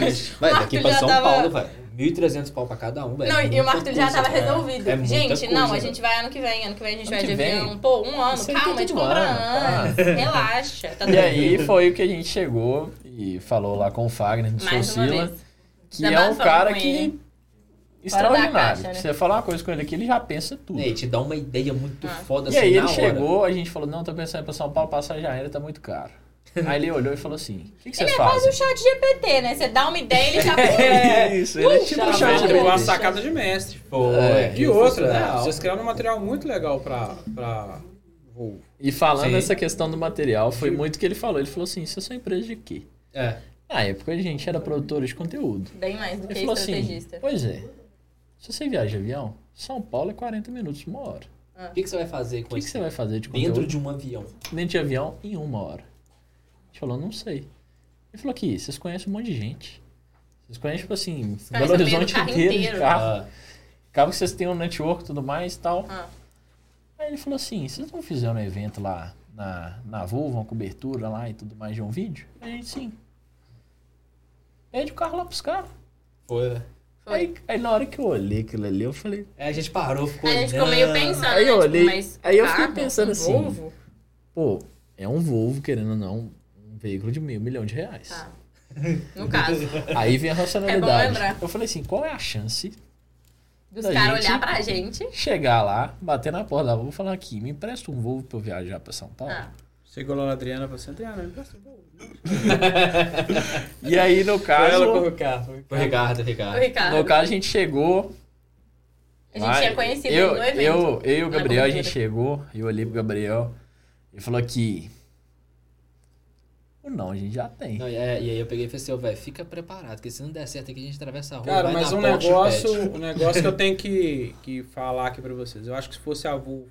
Vai, daqui pra São Paulo, velho. 1.300 pau pra cada um, velho. Não, e Muita o Marco já tava resolvido. É gente, não, a gente vai ano que vem. Ano que vem a gente Ano vai vem? avião. Pô, um ano. Aí Calma, a gente compra ano. Relaxa. Tá E aí foi o que a gente chegou e falou lá com o Fagner uma Socila, que é um cara que extraordinário. caixa, né? Você falar uma coisa com ele aqui, ele já pensa tudo. E te dá uma ideia muito Ah. foda E assim aí na ele hora. chegou, a gente falou, não, tô pensando em ir pra São Paulo, passagem aérea tá muito caro. Aí ele olhou e falou assim, o que, que vocês Ele é quase fazem? o chat GPT, né? Você dá uma ideia, ele já... É isso, ele é tipo Puxa, um chat. Tipo, uma GPT. sacada de mestre. Foi. É. E Isso outra, é né? real. Vocês criaram um material muito legal pra, pra Volvo. E falando Sim. essa questão do material, foi muito que ele falou. Ele falou assim, vocês são empresa de quê? É. Na época a gente era produtora de conteúdo. Bem mais do Ele que falou assim, estrategista. pois é, se você viaja de avião, São Paulo é 40 minutos, uma hora. O que, que você vai fazer O com que, que isso? você vai fazer de conteúdo Dentro de um avião. dentro de avião em uma hora? Gente falou, não sei. Ele falou aqui, vocês conhecem um monte de gente. Vocês conhecem, tipo assim, conhecem Belo Horizonte carro inteiro, de inteiro. carro. Ah, Acaba que vocês têm um network e tudo mais e tal. Ah. Aí ele falou assim, vocês não fizeram um evento lá na, na Volvo, uma cobertura lá e tudo mais de um vídeo? A gente, sim. Pede o carro lá pros caras. foi, né? Foi. Aí, aí na hora que eu olhei aquilo ali, eu falei... É, a gente parou, ficou A gente ficou meio pensando, Aí né? eu tipo, olhei- mas aí eu fiquei carro, pensando um assim, Volvo? Pô, é um Volvo, querendo ou não, veículo de meio milhão de reais. Tá. No caso, Aí vem a É bom racionalidade. lembrar. eu falei assim, qual é a chance dos caras olhar pra gente. chegar lá, bater na porta da Volvo e falar aqui, me empresta um Volvo pra eu viajar pra São Paulo? Ah, Chegou lá na Adriana e falou assim, Adriana, me presta um Volvo. E aí, no Ela caso, com o carro. Foi Ricardo, o Ricardo. Ricardo. no caso a gente chegou... A gente lá, tinha conhecido eu, no evento. Eu, eu e o Gabriel, a gente chegou, eu olhei pro Gabriel e falou aqui... Não, a gente já tem. Não, e, é, e aí eu peguei e falei assim, velho, fica preparado, porque se não der certo aqui a gente atravessa a rua, Cara, vai mas um negócio, pede. um negócio que eu tenho que, que falar aqui pra vocês. Eu acho que se fosse a Volvo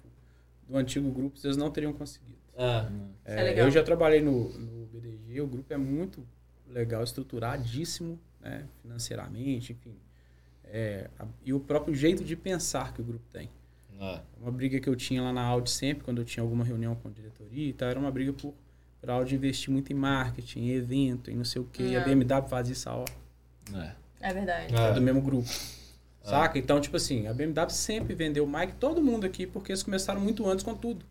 do antigo grupo, vocês não teriam conseguido. Ah, é É, legal. eu já trabalhei no, no BDG, o grupo é muito legal, estruturadíssimo, né, financeiramente, enfim. É, a- e o próprio jeito de pensar que o grupo tem. ah, Uma briga que eu tinha lá na Audi sempre, quando eu tinha alguma reunião com a diretoria e tal, era uma briga por, por a Audi investir muito em marketing, em evento, em não sei o quê. E a. BMW fazia isso a hora. É. É verdade. É do mesmo grupo. Saca? Então, tipo assim, a BMW sempre vendeu mais que todo mundo aqui, porque eles começaram muito antes com tudo.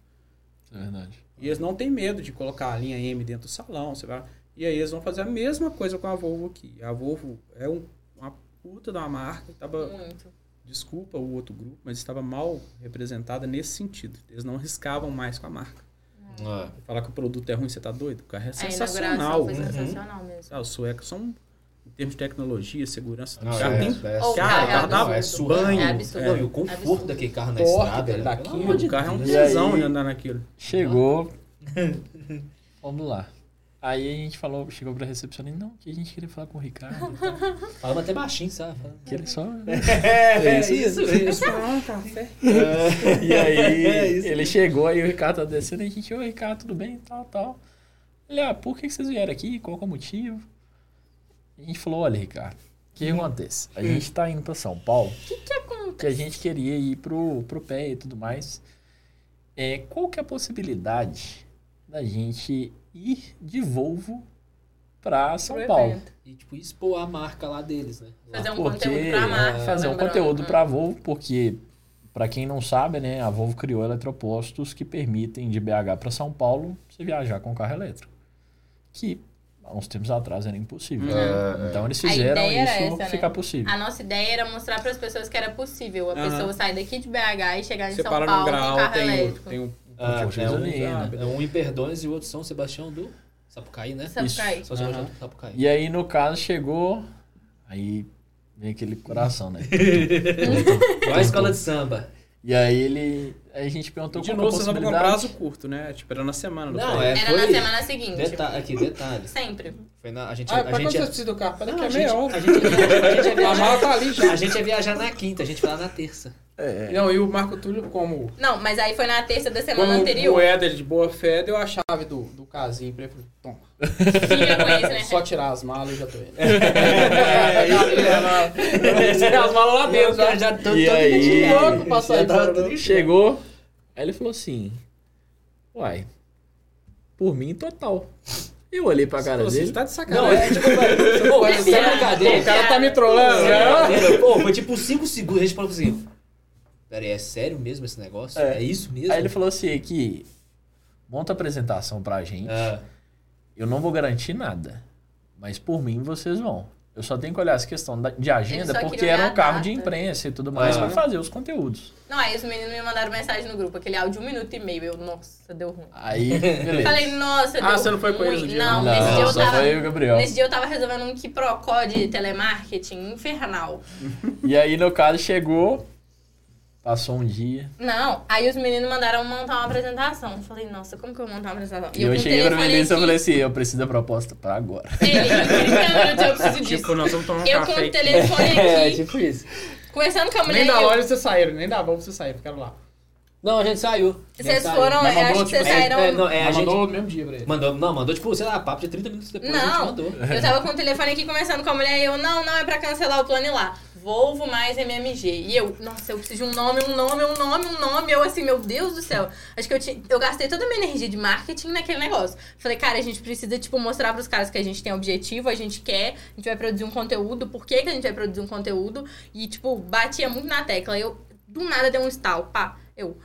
É verdade. E eles não têm medo de colocar a linha M dentro do salão. Você vai... E aí eles vão fazer a mesma coisa com a Volvo aqui. A Volvo é um- uma puta de uma marca. Tava, Muito. desculpa o outro grupo, mas estava mal representada nesse sentido. Eles não riscavam mais com a marca. Ah. Falar que o produto é ruim, você tá doido? O carro é sensacional. inauguração foi Uhum. sensacional mesmo. Ah, os suecos são termos de tecnologia, segurança do Não, carro, é, tem é, Oh, Cara, cara, o carro dá é banho. É. Não, e o conforto Absurdo. daquele carro na torque estrada, né? daquilo. O carro é um tesão de andar naquilo. Chegou. Vamos lá. Aí a gente falou, chegou pra recepcionista, não, que a gente queria falar com o Ricardo. e Falando até baixinho, sabe? Que ele só. É, isso isso mesmo. Ah, café. E aí É isso. ele chegou, aí o Ricardo tá descendo, e a gente, ô Ricardo, tudo bem? Tal, tal. Ele, ah, por que que vocês vieram aqui? Qual que é o motivo? E a gente falou, olha, Ricardo, o que acontece? A gente tá indo pra São Paulo. O que, que acontece? Que a gente queria ir pro, pro pé e tudo mais. É, qual que é a possibilidade da gente ir de Volvo pra São Paulo? evento. E, tipo, expor a marca lá deles, né? Fazer um Porque conteúdo pra marca. é, fazer um conteúdo né? para Volvo, porque para quem não sabe, né, a Volvo criou eletropostos que permitem de BH para São Paulo você viajar com carro elétrico, que há uns tempos atrás era impossível. É, é. Então eles A fizeram isso essa, né? ficar possível. A nossa ideia era mostrar para as pessoas que era possível a Aham. pessoa sair daqui de BH e chegar em Você São para Paulo com grau, carro tem, o- elétrico. tem um Ah, de é, um, é um em Perdões e o outro São Sebastião do Sapucaí, né? Sapucaí. São Sebastião do Sapucaí. E aí no caso chegou, aí vem aquele coração, né? Igual a escola de samba. e aí ele, aí a gente perguntou De qual novo, que é a você tava com possibilidade. prazo curto, né? Tipo, era na semana. Não, foi? é, Era foi... na semana seguinte. Deta aqui, detalhe. Sempre. Foi na, a gente, Ah, a pra quando gente, você do carro? Não, a a gente, meia hora. a gente, a gente, a gente mala viajar, tá ali já. a gente ia viajar na quinta, a gente foi lá na terça. É, Não, e o Marco Túlio, como, Não, mas aí foi na terça da semana como anterior. o Éder de boa fé, deu a chave do, do casinho pra ele. Falei, toma, esse, né? só tirar as malas e já tô indo. É, Tirar as malas lá dentro, já. já tô E todo aí? louco pra sair fora. tudo Chegou, aí ele falou assim: Uai, por mim total. Eu olhei pra cara Você dele. tá de Não, sacanagem. é tipo, pô, É sem viado. brincadeira. O cara tá me trolando, Sem né? Pô, foi tipo 5 segundos, a gente falou assim, peraí, é sério mesmo esse negócio? É. É, isso mesmo? Aí ele falou assim: que monta a apresentação pra gente. Ah, Eu não vou garantir nada. Mas por mim vocês vão. Eu só tenho que olhar essa questão da- de agenda, porque era um carro de imprensa e tudo mais Ah. pra fazer os conteúdos. Não, aí os meninos me mandaram mensagem no grupo, aquele áudio de um minuto e meio. Eu, nossa, deu ruim. Aí, beleza. Falei, nossa, Ah, deu você não foi com ruim. eles no dia, Não, não? nesse dia eu só tava. foi o Gabriel. Nesse dia eu tava resolvendo um quiprocó de telemarketing infernal. E aí, no caso, chegou, passou um dia. Não, aí os meninos mandaram montar uma apresentação. Eu Falei, nossa, como que eu vou montar uma apresentação? E eu, o cheguei pra Melissa e falei assim: eu preciso da proposta pra agora. Ele, em 30 minutos eu preciso disso. Tipo, nós vamos tomar um Eu com café o aqui. telefone é, aqui, tipo isso. conversando com a mulher. Nem da e eu- vocês saíram, nem da Volvo vocês saíram, ficaram lá. Não, a gente saiu. Vocês foram, Mas eu mandou, acho que vocês tipo, saíram. É, não, é, a gente... mandou no mesmo dia pra ele. Mandou, não, mandou, tipo, sei lá, papo de 30 minutos depois a gente Não, mandou. eu tava com o telefone aqui conversando com a mulher e eu, não, não, é pra cancelar o plano e lá. Volvo mais MMG. E eu, nossa, eu preciso de um nome, um nome, um nome, um nome. Eu assim, meu Deus do céu. Acho que eu, tinha, eu gastei toda a minha energia de marketing naquele negócio. Falei, cara, a gente precisa, tipo, mostrar pros caras que a gente tem objetivo, a gente quer, a gente vai produzir um conteúdo, por que, que a gente vai produzir um conteúdo. E, tipo, batia muito na tecla. Eu, do nada, deu um estalo, pá. Eu,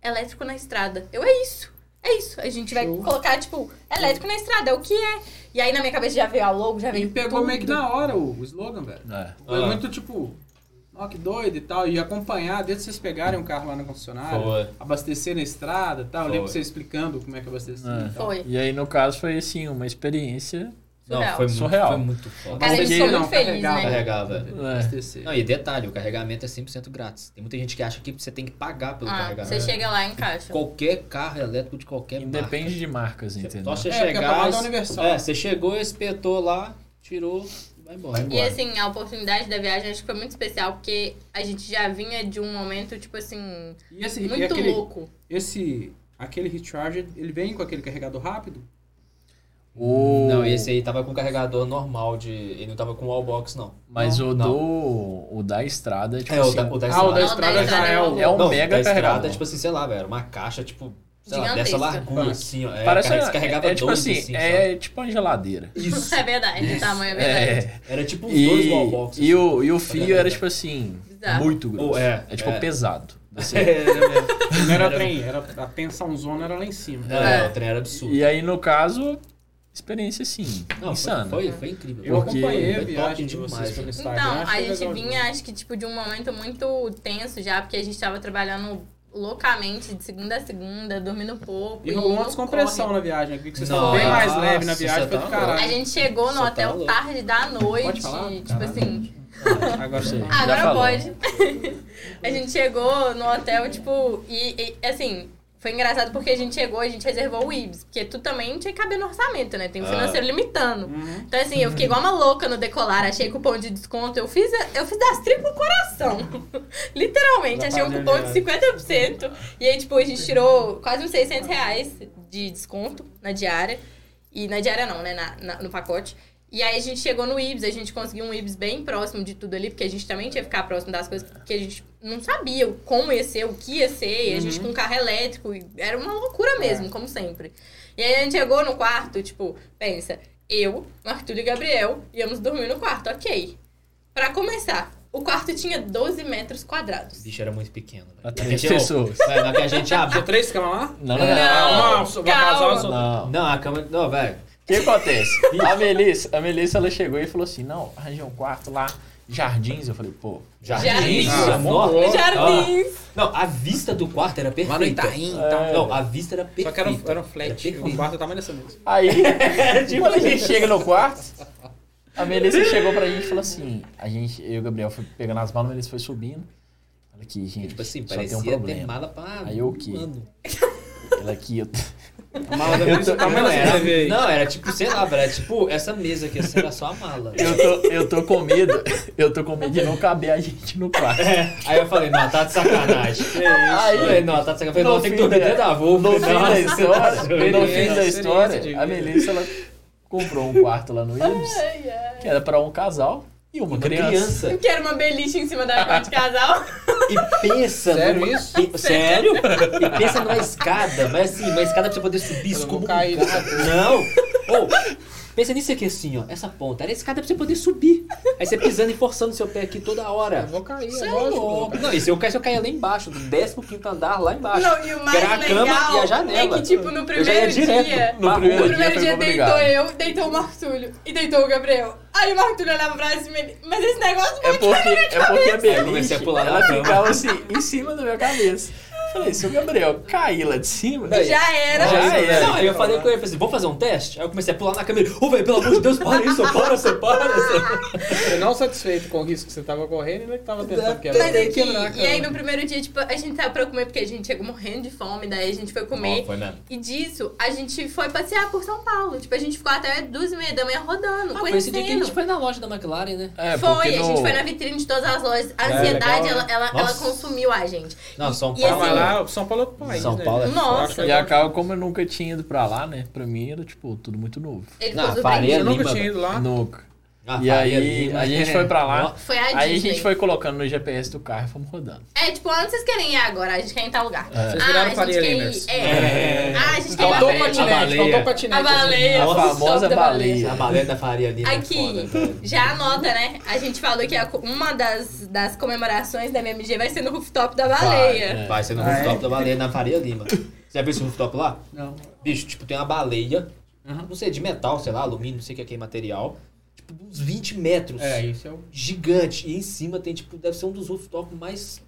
elétrico na estrada. Eu, é isso. É isso. A gente vai Show. colocar, tipo, elétrico na estrada, é o que é. E aí na minha cabeça já veio a logo, já veio. E pegou tudo. meio que na hora o, o slogan, velho. É. Foi Ah. muito tipo, ó, que doido e tal. E acompanhar, desde vocês pegarem um carro lá na concessionária, Foi. abastecer na estrada e tal. Eu lembro Foi. você explicando como é que abastecia É. e. Foi. E aí, no caso, foi assim, uma experiência. Não, Surreal. foi muito, Surreal. foi muito foda. Cara, Porque- eles muito feliz, carregava, né? Carregava. É. Não, e detalhe, o carregamento é 100% grátis. Tem muita gente que acha que você tem que pagar pelo Ah, carregamento. você chega lá em caixa. Qualquer carro elétrico de qualquer Independe marca. de marcas, entendeu? Só você É, a chegar... é universal. É, você chegou, espetou lá, tirou e vai embora. E assim, a oportunidade da viagem acho que foi muito especial, porque a gente já vinha de um momento, tipo assim, E esse, e muito aquele, louco. esse, aquele recharger, ele vem com aquele carregador rápido? O... Não, esse aí tava com carregador normal de... Ele não tava com wallbox, não. Mas o Não. do. O da estrada, tipo É, o assim. da, o da Ah, o da estrada. estrada já é o... É um Não, mega da estrada carregador. é tipo assim, sei lá, velho, uma caixa, tipo, sei lá, dessa largura, assim, ó. É, Parece é, carregava é tipo dois, assim, assim, é tipo uma geladeira. Isso. É verdade, o tamanho é verdade. É. Era tipo uns dois E, wallboxes. e, o, e o fio Carregava. era tipo assim, Bizarro. muito grosso. Oh, é, é, tipo é. pesado. Assim. É, era. Não era trem, era a tensão zona era lá em cima. É, É. o trem era absurdo. E aí, no caso, experiência assim, Não, insana. foi, foi, foi incrível. Eu Porque acompanhei a viagem de vocês pelo né? Instagram. Então, a gente legal vinha, acho que, tipo, de um momento muito tenso já, porque a gente tava trabalhando loucamente de segunda a segunda, dormindo pouco. E rolou uma descompressão corre. na viagem. Que vocês estavam bem mais leve na viagem, foi tá do caralho. A gente chegou no Só tá hotel louco. tarde da noite. Tipo Caralho. assim. Agora Sim. Agora pode. a gente chegou no hotel, tipo, e, e, assim, foi engraçado porque a gente chegou, a gente reservou o Ibis, porque tu também tinha que caber no orçamento, né? Tem o Ah. financeiro limitando. Uhum. Então, assim, eu fiquei igual uma louca no decolar, achei cupom de desconto. Eu fiz, eu fiz das tripas coração. Literalmente, achei um cupom de melhor. 50%. E aí, tipo, a gente tirou quase uns 600 reais de desconto na diária. E na diária não, né? Na, na- no pacote. E aí a gente chegou no Ibis, a gente conseguiu um Ibis bem próximo de tudo ali, porque a gente também tinha que ficar próximo das coisas que a gente não sabia o- como ia ser, o que ia ser, e a gente com carro elétrico, e era uma loucura mesmo, como sempre. E aí a gente chegou no quarto, tipo, pensa, eu, Túlio e Gabriel íamos dormir no quarto, ok. Pra começar, o quarto tinha 12 metros O quadrados. bicho era muito pequeno. velho. Pra A três gente- pessoas. Na que a gente Tinha abre. três camas lá? Não, não, Não. não. Calma. Não. Não, a cama. Não, velho. O que acontece? A Melissa, a Melissa, ela chegou e falou assim, não, arranjei um quarto lá, jardins. Eu falei, pô, Jardins. Ah, Nossa. bom. Jardins! Não, a vista do quarto era perfeita. Lá no Itaim e tal. É. Não, a vista era perfeita. Só que era um, era um flat. Era quarto o tamanho dessa mesa. Aí, quando a gente chega no quarto, a Melissa chegou pra gente e falou assim: a gente, eu e o Gabriel foi pegando as malas, a Melissa foi subindo. Olha aqui, gente. Tipo assim, só tem um ter problema. mala pra. Aí eu o quê? Mano. Ela aqui, eu. A mala da tamanho Não, dessa era, aí. não, era tipo, sei lá, velho. Era tipo, essa mesa aqui, assim, era só a mala. Eu tô, eu tô com medo. Eu tô com medo de não caber a gente no quarto. É, aí eu falei, não, tá de sacanagem. Isso? Aí- Eu falei, não, tá de sacanagem. Eu falei, No não, tem que fim dormir da- dentro da Volvo. No fim da história, no fim da história, a. Melissa ela comprou um quarto lá no Ibis, que era pra um casal e uma, Uma criança. criança. Eu quero uma beliche em cima da cama de casal. E pensa Sério numa... isso? e- sério? E pensa numa escada, mas assim, uma escada pra você poder subir Eu vou como cair gato. Não! Ô, pensa nisso aqui assim, ó. Essa ponta. Era a escada pra você poder subir. Aí você pisando e forçando seu pé aqui toda Eu hora. vou cair, Isso é é lógico. louco. Não, e se eu cair, se eu cair lá embaixo, do 15 andar lá embaixo. Não, e o mais Que era a legal cama e a janela. é que, tipo, no Eu já ia primeiro direto dia... no No primeiro No primeiro dia dia deitou obrigado. eu, deitou o Martúlio e deitou o Gabriel. Aí o Martúlio olhava pra cima e mas esse negócio É porque, é porque a eu comecei a pular na cama. ficava assim, em cima da minha cabeça. Falei, se o Gabriel cair lá de cima, já era. Já era. Não, aí eu falei com ele, falei assim, vamos fazer um teste? Aí eu comecei a pular na câmera. Ô, velho, pelo amor de Deus, para isso, para, você para. Você. Não satisfeito com o risco que você tava correndo, ele tava tentando quebrar. Mas é Tem que, quebrar a e aí no primeiro dia, tipo, a gente saiu pra comer porque a gente chegou morrendo de fome, daí a gente foi comer. Ó, foi mesmo. E disso, a gente foi passear por São Paulo. Tipo, a gente ficou até duas e meia da manhã rodando, Ah, foi esse conhecendo. dia que a gente foi na loja da McLaren, né? É, Foi, a gente no- foi na vitrine de todas as lojas. A É, ansiedade, legal, ela, ela, ela consumiu a gente. Não, São Paulo. Assim- lá, São Paulo é outro país, São né? Paulo é Nossa. E acaba, como eu nunca tinha ido pra lá, né? Pra mim era, tipo, tudo muito novo. Ele Não, Faria Você surpreendido. nunca Lima, tinha ido lá? Nunca. Ah, E aí, a gente foi pra lá. Foi a Aí a gente foi colocando no GPS do carro e fomos rodando. É, tipo, onde vocês querem ir agora? A gente quer ir em tal lugar. É. Vocês Ah, viraram a gente Faria quer ir- Limers. É. É. Ah, a gente quer ir Faltou patinete, baleia. faltou o patinete. A baleia. A famosa baleia. A baleia da Faria Lima é Aqui, foda, já anota, né? A gente falou que uma das, das comemorações da MMG vai ser no rooftop da baleia. é. Vai ser no Ah, rooftop é? da baleia na Faria Lima. Você já viu esse rooftop lá? Não. Bicho, tipo, tem uma baleia, Uhum. não sei, de metal, sei lá, alumínio, não sei o que é que é material. Tipo, uns 20 metros. É, isso é o Gigante. E em cima tem, tipo, deve ser um dos rooftops mais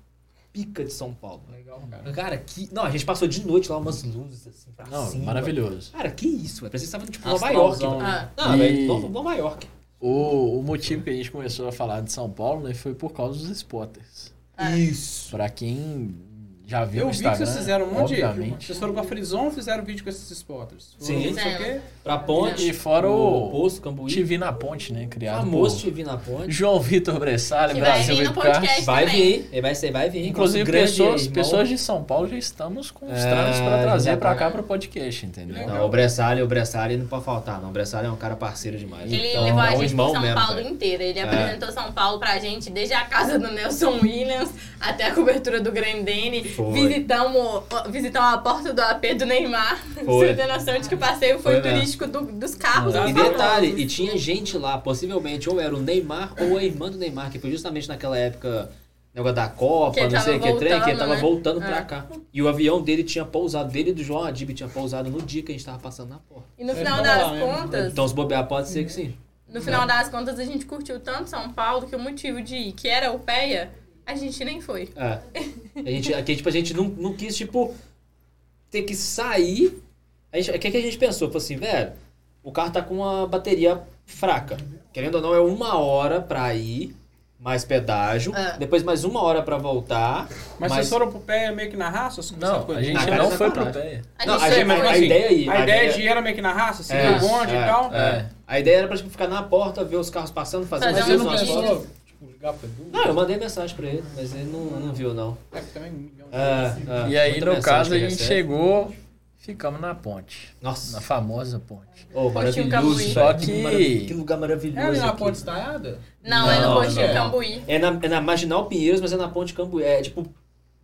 pica de São Paulo. legal, cara. Cara, que. Não, a gente passou de noite lá, umas luzes assim pra Não, cima. maravilhoso. Cara, que isso, velho. Parecia que tava, tipo, Nova York. Né? Ah, Não, E- velho, Nova, Nova York. O, o motivo que a gente começou a falar de São Paulo né, foi por causa dos spotters. Ah. Isso. Pra quem já viu Eu no vi que vocês fizeram um monte de. obviamente. Vocês foram pra Frison fizeram vídeo com esses spotters. Sim. Não sei o quê. Pra ponte. E fora o o Poço, Cambuí. TV na Ponte, né? Criado famoso por TV na ponte. João Vitor Bressalha, Que vai Brasil vir podcast. Vai também. vir, ele vai, ser- vai vir. Inclusive, pessoas, irmão. pessoas de São Paulo já estamos com os É, trajes pra trazer já pra tá. cá pro podcast, entendeu? Não, o Bressalho, o Bressalho não pode faltar, não. O Bressalho é um cara parceiro demais. Ele Então, levou a é um gente irmão por São mesmo, Paulo velho. inteira. Ele É. apresentou São Paulo pra gente, desde a casa do Nelson Williams até a cobertura do Grandene. Foi. Visitamos, visitamos a porta do AP do Neymar. Foi. Você tem noção de que o passeio foi, Foi turístico do- dos carros. E dos detalhe, e tinha gente lá, possivelmente, ou era o Neymar ou a irmã do Neymar, que foi justamente naquela época, negócio da Copa, não sei o que trem, que ele voltando, tava né? voltando pra É. cá. E o avião dele tinha pousado, dele e do João Adib tinha pousado no dia que a gente tava passando na porta. E no É, final vamos das lá contas, Então, se bobear, pode ser que sim. no final das contas, a gente curtiu tanto São Paulo que o motivo de ir, que era o PEA, A gente nem foi. É. A gente, aqui, tipo, a gente não, não quis, tipo, ter que sair. A gente, o que, que a gente pensou? Falou assim, velho, o carro tá com uma bateria fraca. Querendo ou não, é uma hora pra ir, mais pedágio. É. Depois mais uma hora pra voltar. Mas, mais- vocês foram pro pé meio que na raça? Essa Não, coisa a gente não foi pro pé. A Não, a, sei, gente- mas a assim, ideia aí. A ideia de ir era meio que na raça, seguir É, o bonde é, e tal. É. A ideia era pra tipo, ficar na porta, ver os carros passando, fazer Fazer mais Mas um não tipo, ligar pro Edu? Não, eu mandei mensagem pra ele, mas ele não, não viu, não. É, também É, é, E aí, no caso, a gente recebe. chegou, ficamos na ponte. Nossa. Na famosa ponte. Oh, maravilhoso. Só que- que lugar maravilhoso. É ali na aqui. ponte estaiada? Não, é no Não, postinho não. Cambuí. É na, é na Marginal Pinheiros, mas é na Ponte Cambuí. É tipo,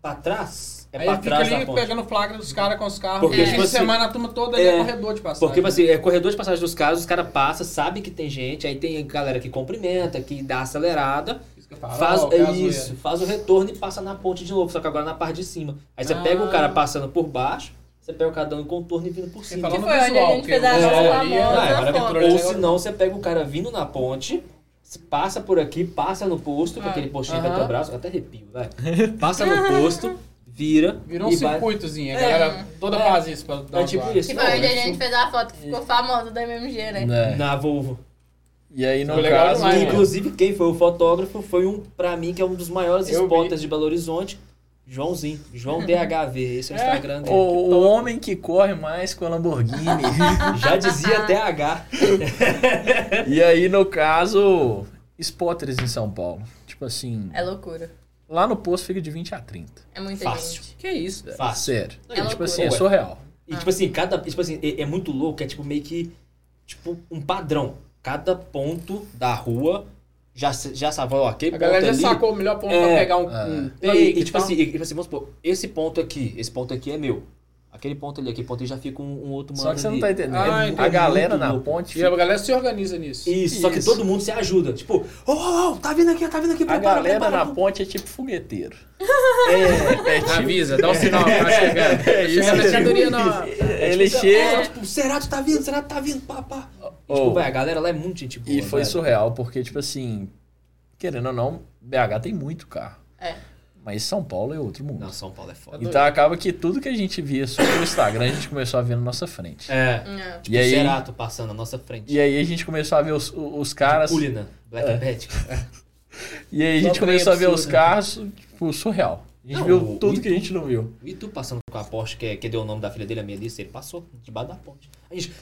pra trás? É Aí fica ali da pegando flagra dos caras com os carros. Porque, Porque, tipo assim, semana a turma toda ali é, é corredor de passagem. Porque, tipo assim, é corredor de passagem dos carros, os caras passam, sabe que tem gente, aí tem galera que cumprimenta, que dá acelerada, Isso que eu falo, faz ó, caso isso, faz o retorno e passa na ponte de novo, só que agora na parte de cima. Aí você pega o Ah. cara passando por baixo, você pega o cara dando contorno e vindo por cima. fala Que foi visual, a gente fez a É, é- Ah. Ou se não, você pega o cara vindo na ponte, passa por aqui, passa no posto, com Ah, aquele postinho aham. Petrobras, eu até arrepio, vai. Passa no posto, vira Virou um vai. circuitozinho. A É. galera toda É. faz isso pra dar É tipo isso. Que Não, foi onde a é gente fez a foto que ficou famosa da MMG, né? Né? Na Volvo. E aí, no caso, demais, né? inclusive, quem foi o fotógrafo foi um, pra mim, que é um dos maiores Eu spotters de Belo Horizonte, Joãozinho. João DHV, esse é o É. Instagram dele. o, o homem que corre mais com a Lamborghini. Já dizia TH. e aí, no caso, spotters em São Paulo. Tipo assim, É loucura. Lá no posto fica de 20 a 30. É muita Fácil. gente. Que isso, velho. Fácil. Sério. É tipo assim, é surreal. E, tipo assim, cada. Tipo assim, é, é muito louco, é tipo meio que. Tipo, um padrão. Cada ponto da rua já, já sabe, ó, aquele A galera já ali- sacou o melhor ponto É. pra pegar um, É. um e, e, e tipo assim, e, tipo assim, vamos supor, esse ponto aqui, esse ponto aqui é meu. Aquele ponto ali, aquele ponto ali já fica um, um outro Só mano que você não ali. tá entendendo. Ah, a entendi. galera na louco. ponte. E a galera se organiza nisso. Isso, só que Isso. todo mundo se ajuda. Tipo, ô, ô, ô, tá vindo aqui, tá vindo aqui, A prepara, galera prepara. na ponte é tipo fogueteiro. É, É tipo, Avisa, dá um sinal que tá chegando. É isso. Chega a mercadoria na... ele tipo, chega. é, tipo, Cerato tá vindo, Cerato tá vindo, pá, pá. E, Oh. tipo, vai, a galera lá é muito gente boa, E foi velho. surreal, porque, tipo assim, querendo ou não, BH tem muito carro. É. Mas São Paulo é outro mundo. Não, São Paulo é foda. Então acaba que tudo que a gente via sobre o Instagram, a gente começou a ver na nossa frente. É, Não. tipo, E aí- Cerato passando na nossa frente. E aí a gente começou a ver os, os caras. Culina, Black É. Magic. E aí a gente Só começou a ver os absurdo. carros, tipo, surreal. A gente Não, viu tudo o que a gente não viu. E tu passando com a Porsche, que, é- que deu o nome da filha dele, a Melissa, ele passou debaixo da ponte. A gente,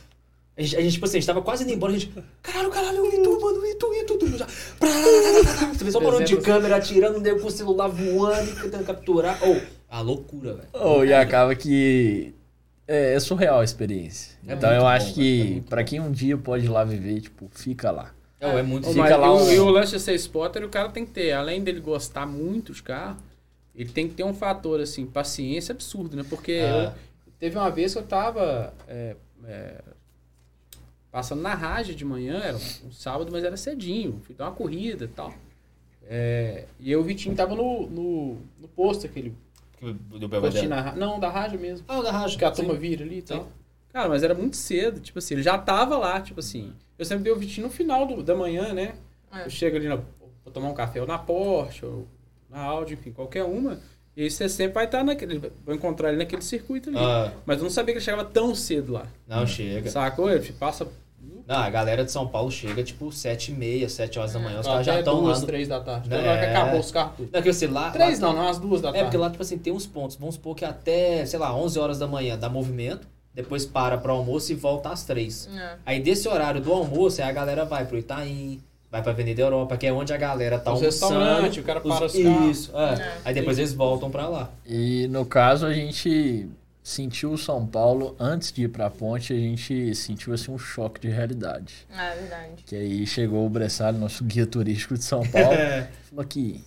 a gente, a gente, tipo assim, a gente tava quase indo embora, a gente, caralho, caralho, o Itu, mano, o Itu, o Itu, tudo já. Você vê só um barulho de câmera atirando, nego com o celular voando e tentando capturar. Ou, a loucura, velho. Oh, e acaba que é, é surreal a experiência. É então eu bom, acho que é bom. quem um dia pode ir lá viver, tipo, fica lá. Não, é muito Fica mas lá e o- um- E o lance de ser spotter, o cara tem que ter, além dele gostar muito de carro, ele tem que ter um fator, assim, paciência absurdo, né? Porque Ah. eu- teve uma vez que eu tava é, é, passando na rádio de manhã, era um, sábado, mas era cedinho, fui dar uma corrida e tal. É, e eu, o Vitinho tava no, no, no posto, aquele Do na. Não, da rádio mesmo. Ah, da rádio. Acho que a sim. turma vira ali e Sim. tal. Cara, mas era muito cedo, tipo assim, ele já tava lá, tipo assim. Eu sempre dei o Vitinho no final do- da manhã, né? É. Eu chego ali na, vou tomar um café ou na Porsche, ou na Audi, enfim, qualquer uma. E aí você sempre vai estar naquele. Vou encontrar ele naquele circuito ali. Ah, Mas eu não sabia que ele chegava tão cedo lá. não, chega. Sacou? Ele passa. Não, a galera de São Paulo chega, tipo, sete e meia, sete horas da manhã, os caras já estão lá. duas, No... três da tarde. É. Então, na hora que acabou os carros tudo. Não, que você lá... Três lá... não, não, às duas da É, tarde. porque lá, tipo assim, tem uns pontos. Vamos supor que até, sei lá, 11 horas da manhã dá movimento, depois para pro almoço e volta às 3. Não. Aí desse horário do almoço, aí a galera vai pro Itaim, vai pra Avenida Europa, que é onde a galera tá Os almoçando. o cara para os carros. Isso, é. É. Aí depois eles voltam pra lá. E no caso a gente sentiu o São Paulo antes de ir pra ponte, a gente sentiu assim um choque de realidade. Ah, é verdade. Que aí chegou o Bressalho, nosso guia turístico de São Paulo, É. falou que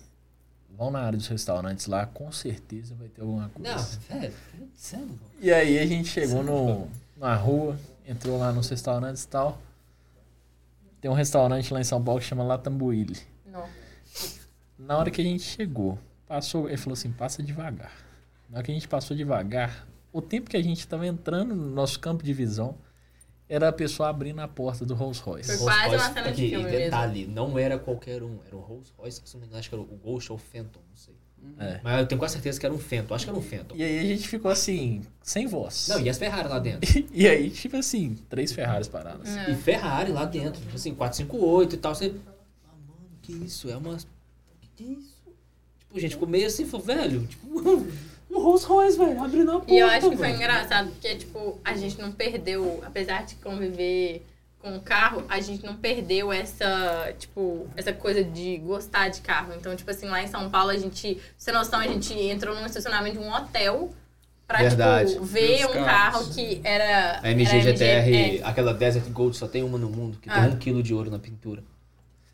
vão na área dos restaurantes lá, com certeza vai ter alguma coisa. Não, velho, sério. E aí a gente chegou no, na rua, entrou lá nos restaurantes e tal. Tem um restaurante lá em São Paulo que chama Latambuíli. Não. Na hora que a gente chegou, passou, ele falou assim, passa devagar. Na hora que a gente passou devagar, o tempo que a gente estava entrando no nosso campo de visão, era a pessoa abrindo a porta do Rolls Royce. Foi quase uma cena de filme e mesmo. detalhe, não era qualquer um, era o Rolls Royce, se não me engano, acho que era o Ghost ou o Phantom, não sei. É. Mas eu tenho quase certeza que era um Phantom, acho que era um Phantom. E aí a gente ficou assim, sem voz. Não, e as Ferrari lá dentro. E aí, tipo assim, três Ferraris paradas. É. E Ferrari lá dentro, tipo assim, 458 e tal. Você. Ah, mano, que isso? É uma. Que que é isso? Tipo, a gente ficou meio assim, falou, velho, tipo, um Rolls Royce, velho, abrindo a porta. E eu acho que foi velho. engraçado, porque, tipo, a gente não perdeu, apesar de conviver com o carro, a gente não perdeu essa, tipo, essa coisa de gostar de carro. Então, tipo assim, lá em São Paulo, a gente, ter noção, a gente entrou num estacionamento de um hotel pra, Verdade. tipo, ver os um carros. carro que era... A MG era GTR, é. aquela Desert Gold, só tem uma no mundo, que Ah. tem um quilo de ouro na pintura.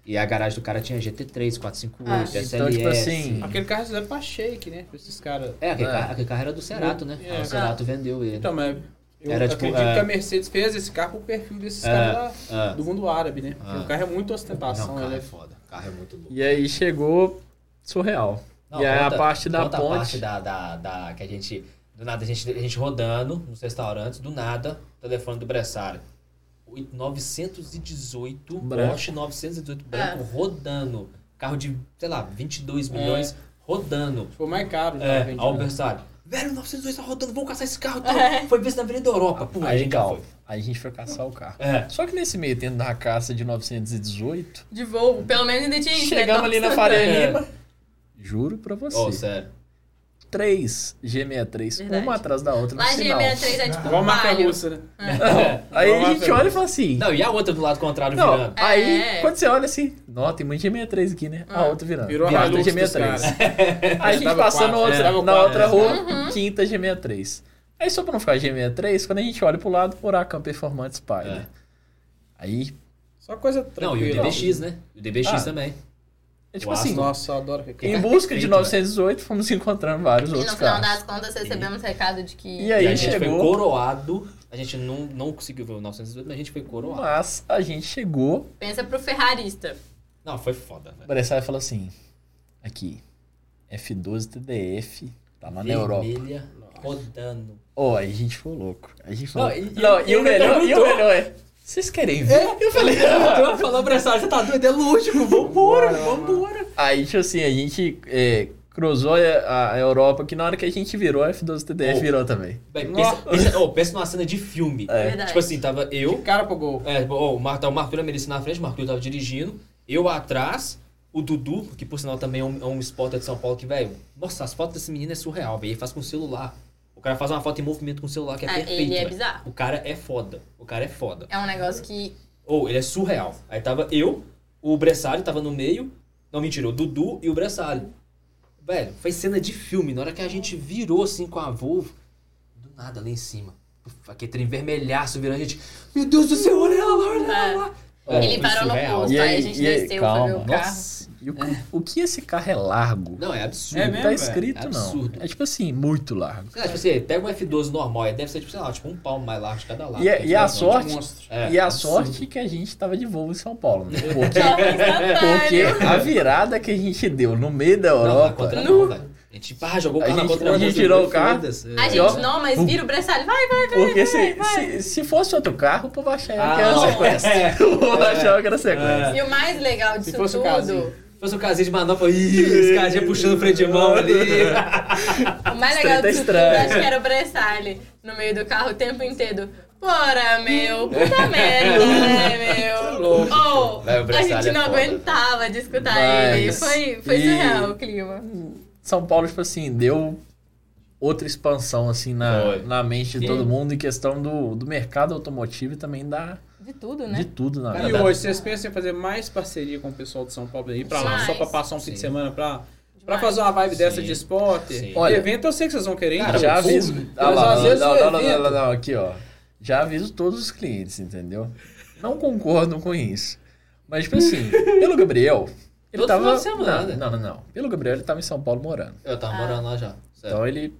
E a garagem do cara tinha GT3, 458, Ah. SLS. Então, tipo assim, Aquele carro reserva pra shake, né? Pra esses caras. É, aquele, É. Carro, aquele carro era do Cerato, né? É. o Cerato vendeu ele. Então, mas eu Era, tipo, acredito é. que a Mercedes fez esse carro pro perfil desses É, caras é. do mundo árabe, né? Porque Ah. o carro é muito Não, ostentação. o carro ele é foda. O carro é muito louco. E aí chegou surreal. Não, e aí conta- a parte da ponte. a parte da, da, da- que a gente. Do nada, a gente, a gente rodando nos restaurantes, do nada, telefone do Bressário. 918, Branco. Porsche 918 branco, É. rodando. Carro de, sei lá, 22 milhões, rodando. Foi mais caro. É, ao Bressário. Velho, 902 tá rodando, vamos caçar esse carro. Tal. É. Foi se na Avenida Europa. Pô, Aí, calma. Aí a gente foi caçar o carro. É. Só que nesse meio tempo da caça de 918, De Volvo, pelo menos ainda tinha isso. né? chegamos ali na. Faria É. Lima. Juro pra você. Ô, sério. Três G63, Verdade. uma atrás da outra no Lá sinal. G63 é tipo Igual um marca palio. russa, né? Aí Igual a gente uma olha e fala assim. Não, e a outra do lado contrário Não, virando? aí É. quando você olha assim, nota, tem muito G63 aqui, né? A Ah. outra virando. Virou a Quarta Hilux dos G63. caras. Aí a gente passando quatro, outra, é, dava na quatro, outra é. rua, quinta G63. Aí só pra não ficar G63, quando a gente olha pro lado, Huracan Performance Spider. É. Aí, Só coisa Não, e o tranquila. DBX, né? O DBX Ah. também. É tipo O assim, Aston. Nossa, eu adoro em busca de perfeito, 918, fomos encontrando vários E no outros final carros. das contas, recebemos recado de que... E aí e a gente chegou- foi coroado. A gente não, não conseguiu ver o 918, mas a gente foi coroado. Mas a gente chegou, Pensa pro ferrarista. Não, foi foda, o velho. Bressai falou assim, aqui, F12 TDF, tá lá na Europa. Vermelha, rodando. Ó, aí a gente ficou louco. A gente falou. Não, Não, e- e, e- o melhor, e o melhor é. Vocês querem ver? Eu falei, Eu falou pra essa, você tá doido? É lógico, vambora, vambora. Aí, tipo assim, a gente é, cruzou a, a Europa, que na hora que a gente virou, a F12 TDF Oh. virou também. Véi, pensa, pensa, oh, pensa numa cena de filme. É. Verdade. Tipo assim, tava Que eu, cara pro gol. é, oh, o Mar, o Marco e a Melissa na frente, o Marco tava dirigindo, eu atrás, o Dudu, que por sinal também é um, é um spotter de São Paulo, que, velho, nossa, as fotos desse menino é surreal, velho. Ele faz com o celular. O cara faz uma foto em movimento com o celular que é Ah, perfeito. ele é bizarro. O cara é foda. O cara é foda. É um negócio que... Ou ele é surreal. Aí tava eu, o Bressário tava no meio. Não, mentira, o Dudu e o Bressário. Velho, foi cena de filme. Na hora que a gente virou assim com a Volvo, do nada lá em cima. Uf, Aquele trem vermelhaço virando a gente. Meu Deus do céu, olha ela lá, olha ela lá. É, ele parou no surreal. posto, E aí, aí- a gente e desceu, calma, foi ver o carro. Nossa. E o, o que esse carro é largo? Não, é absurdo. É Não mesmo, tá escrito, É não. absurdo. É tipo assim, muito largo. Sei lá, tipo assim, pega um F12 normal, aí deve ser, tipo, sei lá, tipo um palmo mais largo de cada lado. E a- e a sorte-. É, e a absurdo. sorte que a gente tava de Volvo em São Paulo, né? Porque, porque a virada que a gente deu no meio da Não, na Europa. não, velho. A gente pá, jogou o A carro na gente- contra a gente tirou o carro. A E ó, gente não, mas vira o Bressalho. Vai, vai, vai. Porque se, vai, vai. se, se fosse outro carro, o povo achava Ah, que era não, sequestro. é. O povo achava que era sequestro. E o mais legal disso tudo, fosse um casinho de manopla, ih, esse cara já puxando o freio de mão ali. o mais legal tá tudo, estranho. acho que era o Bressalho no meio do carro o tempo inteiro. Bora, meu, puta merda, né, meu? louco, Oh, Vai, o a gente é não foda, aguentava de escutar Mas- ele. Foi, foi e- surreal o clima. São Paulo, tipo assim, deu outra expansão, assim, na, Foi. na mente de Sim. todo mundo em questão do, do mercado automotivo e também da, De tudo, né? de tudo na Cara, E hoje, vocês pensam em fazer mais parceria com o pessoal de São Paulo aí pra lá, só pra passar um fim de semana pra, pra fazer uma vibe dessa Sim. de esporte? Sim. Olha, evento eu sei que vocês vão querer, Cara, então, já aviso. Ah lá, não, não, não, não, não, não, aqui, ó. Já aviso todos os clientes, entendeu? Não concordo com isso. Mas, tipo assim, pelo Gabriel, ele Todo tava. semana. Não, não, não. Pelo Gabriel, ele tava em São Paulo morando. Eu tava morando lá já. Sério. Então ele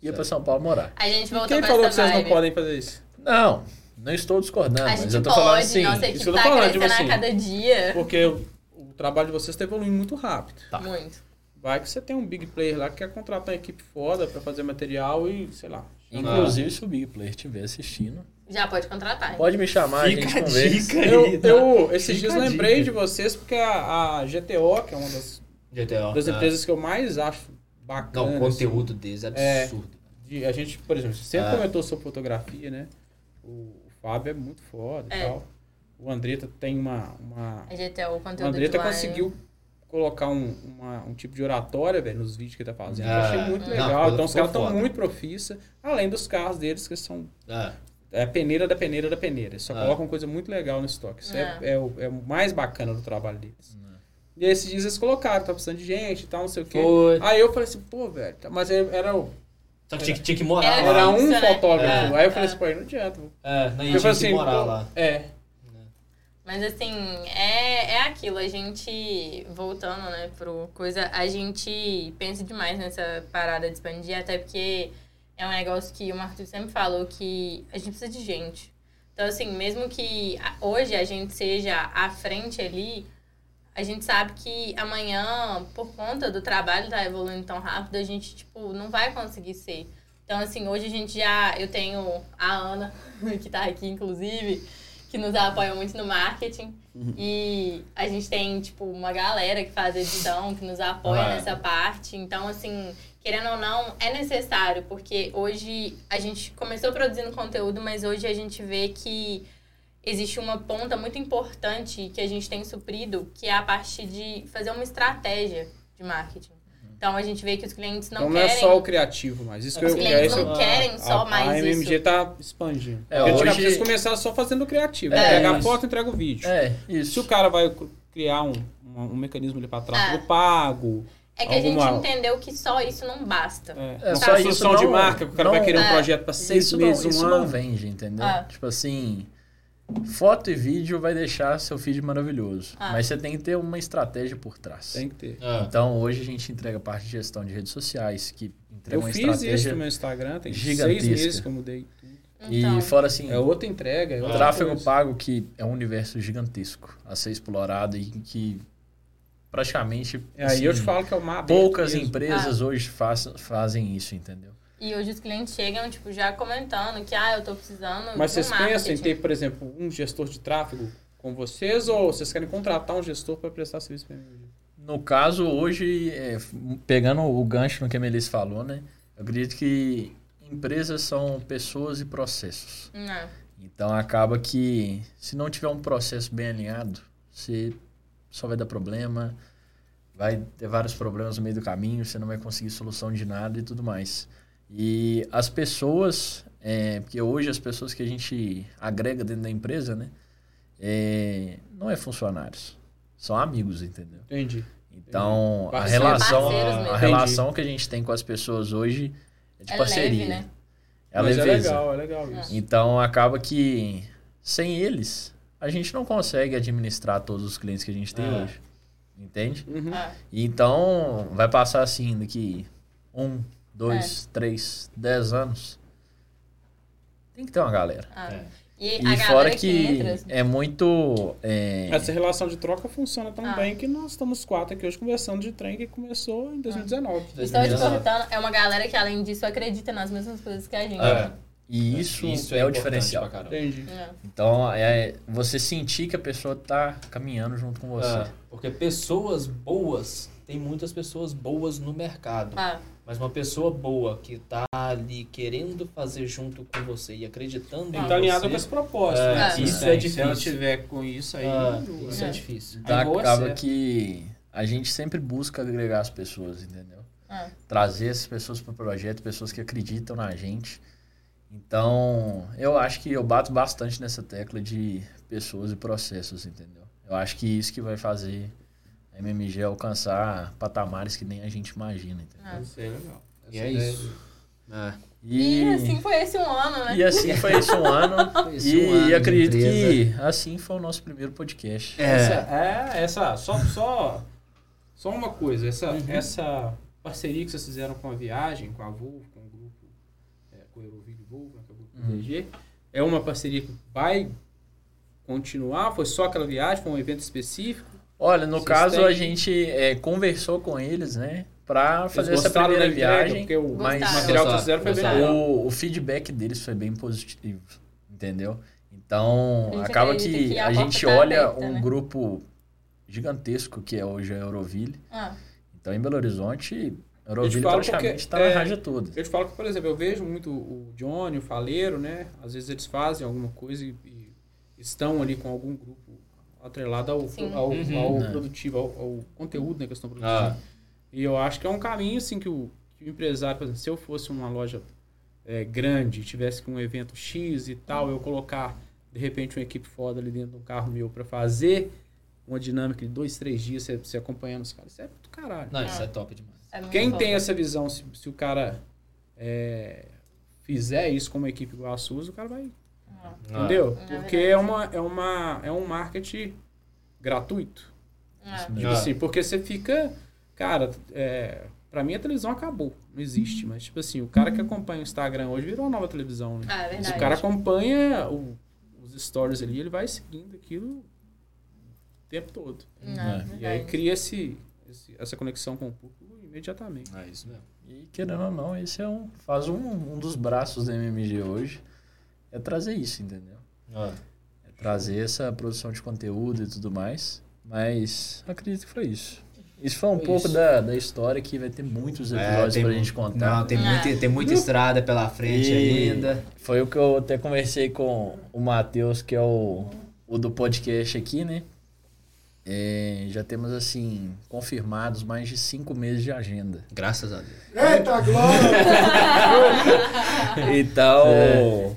ia pra São Paulo morar. A gente voltou Quem pra falou que vocês não podem fazer isso? Não, não estou discordando, A mas gente eu tô pode, falando assim. nossa isso equipe que eu tô tá falando, tipo a assim, cada dia. Porque o, o trabalho de vocês está evoluindo muito rápido. Tá. Muito. Vai que você tem um big player lá que quer contratar uma equipe foda pra fazer material e, sei lá. Inclusive, se o Big Player estiver assistindo, Já pode contratar. pode me chamar, a Fica gente a conversa. dica Eu, aí, tá? eu esses Fica dias a lembrei dica. de vocês porque a, a GTO, que é uma das, GTO. das ah. empresas que eu mais acho bacana. Não, o conteúdo deles é É. absurdo. de- a gente, por exemplo, você sempre Ah. comentou sobre fotografia, né? O Fábio é muito foda e É. tal. O Andretta tem uma. uma A o o conteúdo Andretta do Lion. conseguiu colocar um, uma- um tipo de oratória, velho, nos vídeos que ele tá fazendo. Eu Ah, achei muito não, legal. ficou então os caras estão muito profissa, além dos carros deles que são Ah, é a peneira da peneira da peneira. Eles só Ah. colocam coisa muito legal no estoque. Isso é, É. é o, é o mais bacana do trabalho deles. E esses dias eles colocaram, tá precisando de gente e tal, não sei o quê. foi. Aí eu falei assim, pô, velho, tá- mas era, era, o- Só que tinha, que- tinha que morar Era lá. era um Isso, né? fotógrafo. É. Aí eu falei É. assim, pô, não adianta. É, não, Eu tinha falei que assim, morar pô, lá. é. Mas assim, é, é aquilo, a gente, voltando, né, pro coisa, a gente pensa demais nessa parada de expandir, até porque é um negócio que o Marcos sempre falou que a gente precisa de gente. Então, assim, mesmo que hoje a gente seja à frente ali, a gente sabe que amanhã, por conta do trabalho estar evoluindo tão rápido, a gente, tipo, não vai conseguir ser. Então, assim, hoje a gente já. Eu tenho a Ana, que tá aqui, inclusive, que nos apoia muito no marketing. E a gente tem, tipo, uma galera que faz edição, que nos apoia Ah, é. nessa parte. Então, assim, querendo ou não, é necessário, porque hoje a gente começou produzindo conteúdo, mas hoje a gente vê que existe uma ponta muito importante que a gente tem suprido, que é a parte de fazer uma estratégia de marketing. Então a gente vê que os clientes não então não querem. é só o criativo, mas isso que os eu clientes é não eu- querem só a, mais a MMG isso. tá expandindo. É, Porque hoje- eles começaram só fazendo o criativo. É, né? Pega a foto e entrega o vídeo. É, Se isso. o cara vai criar um, um, um mecanismo ali pra trás É. do pago, É que a gente alguma- entendeu que só isso não basta. é, É, uma só isso construção de não- marca, que o cara vai não- querer um É. projeto pra seis Isso, não, meses, um isso ano. não vende, entendeu? Ah. Tipo assim, foto e vídeo vai deixar seu feed maravilhoso. Ah. Mas você tem que ter uma estratégia por trás. Tem que ter. Ah, Então, hoje a gente entrega a parte de gestão de redes sociais, que entrega Eu uma fiz isso estratégia. no meu Instagram, tem gigantesca. seis meses que eu mudei. Então, E fora assim, É outra entrega. É o outra tráfego coisa. pago que é um universo gigantesco a ser explorado e que praticamente É, aí assim, eu te falo que é uma aberta poucas mesmo. empresas hoje faz, fazem isso, entendeu? E hoje os clientes chegam, tipo, já comentando que, ah, eu tô precisando Mas de um vocês pensam em marketing. ter, por exemplo, um gestor de tráfego com vocês ou vocês querem contratar um gestor para prestar serviço para MMG? No caso, hoje, é, pegando o gancho no que a Melissa falou, né? Eu acredito que empresas são pessoas e processos. Não. Então acaba que se não tiver um processo bem alinhado, você só vai dar problema, vai ter vários problemas no meio do caminho, você não vai conseguir solução de nada e tudo mais. E as pessoas, é, porque hoje as pessoas que a gente agrega dentro da empresa, né? é, não é funcionários, são amigos, entendeu? Entendi. Então, a relação, a relação que a gente tem com as pessoas hoje é de É parceria. leve, né? É Mas é legal, é legal isso. Então, acaba que sem eles, a gente não consegue administrar todos os clientes que a gente tem É. hoje. Entende? Uhum. Ah, Então, vai passar assim, daqui um, dois, É. três, dez anos. Tem que ter uma galera. ah. É. E, a E galera fora que, que entra... é muito. é, Essa relação de troca funciona tão Ah. bem que nós estamos quatro aqui hoje conversando de trem que começou em 2019. Estou te 2019. cortando, é uma galera que, além disso, acredita nas mesmas coisas que a gente. É. E isso, é, o importante diferencial. Entendi. É. Então, é você sentir que a pessoa tá caminhando junto com você. É, porque pessoas boas, tem muitas pessoas boas no mercado. Ah, Mas uma pessoa boa que tá ali querendo fazer junto com você e acreditando Tem em que estar alinhado você, com esse propósito. É, né? isso Sim, é Se ela difícil. tiver com isso aí. Ah, não- isso é É. difícil. Boa acaba que a gente sempre busca agregar as pessoas, entendeu? ah. Trazer essas pessoas para o projeto, pessoas que acreditam na gente. Então, eu acho que eu bato bastante nessa tecla de pessoas e processos, entendeu? Eu acho que isso que vai fazer MMG alcançar patamares que nem a gente imagina, entendeu? Ah. Isso é legal. E é isso. É. E... assim foi esse um ano, né? e assim foi esse um ano. Esse e um ano de acredito empresa. que assim foi o nosso primeiro podcast. Essa, é, essa, só, só, só uma coisa, essa, Uhum. essa parceria que vocês fizeram com a viagem, com a Volvo, com o grupo, é, com o Eurovídeo Volvo, né, que é o grupo Uhum. DG, é uma parceria que vai continuar? Foi só aquela viagem? Foi um evento específico? Olha, no Vocês caso têm- a gente é, conversou com eles, né? Pra fazer essa primeira entrega, viagem. Porque o mas Gostaram. material que Gostaram, fizeram foi bem gostaram. o, o feedback deles foi bem positivo, entendeu? Então, acaba que que a a gente tá olha aberta, um né? grupo gigantesco que é hoje a Euroville. Ah, Então, em Belo Horizonte, a Euroville praticamente está na é, raja toda. Eu te falo que, por exemplo, eu vejo muito o Johnny, o Faleiro, né? Às vezes eles fazem alguma coisa e, e estão ali com algum grupo atrelado ao, Sim. ao, Uhum. ao É. produtivo, ao, ao conteúdo né, que eles estão produzindo. Ah. E eu acho que é um caminho, assim, que o, que o empresário, por exemplo, se eu fosse uma loja é, grande, tivesse com um evento X e tal, eu colocar, de repente, uma equipe foda ali dentro de um carro meu para fazer uma dinâmica de dois, três dias, você, você acompanhando os caras, isso é do caralho. Não, isso é top demais. é Quem bom. tem essa visão, se, se o cara é, fizer isso com uma equipe igual a Suzy, o cara vai. Ah, Entendeu? É Porque é, uma, é, uma, é um marketing gratuito. ah. Tipo Ah. assim, porque você fica. Cara, é, pra mim a televisão acabou. Não existe. Mas, tipo assim, o cara que acompanha o Instagram hoje virou uma nova televisão. Né? Ah, é Se verdade. o cara acompanha o- os stories ali, ele vai seguindo aquilo o tempo todo. Não, É. verdade. E aí cria esse, esse- essa conexão com o público imediatamente. É isso mesmo. E querendo ou não, esse é um, faz um, um dos braços da MMG hoje. É trazer isso, entendeu? Ah. É trazer essa produção de conteúdo e tudo mais. Mas acredito que foi isso. Isso foi um Foi pouco isso. da, da história que vai ter muitos episódios É, pra mu- gente contar. Não, tem, É. muita, tem muita estrada pela frente E ainda. Foi o que eu até conversei com o Matheus, que é o, o do podcast aqui, né? É, já temos, assim, confirmados mais de cinco meses de agenda. Graças a Deus. Eita, glória! Então, é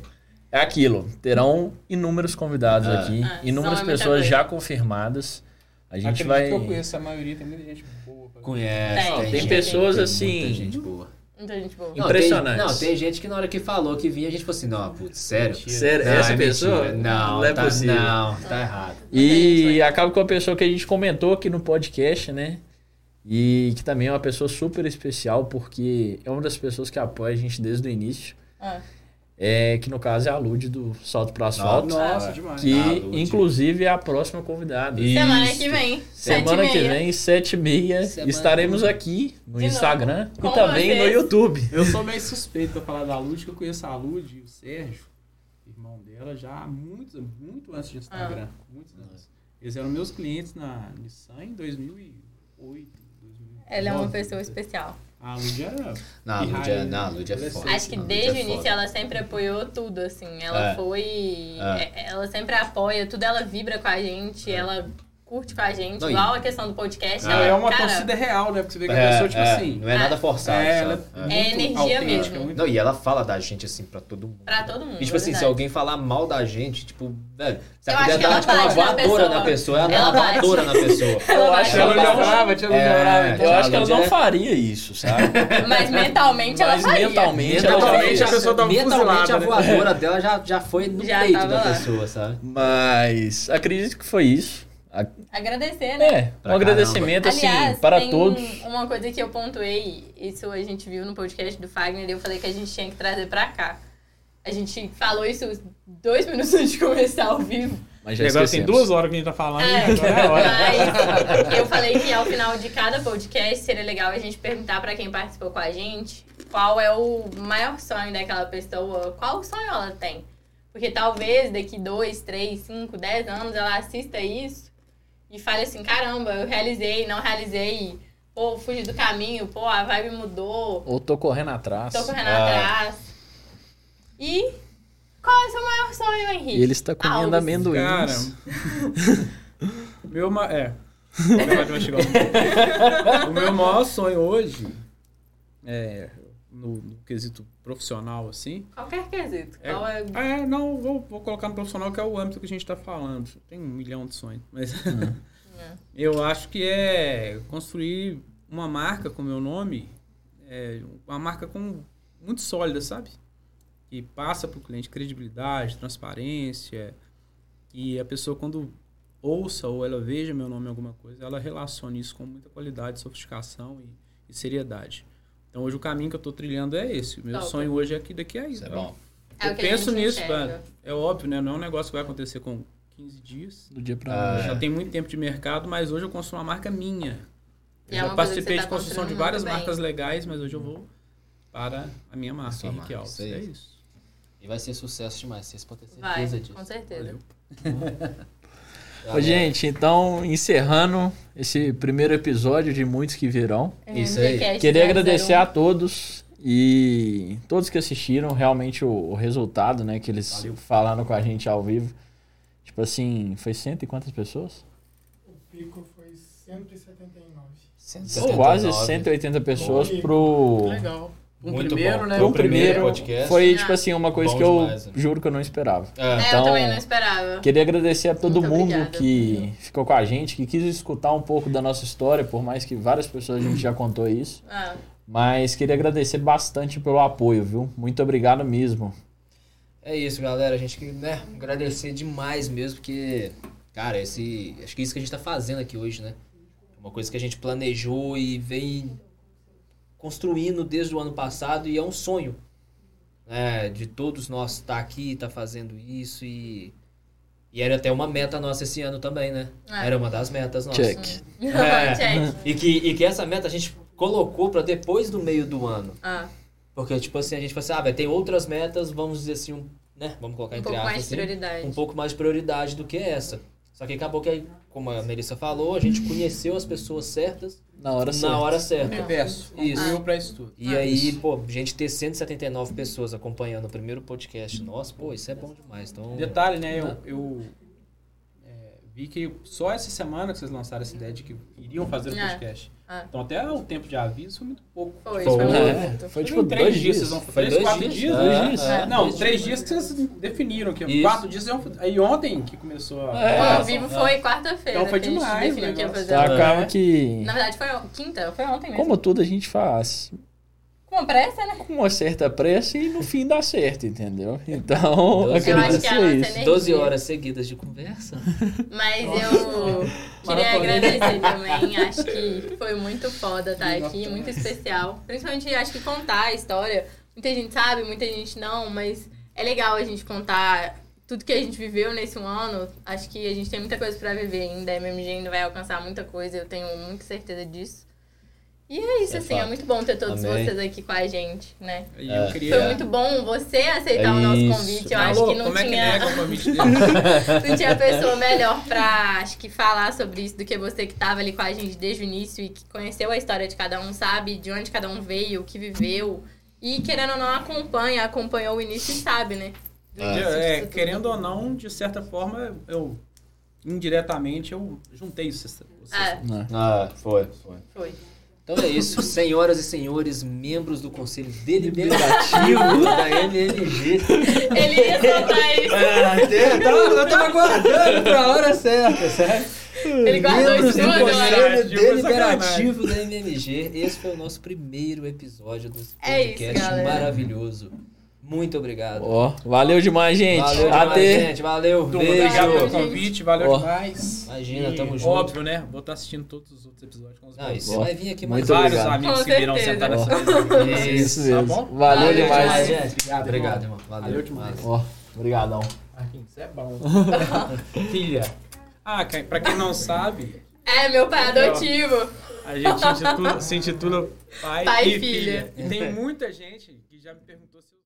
aquilo. Terão inúmeros convidados Ah. aqui, Ah, inúmeras é pessoas já confirmadas. A gente Acredito vai. que eu conheço a maioria, tem muita gente boa. Conhece, Tem, tem, tem pessoas, tem assim, Muita gente boa. Muita gente boa. Não. Tem, não, tem gente que na hora que falou que vinha, a gente falou assim, não, putz, sério? Sério, Não, essa é pessoa? mentira. Não, Não é tá, possível. Não, tá errado. E acaba com a pessoa que a gente comentou aqui no podcast, né? E que também é uma pessoa super especial, porque é uma das pessoas que apoia a gente desde o início. Ah, É, que no caso é a Lud do Salto para Asfalto. Nossa, Ah, demais. que Ah, inclusive é a próxima convidada. E- Semana Isso. que vem. Semana sete e que meia. vem, sete e meia, estaremos aqui no De novo. Instagram e Com também no. YouTube. Eu sou meio suspeito pra falar da Lud, que eu conheço a Lud e o Sérgio, irmão dela, já há muito, muito antes de Instagram. Muitos anos. Eles eram meus clientes na Nissan em 2008, 2009. Ela é uma pessoa especial. A Lud era... Não, a Lud é, não, a Lud é foda. Acho que desde é o início foda. ela sempre apoiou tudo, assim. Ela É. foi. É. é- Ela sempre apoia, tudo ela vibra com a gente, ela curte com a gente. Não, e- igual a questão do podcast. É, ela, é uma cara, torcida real, né? Porque você vê que a É, pessoa, tipo é, assim... Não é nada forçado, É, ela sabe? é, É. É energia mesmo. muito- Não, e ela fala da gente assim pra todo mundo. Pra todo mundo. E tipo assim, é se alguém falar mal da gente, tipo, velho, se Eu ela acho puder que ela dar tipo, uma voadora pessoa. na pessoa, ela dá Ela uma voadora na pessoa. Eu acho Lud ela é é É, brava. Eu acho que ela não é- faria isso, sabe? Mas mentalmente ela faria. mentalmente ela já Mentalmente a pessoa tava Mentalmente a voadora dela já, já foi no peito da pessoa, sabe? Mas acredito que foi isso. A- Agradecer, né? É, Pra um agradecimento assim Aliás, para tem todos. uma coisa que eu pontuei, isso a gente viu no podcast do Fagner, e eu falei que a gente tinha que trazer pra cá. A gente falou isso dois minutos antes de começar ao vivo. Mas E já agora tem duas horas que a gente tá falando, É, agora é a hora. mas eu falei que ao final de cada podcast seria legal a gente perguntar pra quem participou com a gente qual é o maior sonho daquela pessoa, qual sonho ela tem. Porque talvez daqui dois, três, cinco, dez anos ela assista isso e fale assim, caramba, eu realizei, não realizei, pô, fugi do caminho, pô, a vibe mudou, Ou tô correndo atrás. tô correndo Ah. atrás. E qual é o seu maior sonho, Henrique? E ele está comendo Alves. amendoins. Cara, meu ma... É. O meu maior sonho hoje, é, no, no quesito profissional, assim, Qualquer quesito. É- é... É, não, vou, vou colocar no profissional, que é o âmbito que a gente está falando. Tem um milhão de sonhos. Mas eu acho que é construir uma marca com meu nome, é, uma marca com, muito sólida, sabe? Que passa para o cliente credibilidade, transparência. E a pessoa, quando ouça ou ela veja meu nome em alguma coisa, ela relacione isso com muita qualidade, sofisticação e, e seriedade. Então hoje o caminho que eu estou trilhando é esse. O meu Top. sonho hoje é que daqui a isso. É bom. É o eu que a penso nisso, velho. É óbvio, né? Não é um negócio que vai acontecer com 15 dias. Do dia pra Ah. Já tem muito tempo de mercado, mas hoje eu construo uma marca minha. E Eu é já participei você de tá construção de várias bem. marcas legais, mas hoje eu vou para a minha marca, Sua Henrique marca, Alves. É isso. E vai ser sucesso demais, vocês podem ter Vai, certeza disso. com certeza. Valeu. Ô, gente, então, encerrando esse primeiro episódio de muitos que virão. Isso aí. Queria 001. agradecer a todos e todos que assistiram, realmente o, o resultado, né, que eles Valeu. falaram com a gente ao vivo. Tipo assim, foi cento e quantas pessoas? O pico foi 179. Ou quase 180 pessoas Bom. pro, Legal. Um Muito primeiro, bom. né? o primeiro podcast. Foi Ah. tipo assim, uma coisa Bom que eu demais, né? juro que eu não esperava. É. É, Então, eu também não esperava. Queria agradecer a todo Muito mundo obrigada. que ficou com a gente, que quis escutar um pouco da nossa história, por mais que várias pessoas a gente já contou isso. Ah, Mas queria agradecer bastante pelo apoio, viu? Muito obrigado mesmo. É isso, galera. A gente quer né, agradecer demais mesmo, porque, cara, esse. Acho que é isso que a gente tá fazendo aqui hoje, né? Uma coisa que a gente planejou e vem construindo desde o ano passado e é um sonho. Né, de todos nós estar aqui, estar fazendo isso e. E era até uma meta nossa esse ano também, né? É. Era uma das metas nossas. Check. É. Check. E que, e que essa meta a gente colocou pra depois do meio do ano. Ah, Porque, tipo assim, a gente falou assim, ah, vai ter outras metas, vamos dizer assim, um, né? Vamos colocar um entre pouco aspas, mais de assim, prioridade. um pouco mais de prioridade do que essa. Só que acabou que, aí, como a Melissa falou, a gente conheceu as pessoas certas Na hora certa. na hora certa. Reverso. Isso. Concluiu pra isso tudo. E aí, pô, a gente ter 179 pessoas acompanhando o primeiro podcast nosso, pô, isso é bom demais. Então, Detalhe, né? Eu, eu é, vi que só essa semana que vocês lançaram essa ideia de que iriam fazer o É. podcast. Ah. Então até o tempo de aviso foi muito pouco. Foi, Foi, foi É, muito. foi tipo três dois dias, dias. vocês vão Foi três, dois quatro dias? dias. É, dois é, dias. é. Não, Dois três dias que vocês definiram que Isso. quatro dias. Aí ontem que começou a. É. O ao vivo foi quarta-feira. Então foi que a gente demais definiu que ia negócio. fazer. Então É. acaba que, Na verdade foi quinta, foi ontem mesmo. como tudo a gente faz, Com pressa, né? com uma certa pressa e no fim dá certo, entendeu? Então, acho acredito que nossa isso. energia- 12 horas seguidas de conversa. Mas eu queria agradecer também. Acho que foi muito foda estar aqui, muito especial. Principalmente acho que contar a história. Muita gente sabe, muita gente não, mas é legal a gente contar tudo que a gente viveu nesse um ano. Acho que a gente tem muita coisa pra viver ainda. A MMG ainda vai alcançar muita coisa, eu tenho muita certeza disso. E é isso, É assim, é fato. muito bom ter todos Amém. vocês aqui com a gente, né? É. eu queria. Foi muito bom você aceitar É o nosso isso. convite. Eu Tá acho que não Como é que tinha. nega o convite dele? Não tinha pessoa melhor pra, acho que, falar sobre isso do que você que tava ali com a gente desde o início e que conheceu a história de cada um, sabe de onde cada um veio, o que viveu. E, querendo ou não, acompanha, acompanhou o início e sabe, né? É, tudo. querendo ou não, de certa forma, eu indiretamente eu juntei. É, Né? Ah, foi, foi. foi. Então é isso, senhoras e senhores, membros do Conselho Deliberativo da MMG. Ele ia soltar isso. É, eu, tava, eu tava aguardando pra hora certa, certo? Ele guardou Membros isso do. Conselho Deliberativo, da MMG. Esse foi o nosso primeiro episódio do É isso, podcast galera. maravilhoso. Muito obrigado. Ó, valeu demais, gente. Valeu demais, Até. gente. Valeu, Turma, beijo. obrigado pelo convite, valeu Ó. demais. Imagina, E, tamo junto. Óbvio, né? Vou estar assistindo todos os outros episódios com os Ah, meus você Ó, vai vir aqui mais muito vários obrigado. amigos Com que virão sentar nessa Ó. mesa. Isso Tá mesmo. bom? Valeu Valeu demais. demais. gente. Obrigado, Obrigado, irmão. irmão. Valeu, Valeu demais. Ó, obrigadão. Marquinhos, você é bom. Filha. Ah, pra quem não sabe, É, meu pai adotivo. a gente intitula- se intitula Pai, Pai e e filha. Filha. E tem muita gente que já me perguntou se eu